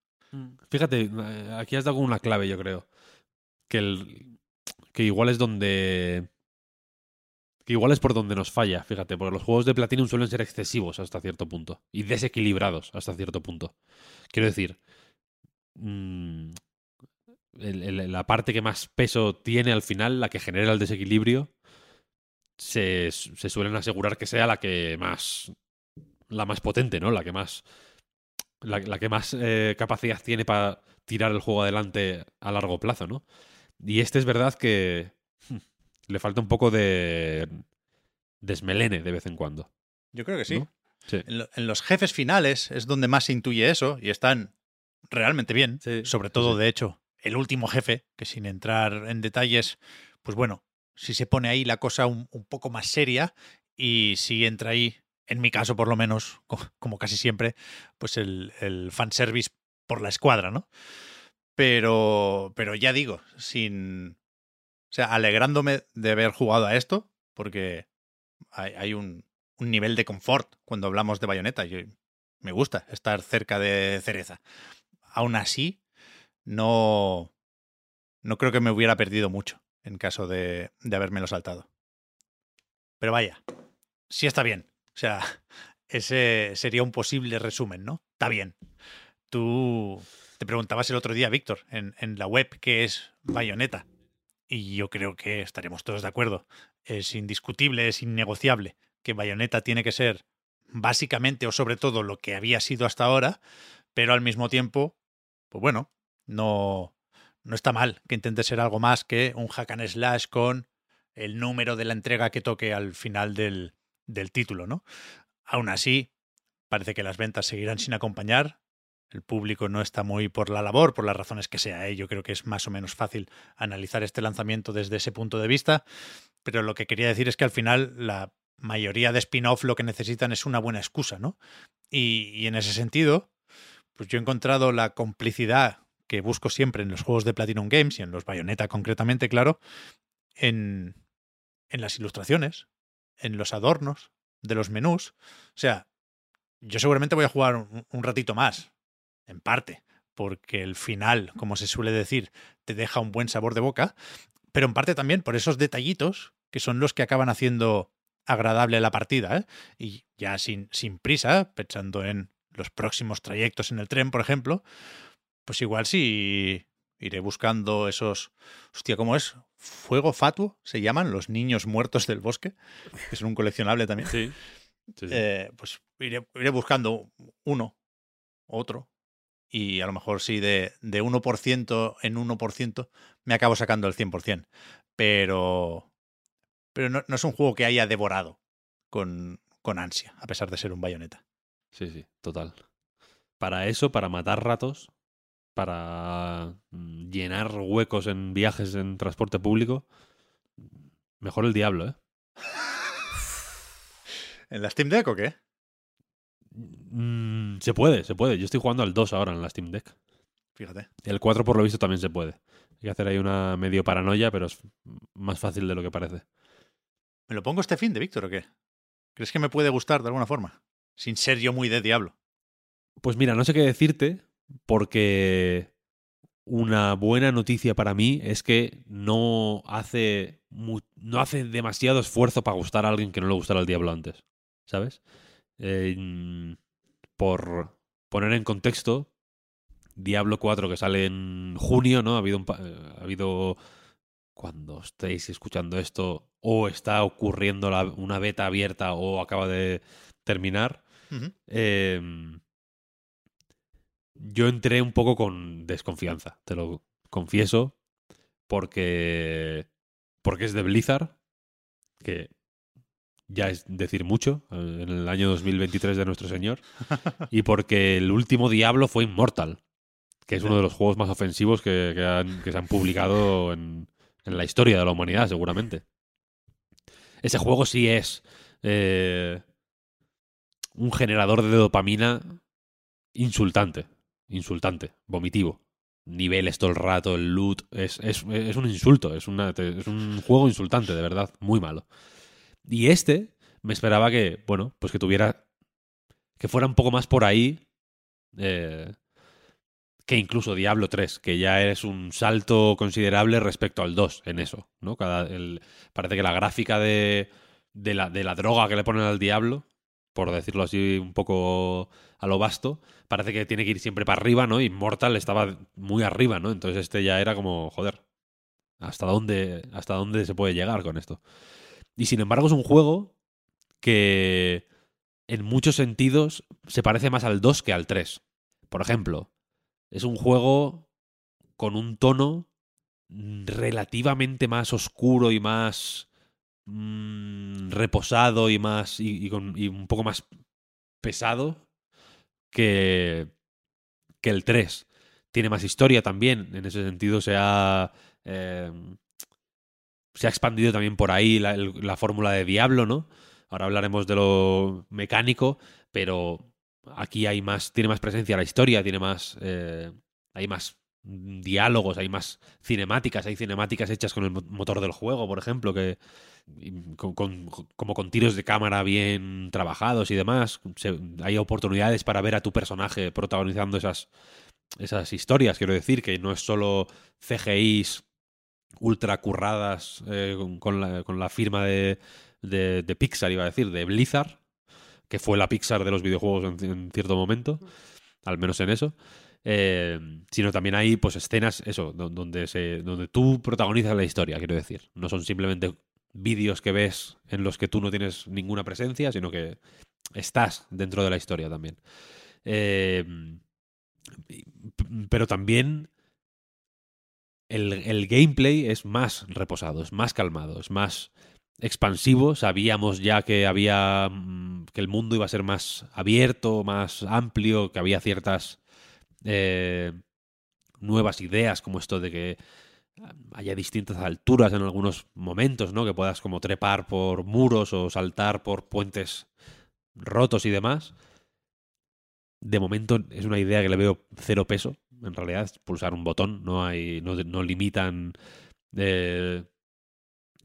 B: Fíjate, aquí has dado una clave, yo creo. Que, el, que igual es donde que igual es por donde nos falla, fíjate, porque los juegos de Platinum suelen ser excesivos hasta cierto punto y desequilibrados hasta cierto punto. Quiero decir, mmm, la parte que más peso tiene al final, la que genera el desequilibrio, se, se suelen asegurar que sea la que más. la más potente, ¿no? La que más. La, la que más eh, capacidad tiene para tirar el juego adelante a largo plazo, ¿no? Y este es verdad que hmm, le falta un poco de desmelene de vez en cuando.
A: Yo creo que sí.
B: ¿no? Sí.
A: En, lo- en los jefes finales es donde más se intuye eso y están realmente bien.
B: Sí,
A: Sobre todo,
B: sí.
A: de hecho, el último jefe, que sin entrar en detalles, pues bueno, si se pone ahí la cosa un, un poco más seria y si entra ahí, en mi caso por lo menos, <laughs> co- como casi siempre, pues el, el fanservice por la escuadra, ¿no? Pero, pero ya digo, sin... O sea, alegrándome de haber jugado a esto, porque hay, un, nivel de confort cuando hablamos de bayoneta. Yo, me gusta estar cerca de cereza. Aún así, no, no creo que me hubiera perdido mucho en caso de, de habérmelo saltado. Pero vaya, sí está bien. O sea, <laughs> ese sería un posible resumen, ¿no? Está bien. Tú te preguntabas el otro día, Víctor, en, en la web qué es bayoneta. Y yo creo que estaremos todos de acuerdo. Es indiscutible, es innegociable que Bayonetta tiene que ser básicamente o sobre todo lo que había sido hasta ahora, pero al mismo tiempo, pues bueno, no, no está mal que intente ser algo más que un hack and slash con el número de la entrega que toque al final del, del título, ¿no? Aún así, parece que las ventas seguirán sin acompañar. El público no está muy por la labor, por las razones que sea. ¿eh? Yo creo que es más o menos fácil analizar este lanzamiento desde ese punto de vista. Pero lo que quería decir es que al final la mayoría de spin-off lo que necesitan es una buena excusa, ¿no? Y, en ese sentido, pues yo he encontrado la complicidad que busco siempre en los juegos de Platinum Games y en los Bayonetta concretamente, claro, en, en las ilustraciones, en los adornos de los menús. O sea, yo seguramente voy a jugar un ratito más, en parte, porque el final, como se suele decir, te deja un buen sabor de boca, pero en parte también por esos detallitos que son los que acaban haciendo agradable la partida. ¿eh? Y ya sin, sin prisa, pensando en los próximos trayectos en el tren, por ejemplo, pues igual sí iré buscando esos... Hostia, ¿cómo es? Fuego fatuo se llaman los niños muertos del bosque, que son un coleccionable también.
B: Sí. Sí, sí.
A: Eh, pues iré, iré buscando uno, otro, y a lo mejor sí de, de 1% en 1% me acabo sacando el 100%. Pero, pero no, no es un juego que haya devorado con, con ansia, a pesar de ser un bayoneta.
B: Sí, sí, total. Para eso, para matar ratos, para mm, llenar huecos en viajes en transporte público, mejor el diablo, ¿eh? <laughs>
A: ¿En la Steam Deck o qué?
B: Mm, se puede, se puede. Yo estoy jugando al 2 ahora en la Steam Deck.
A: Fíjate.
B: El 4 por lo visto también se puede. Hay que hacer ahí una medio paranoia, pero es más fácil de lo que parece.
A: ¿Me lo pongo este fin de Víctor o qué? ¿Crees que me puede gustar de alguna forma? Sin ser yo muy de diablo.
B: Pues mira, no sé qué decirte, porque una buena noticia para mí es que no hace, no hace demasiado esfuerzo para gustar a alguien que no le gustara el Diablo antes, ¿sabes? Eh, por poner en contexto, Diablo 4 que sale en junio, ¿no? Ha habido, un pa- eh, ha habido cuando estéis escuchando esto, o está ocurriendo la- una beta abierta o acaba de terminar. Eh, yo entré un poco con desconfianza, te lo confieso, porque, porque es de Blizzard, que ya es decir mucho eh, en el año 2023 de nuestro señor, y porque el último Diablo fue Immortal, que es uno de los juegos más ofensivos que, que se han publicado en, en la historia de la humanidad, seguramente. Ese juego sí es eh, un generador de dopamina insultante. Insultante, vomitivo. Niveles todo el rato, el loot. Es, es, es un insulto, es, una, es un juego insultante, de verdad, muy malo. Y este, me esperaba que, bueno, pues que tuviera. que fuera un poco más por ahí. eh, que incluso Diablo 3, que ya es un salto considerable respecto al 2 en eso, ¿no? Cada, el, parece que la gráfica de, de, la, de la droga que le ponen al Diablo por decirlo así un poco a lo vasto, parece que tiene que ir siempre para arriba, ¿no? Y Mortal estaba muy arriba, ¿no? Entonces este ya era como, joder, ¿hasta dónde, hasta dónde se puede llegar con esto? Y sin embargo es un juego que en muchos sentidos se parece más al 2 que al 3. Por ejemplo, es un juego con un tono relativamente más oscuro y más mm, reposado y más y, con, un poco más pesado que, que el 3. Tiene más historia también, en ese sentido se ha, eh, se ha expandido también por ahí la, fórmula de Diablo, ¿no? Ahora hablaremos de lo mecánico, pero aquí hay más, tiene más presencia la historia, tiene más, eh, hay más diálogos, hay más cinemáticas, hay cinemáticas hechas con el mo- motor del juego, por ejemplo, que con, como con tiros de cámara bien trabajados y demás. Hay oportunidades para ver a tu personaje protagonizando esas, esas historias, quiero decir, que no es solo CGIs ultra curradas eh, con, la, con la firma de, de, de Pixar, iba a decir, de Blizzard, que fue la Pixar de los videojuegos en, en cierto momento, al menos en eso. Eh, sino también hay pues escenas, eso, do- donde se, donde tú protagonizas la historia, quiero decir. No son simplemente vídeos que ves en los que tú no tienes ninguna presencia, sino que estás dentro de la historia también. Eh, pero también el, el gameplay es más reposado, es más calmado, es más expansivo. Sabíamos ya que había mm, que el mundo iba a ser más abierto, más amplio, que había ciertas eh, nuevas ideas, como esto de que haya distintas alturas en algunos momentos, ¿no? Que puedas como trepar por muros o saltar por puentes rotos y demás. De momento es una idea que le veo cero peso. En realidad es pulsar un botón, no hay, no, no limitan. eh,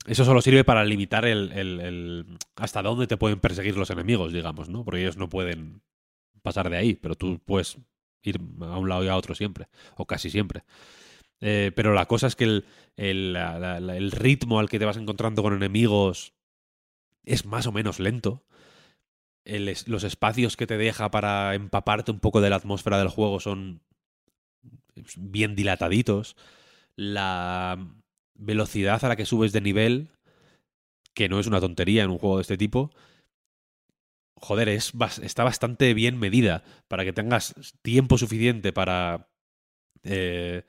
B: eso solo sirve para limitar el, el- el- hasta dónde te pueden perseguir los enemigos, digamos, ¿no? Porque ellos no pueden pasar de ahí, pero tú puedes ir a un lado y a otro siempre, o casi siempre. Eh, pero la cosa es que el, el- la- la- la- el ritmo al que te vas encontrando con enemigos es más o menos lento. El los espacios que te deja para empaparte un poco de la atmósfera del juego son bien dilataditos. La velocidad a la que subes de nivel, que no es una tontería en un juego de este tipo, joder, es, está bastante bien medida para que tengas tiempo suficiente para eh,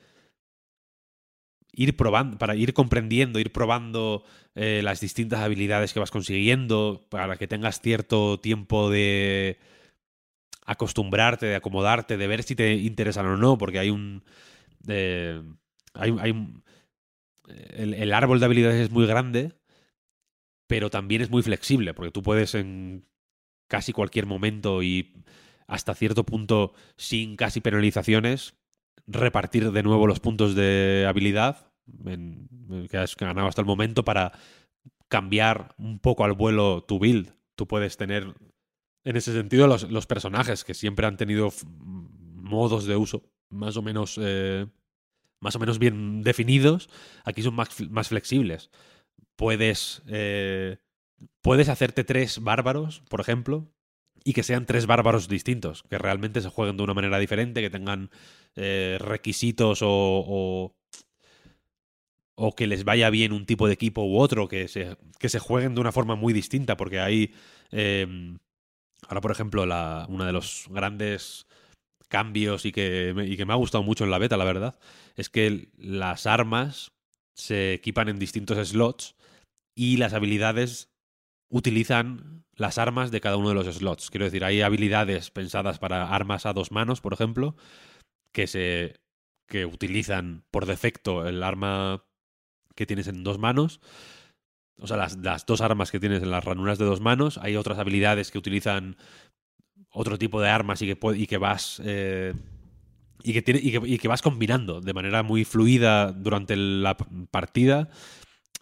B: ir probando, para ir comprendiendo, ir probando eh, las distintas habilidades que vas consiguiendo, para que tengas cierto tiempo de acostumbrarte, de acomodarte, de ver si te interesan o no, porque hay un... eh, hay, hay un- el, el árbol de habilidades es muy grande, pero también es muy flexible, porque tú puedes en casi cualquier momento y hasta cierto punto sin casi penalizaciones repartir de nuevo los puntos de habilidad en- que has ganado hasta el momento para cambiar un poco al vuelo tu build. Tú puedes tener, en ese sentido, los, los personajes que siempre han tenido modos de uso más o menos, eh, más o menos bien definidos, aquí son más, más flexibles. Puedes, eh, puedes hacerte tres bárbaros, por ejemplo, y que sean tres bárbaros distintos, que realmente se jueguen de una manera diferente, que tengan eh, requisitos o, o, o que les vaya bien un tipo de equipo u otro, que se, que se jueguen de una forma muy distinta, porque hay... eh, ahora, por ejemplo, la, uno de los grandes cambios y que, y que me ha gustado mucho en la beta, la verdad, es que las armas se equipan en distintos slots y las habilidades utilizan las armas de cada uno de los slots. Quiero decir, hay habilidades pensadas para armas a dos manos, por ejemplo, que se que utilizan por defecto el arma que tienes en dos manos. O sea, las, las dos armas que tienes en las ranuras de dos manos. Hay otras habilidades que utilizan otro tipo de armas y que, y que vas. eh, y, que tiene, y, que, vas combinando de manera muy fluida durante la partida.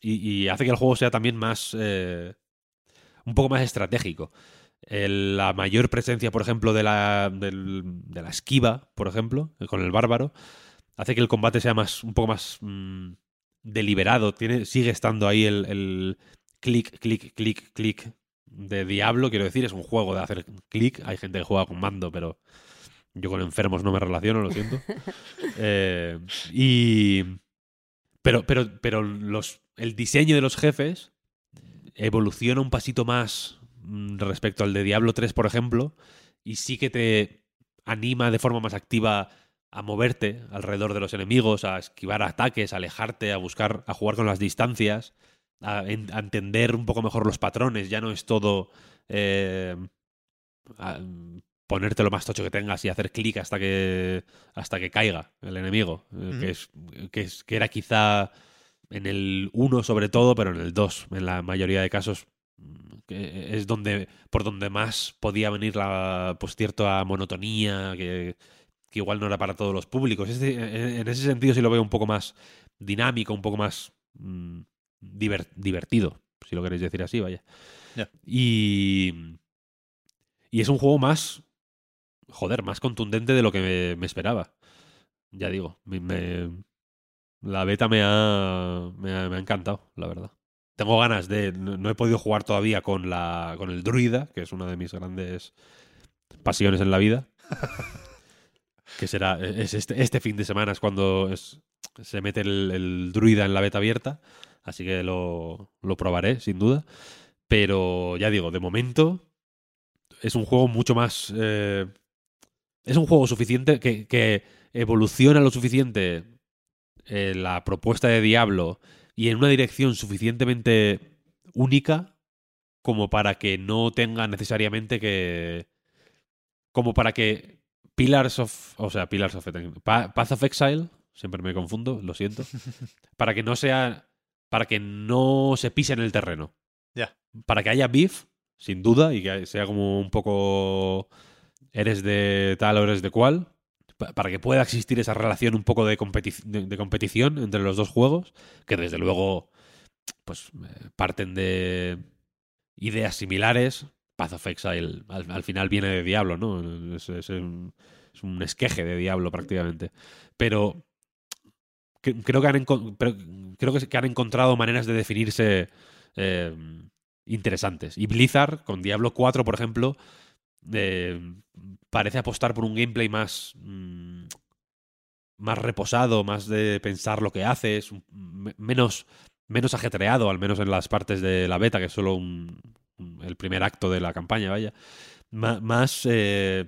B: Y, hace que el juego sea también más. eh, un poco más estratégico. La mayor presencia, por ejemplo, de la, de la esquiva, por ejemplo, con el bárbaro, hace que el combate sea más un poco más mm, deliberado. Tiene, sigue estando ahí el, el clic, clic, clic, clic de Diablo, quiero decir, es un juego de hacer clic. Hay gente que juega con mando, pero yo con enfermos no me relaciono, lo siento. <laughs> Eh, y. Pero, pero, pero los, el diseño de los jefes evoluciona un pasito más mm, respecto al de Diablo 3, por ejemplo, y sí que te anima de forma más activa a moverte alrededor de los enemigos, a esquivar ataques, a alejarte, a buscar, a jugar con las distancias, a, en- a entender un poco mejor los patrones. Ya no es todo eh, a- ponerte lo más tocho que tengas y hacer clic hasta que hasta que caiga el enemigo, eh, que, es, que es que era quizá en el 1 sobre todo, pero en el 2 en la mayoría de casos mm, que es donde por donde más podía venir la pues cierta monotonía que, que igual no era para todos los públicos. Este- en ese sentido sí lo veo un poco más dinámico, un poco más mm, diver- divertido, si lo queréis decir así, vaya.
A: Ya.
B: Y y es un juego más joder, más contundente de lo que me, me esperaba. Ya digo, me- me- la beta me ha, me ha, me ha encantado, la verdad. Tengo ganas de. No, no he podido jugar todavía con la. con el druida, que es una de mis grandes pasiones en la vida. <laughs> que será. Es este, este fin de semana es cuando es- se mete el, el druida en la beta abierta. Así que lo, lo probaré, sin duda. Pero ya digo, de momento. Es un juego mucho más. eh, es un juego suficiente que, que evoluciona lo suficiente eh, la propuesta de Diablo y en una dirección suficientemente única como para que no tenga necesariamente que como para que Pillars of o sea Pillars of Pa- Path of Exile siempre me confundo lo siento <laughs> para que no sea para que no se pise en el terreno
A: Ya.
B: para que haya beef sin duda y que sea como un poco eres de tal o eres de cual pa- para que pueda existir esa relación un poco de, competi- de- de competición entre los dos juegos, que desde luego pues eh, parten de ideas similares. Path of Exile al, al final viene de Diablo, ¿no? Es, un, es un esqueje de Diablo prácticamente. Pero creo que han, creo que, han encontrado maneras de definirse eh, interesantes. Y Blizzard, con Diablo 4, por ejemplo, eh, parece apostar por un gameplay más mm, más reposado, más de pensar lo que haces, menos menos ajetreado, al menos en las partes de la beta, que es solo un- el primer acto de la campaña, vaya. Más eh,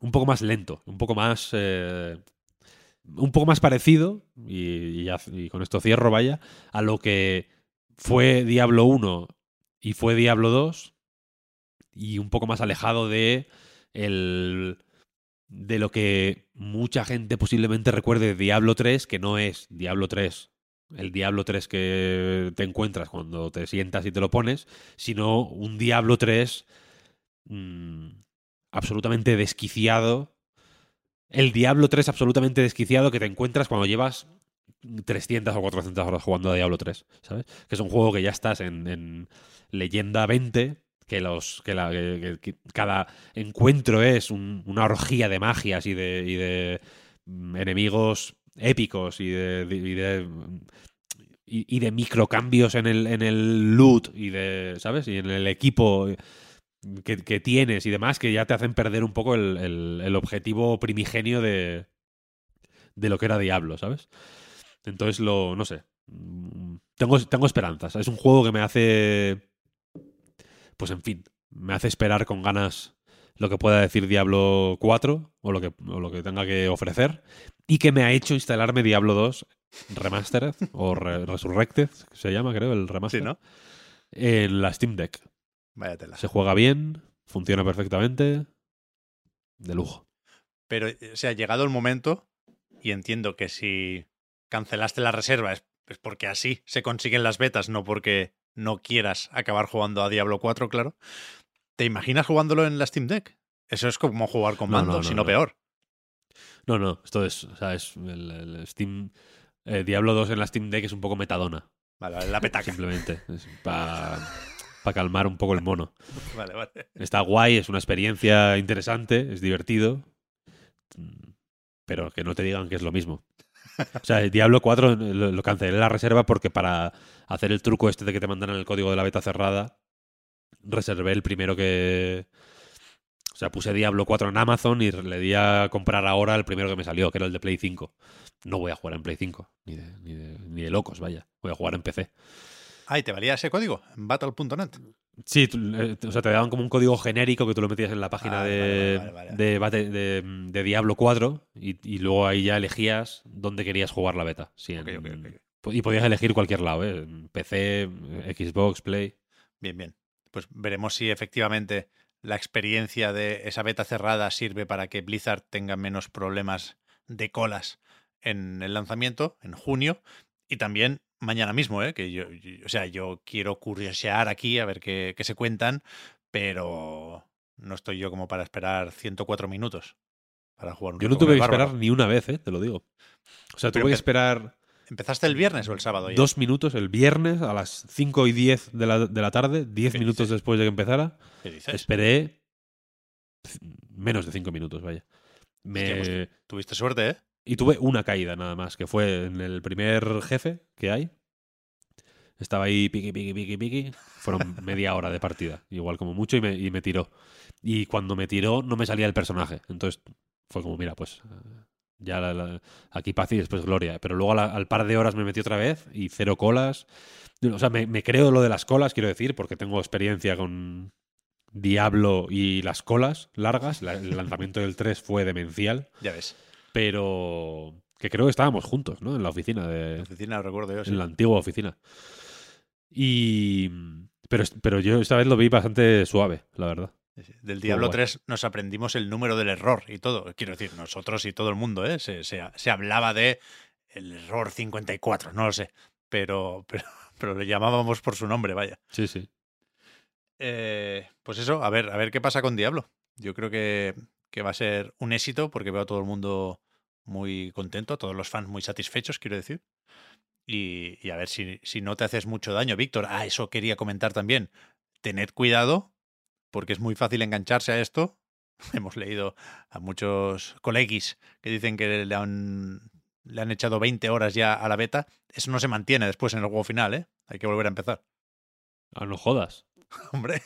B: un poco más lento, un poco más eh, un poco más parecido y con esto cierro, vaya, a lo que fue Diablo 1 y fue Diablo 2 y un poco más alejado de el de lo que mucha gente posiblemente recuerde de Diablo 3, que no es Diablo 3, el Diablo 3 que te encuentras cuando te sientas y te lo pones, sino un Diablo 3 mm, absolutamente desquiciado. El Diablo 3 absolutamente desquiciado que te encuentras cuando llevas 300 o 400 horas jugando a Diablo 3, ¿sabes? Que es un juego que ya estás en, en leyenda 20, que los que, la- que- que cada encuentro es un- una orgía de magias y de, y de mm, enemigos épicos y de, y de microcambios en el, en el loot y de, ¿sabes? Y en el equipo que, que tienes y demás que ya te hacen perder un poco el, el- el objetivo primigenio de, de lo que era Diablo, ¿sabes? Entonces lo, no sé. Mm, Tengo, tengo esperanzas. Es un juego que me hace, pues en fin, me hace esperar con ganas lo que pueda decir Diablo 4 o lo que, o lo que tenga que ofrecer y que me ha hecho instalarme Diablo 2 Remastered o Re- Resurrected, se llama creo el remaster,
A: Sí, ¿no?
B: en la Steam Deck.
A: Vaya tela.
B: Se juega bien, funciona perfectamente, de lujo.
A: Pero, eh, o sea, llegado el momento, y entiendo que si cancelaste la reserva es, es porque así se consiguen las betas, no porque no quieras acabar jugando a Diablo 4, claro. ¿Te imaginas jugándolo en la Steam Deck? Eso es como jugar con mando,
B: no, no,
A: si no,
B: no.
A: peor.
B: No, no, esto es, o sea, es el, el Steam eh, Diablo 2 en la Steam Deck es un poco metadona,
A: Vale, vale, la petaca.
B: simplemente, para calmar un poco el mono. <laughs>
A: Vale, vale.
B: Está guay, es una experiencia interesante, es divertido, pero que no te digan que es lo mismo. O sea, el Diablo 4 lo, lo cancelé la reserva porque para hacer el truco este de que te mandan el código de la beta cerrada, reservé el primero que... O sea, puse Diablo 4 en Amazon y le di a comprar ahora el primero que me salió, que era el de Play 5. No voy a jugar en Play 5, ni de, ni de, ni de locos, vaya. Voy a jugar en PC.
A: Ah, ¿y te valía ese código? En battle.net.
B: Sí, eh, o sea, te daban como un código genérico que tú lo metías en la página
A: Ah,
B: de,
A: vale, vale, vale.
B: De, bate- de- de Diablo 4 y, y luego ahí ya elegías dónde querías jugar la beta. Sí, en- Y podías elegir cualquier lado, ¿eh? PC, Xbox, Play.
A: Bien, bien. Pues veremos si efectivamente la experiencia de esa beta cerrada sirve para que Blizzard tenga menos problemas de colas en el lanzamiento, en junio, y también mañana mismo, ¿eh? que yo, yo- o sea, yo quiero curiosear aquí a ver qué, qué se cuentan, pero no estoy yo como para esperar 104 minutos para jugar un
B: Yo no tuve que
A: bárbaro.
B: esperar ni una vez, ¿eh? Te lo digo. O sea,
A: Pero
B: tuve que esperar
A: ¿Empezaste el viernes o el sábado? ya?
B: dos minutos el viernes a las 5 y 10 de la, de la tarde, 10
A: ¿Qué
B: minutos
A: dices?
B: después de que empezara.
A: ¿Qué dices?
B: Esperé menos de 5 minutos, vaya. Me...
A: Hostia, pues Tuviste suerte, ¿eh?
B: Y tuve una caída nada más, que fue en el primer jefe que hay. Estaba ahí piqui, piqui, piqui, piqui. Fueron <laughs> media hora de partida, igual como mucho, y me, y me tiró. Y cuando me tiró no me salía el personaje. Entonces fue como, mira, pues ya la- la- aquí paz y después gloria. Pero luego la- al par de horas me metí otra vez y cero colas. O sea, me, me creo lo de las colas, quiero decir, porque tengo experiencia con Diablo y las colas largas. La- el lanzamiento del 3 fue demencial
A: Ya ves.
B: pero que creo que estábamos juntos, ¿no? En la oficina
A: La
B: de,
A: oficina, lo recuerdo yo. sí.
B: en la antigua oficina. Y pero pero yo esta vez lo vi bastante suave, la verdad.
A: Del Diablo
B: guay.
A: 3 nos aprendimos el número del error y todo. Quiero decir, nosotros y todo el mundo, ¿eh? Se, se- se hablaba de el error 54, no lo sé. Pero, <laughs> pero, pero le llamábamos por su nombre, vaya.
B: Sí, sí.
A: Eh, pues eso, a ver, a ver qué pasa con Diablo. Yo creo que, que va a ser un éxito porque veo a todo el mundo muy contento, a todos los fans muy satisfechos, quiero decir. Y, y a ver si, si no te haces mucho daño, Víctor. Ah, eso quería comentar también. Tened cuidado porque es muy fácil engancharse a esto. <laughs> Hemos leído a muchos colegis que dicen que le han, le han echado 20 horas ya a la beta. Eso no se mantiene después en el juego final, ¿eh? Hay que volver a empezar.
B: Ah, no jodas. <laughs>
A: Hombre.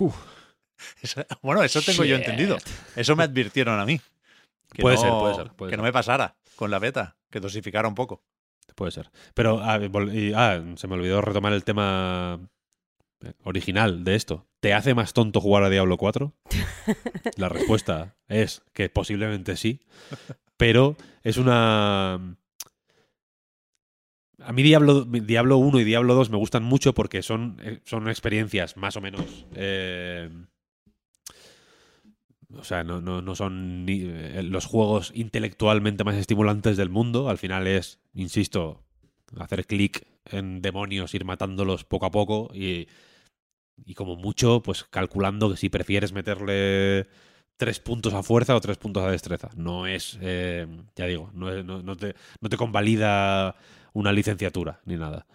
B: Uf. <laughs>
A: Eso- bueno, eso tengo yo entendido. Eso me advirtieron a mí. Que
B: Puede
A: no-
B: ser, puede ser, puede
A: que no me pasara con la beta, que dosificara un poco.
B: Puede ser. Pero ah, y- ah, se me olvidó retomar el tema original de esto. ¿Te hace más tonto jugar a Diablo 4? <laughs> La respuesta es que posiblemente sí, pero es una... A mí Diablo, Diablo 1 y Diablo 2 me gustan mucho porque son, eh, son experiencias más o menos... eh, o sea, no, no, no son ni, eh, los juegos intelectualmente más estimulantes del mundo. Al final es, insisto, hacer clic en demonios, ir matándolos poco a poco y, y como mucho, pues calculando que si prefieres meterle tres puntos a fuerza o tres puntos a destreza. No es, eh, ya digo, no, es- no- te, no te convalida una licenciatura ni nada.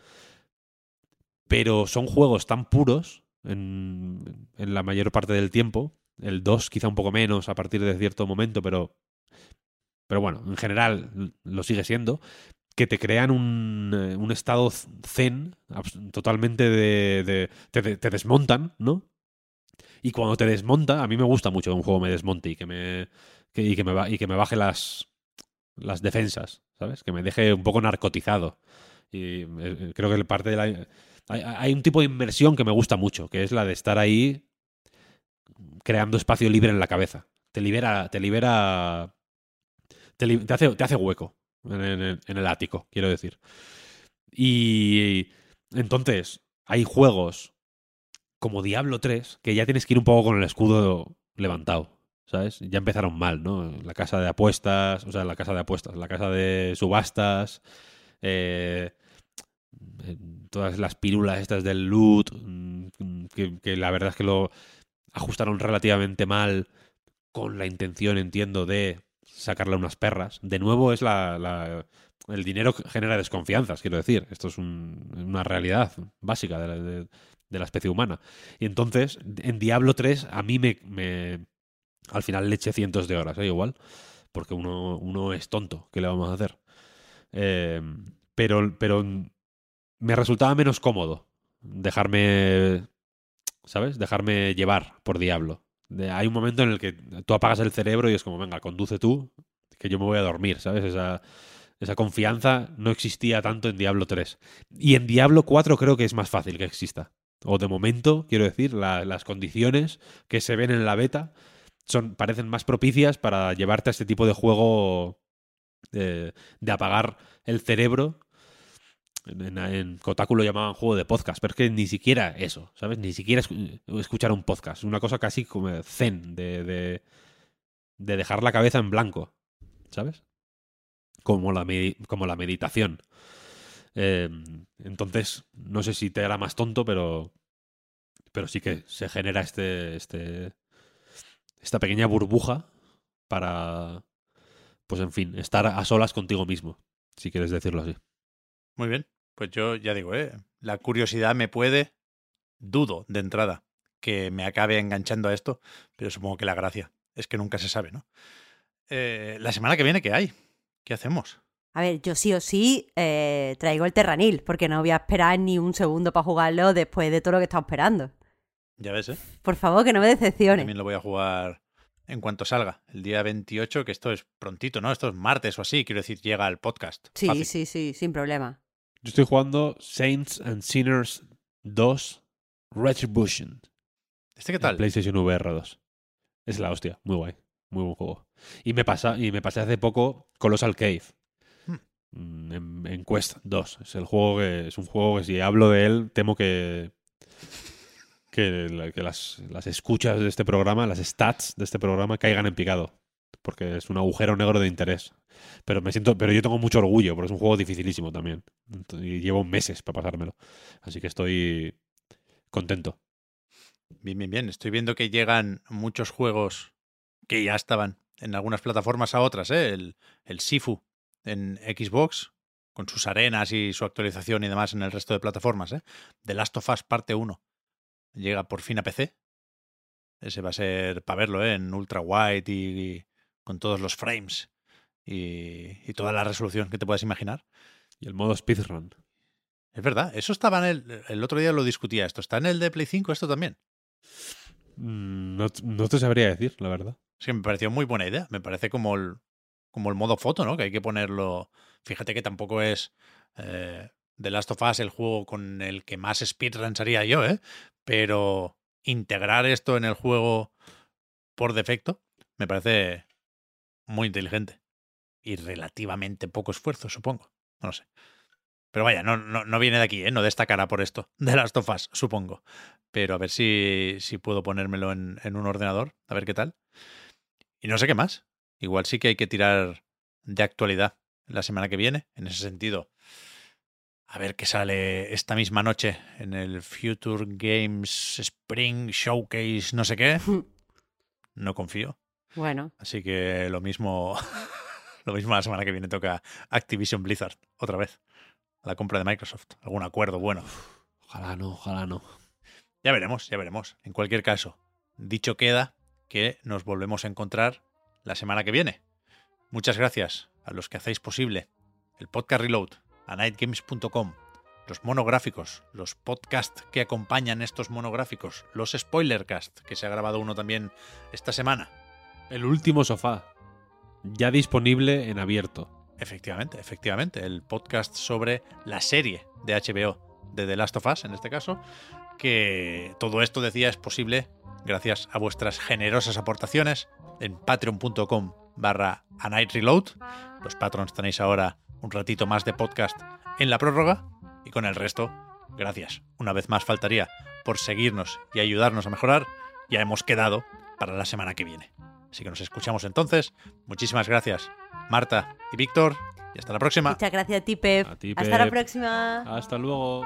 B: Pero son juegos tan puros en, en la mayor parte del tiempo. El 2 quizá un poco menos a partir de cierto momento, pero, pero bueno, en general lo sigue siendo que te crean un, eh, un estado zen totalmente de... de- te, te- desmontan, ¿no? Y cuando te desmonta, a mí me gusta mucho que un juego me desmonte y que me, y que me, y que me baje las, las defensas, ¿sabes? Que me deje un poco narcotizado. Y eh, creo que parte de la... Hay, hay un tipo de inversión que me gusta mucho, que es la de estar ahí creando espacio libre en la cabeza. Te libera, te libera, te, te hace, te hace hueco en, el ático, quiero decir. Y entonces, hay juegos como Diablo 3 que ya tienes que ir un poco con el escudo levantado. ¿Sabes? Ya empezaron mal, ¿no? La casa de apuestas, o sea, la casa de apuestas, la casa de subastas, eh, todas las pílulas estas del loot, mm, que, que la verdad es que lo ajustaron relativamente mal con la intención, entiendo, de sacarle unas perras. De nuevo es la, el dinero genera desconfianzas, quiero decir. Esto es un- una realidad básica de la, especie humana. Y entonces, en Diablo 3, a mí me, al final le eché cientos de horas, ¿eh? igual, porque uno, uno es tonto, ¿qué le vamos a hacer? Eh, pero, pero me resultaba menos cómodo dejarme ¿sabes? Dejarme llevar por Diablo. Hay un momento en el que tú apagas el cerebro y es como, venga, conduce tú, que yo me voy a dormir, ¿sabes? Esa, esa confianza no existía tanto en Diablo 3. Y en Diablo 4 creo que es más fácil que exista. O de momento, quiero decir, la- las condiciones que se ven en la beta son, parecen más propicias para llevarte a este tipo de juego eh, de apagar el cerebro. En, en Kotaku lo llamaban juego de podcast, pero es que ni siquiera eso, ¿sabes? Ni siquiera escu- escuchar un podcast. Una cosa casi como zen, de, de, de dejar la cabeza en blanco, ¿sabes? Como la, como la meditación. Eh, entonces, no sé si te hará más tonto, pero, pero sí que se genera este, este, esta pequeña burbuja para, pues en fin, estar a solas contigo mismo, si quieres decirlo así.
A: Muy bien. Pues yo ya digo, ¿eh? la curiosidad me puede, dudo de entrada que me acabe enganchando a esto, pero supongo que la gracia es que nunca se sabe, ¿no? Eh, la semana que viene, ¿qué hay? ¿Qué hacemos?
C: A ver, yo sí o sí eh, traigo el Terranil, porque no voy a esperar ni un segundo para jugarlo después de todo lo que he estado esperando.
A: Ya ves, ¿eh?
C: Por favor, que no me decepcione.
A: También lo voy a jugar en cuanto salga, el día 28, que esto es prontito, ¿no? Esto es martes o así, quiero decir, llega al podcast.
C: Sí,
A: Fácil.
C: sí, sí, sin problema.
B: Yo estoy jugando Saints and Sinners 2 Retribution.
A: ¿Este qué
B: en
A: tal?
B: PlayStation VR 2. Es la hostia, muy guay, muy buen juego. Y me pasa y me pasé hace poco Colossal Cave.
A: Hmm.
B: Mm, En, en Quest 2. Es el juego que es un juego que si hablo de él temo que que, la- que las, las escuchas de este programa, las stats de este programa caigan en picado, porque es un agujero negro de interés. Pero me siento, pero yo tengo mucho orgullo, porque es un juego dificilísimo también. Y llevo meses para pasármelo. Así que estoy contento.
A: Bien, bien, bien. Estoy viendo que llegan muchos juegos que ya estaban en algunas plataformas a otras, ¿eh? El, el Sifu en Xbox, con sus arenas y su actualización y demás en el resto de plataformas, ¿eh? The Last of Us parte 1 llega por fin a PC. Ese va a ser para verlo, ¿eh? En ultra wide y, y con todos los frames y, y toda la resolución que te puedas imaginar.
B: Y el modo speedrun.
A: Es verdad, eso estaba en el... El otro día lo discutía esto. ¿Está en el de Play 5 esto también?
B: Mm, No, no te sabría decir, la verdad.
A: Es que me pareció muy buena idea. Me parece como el, como el modo foto, ¿no? Que hay que ponerlo. Fíjate que tampoco es eh, The Last of Us el juego con el que más speedruns haría yo, ¿eh? Pero integrar esto en el juego por defecto me parece muy inteligente. Y relativamente poco esfuerzo, supongo. No lo sé. Pero vaya, no, no, no viene de aquí, ¿eh? No destacará por esto. <laughs> De Last of Us, supongo. Pero a ver si, si puedo ponérmelo en un ordenador, a ver qué tal. Y no sé qué más. Igual sí que hay que tirar de actualidad la semana que viene, en ese sentido. A ver qué sale esta misma noche en el Future Games Spring Showcase, no sé qué. <laughs> No confío.
C: Bueno,
A: Así que lo mismo, <laughs> lo mismo la semana que viene toca Activision Blizzard otra vez. La compra de Microsoft. Algún acuerdo bueno.
B: Ojalá no, ojalá no.
A: Ya veremos, ya veremos. En cualquier caso, dicho queda que nos volvemos a encontrar la semana que viene. Muchas gracias a los que hacéis posible el podcast Reload, a nightgames.com, los monográficos, los podcasts que acompañan estos monográficos, los spoilercast, que se ha grabado uno también esta semana.
B: El último sofá. Ya disponible en abierto.
A: Efectivamente, efectivamente, el podcast sobre la serie de HBO de The Last of Us, en este caso, que todo esto decía es posible gracias a vuestras generosas aportaciones en patreon.com barra a night reload. Los patrons tenéis ahora un ratito más de podcast en la prórroga y con el resto, gracias. Una vez más faltaría por seguirnos y ayudarnos a mejorar. Ya hemos quedado para la semana que viene. Así que nos escuchamos entonces. Muchísimas gracias, Marta y Víctor. Y hasta la próxima.
C: muchas gracias a ti, Pep.
B: A ti,
C: Hasta la próxima.
B: Hasta luego.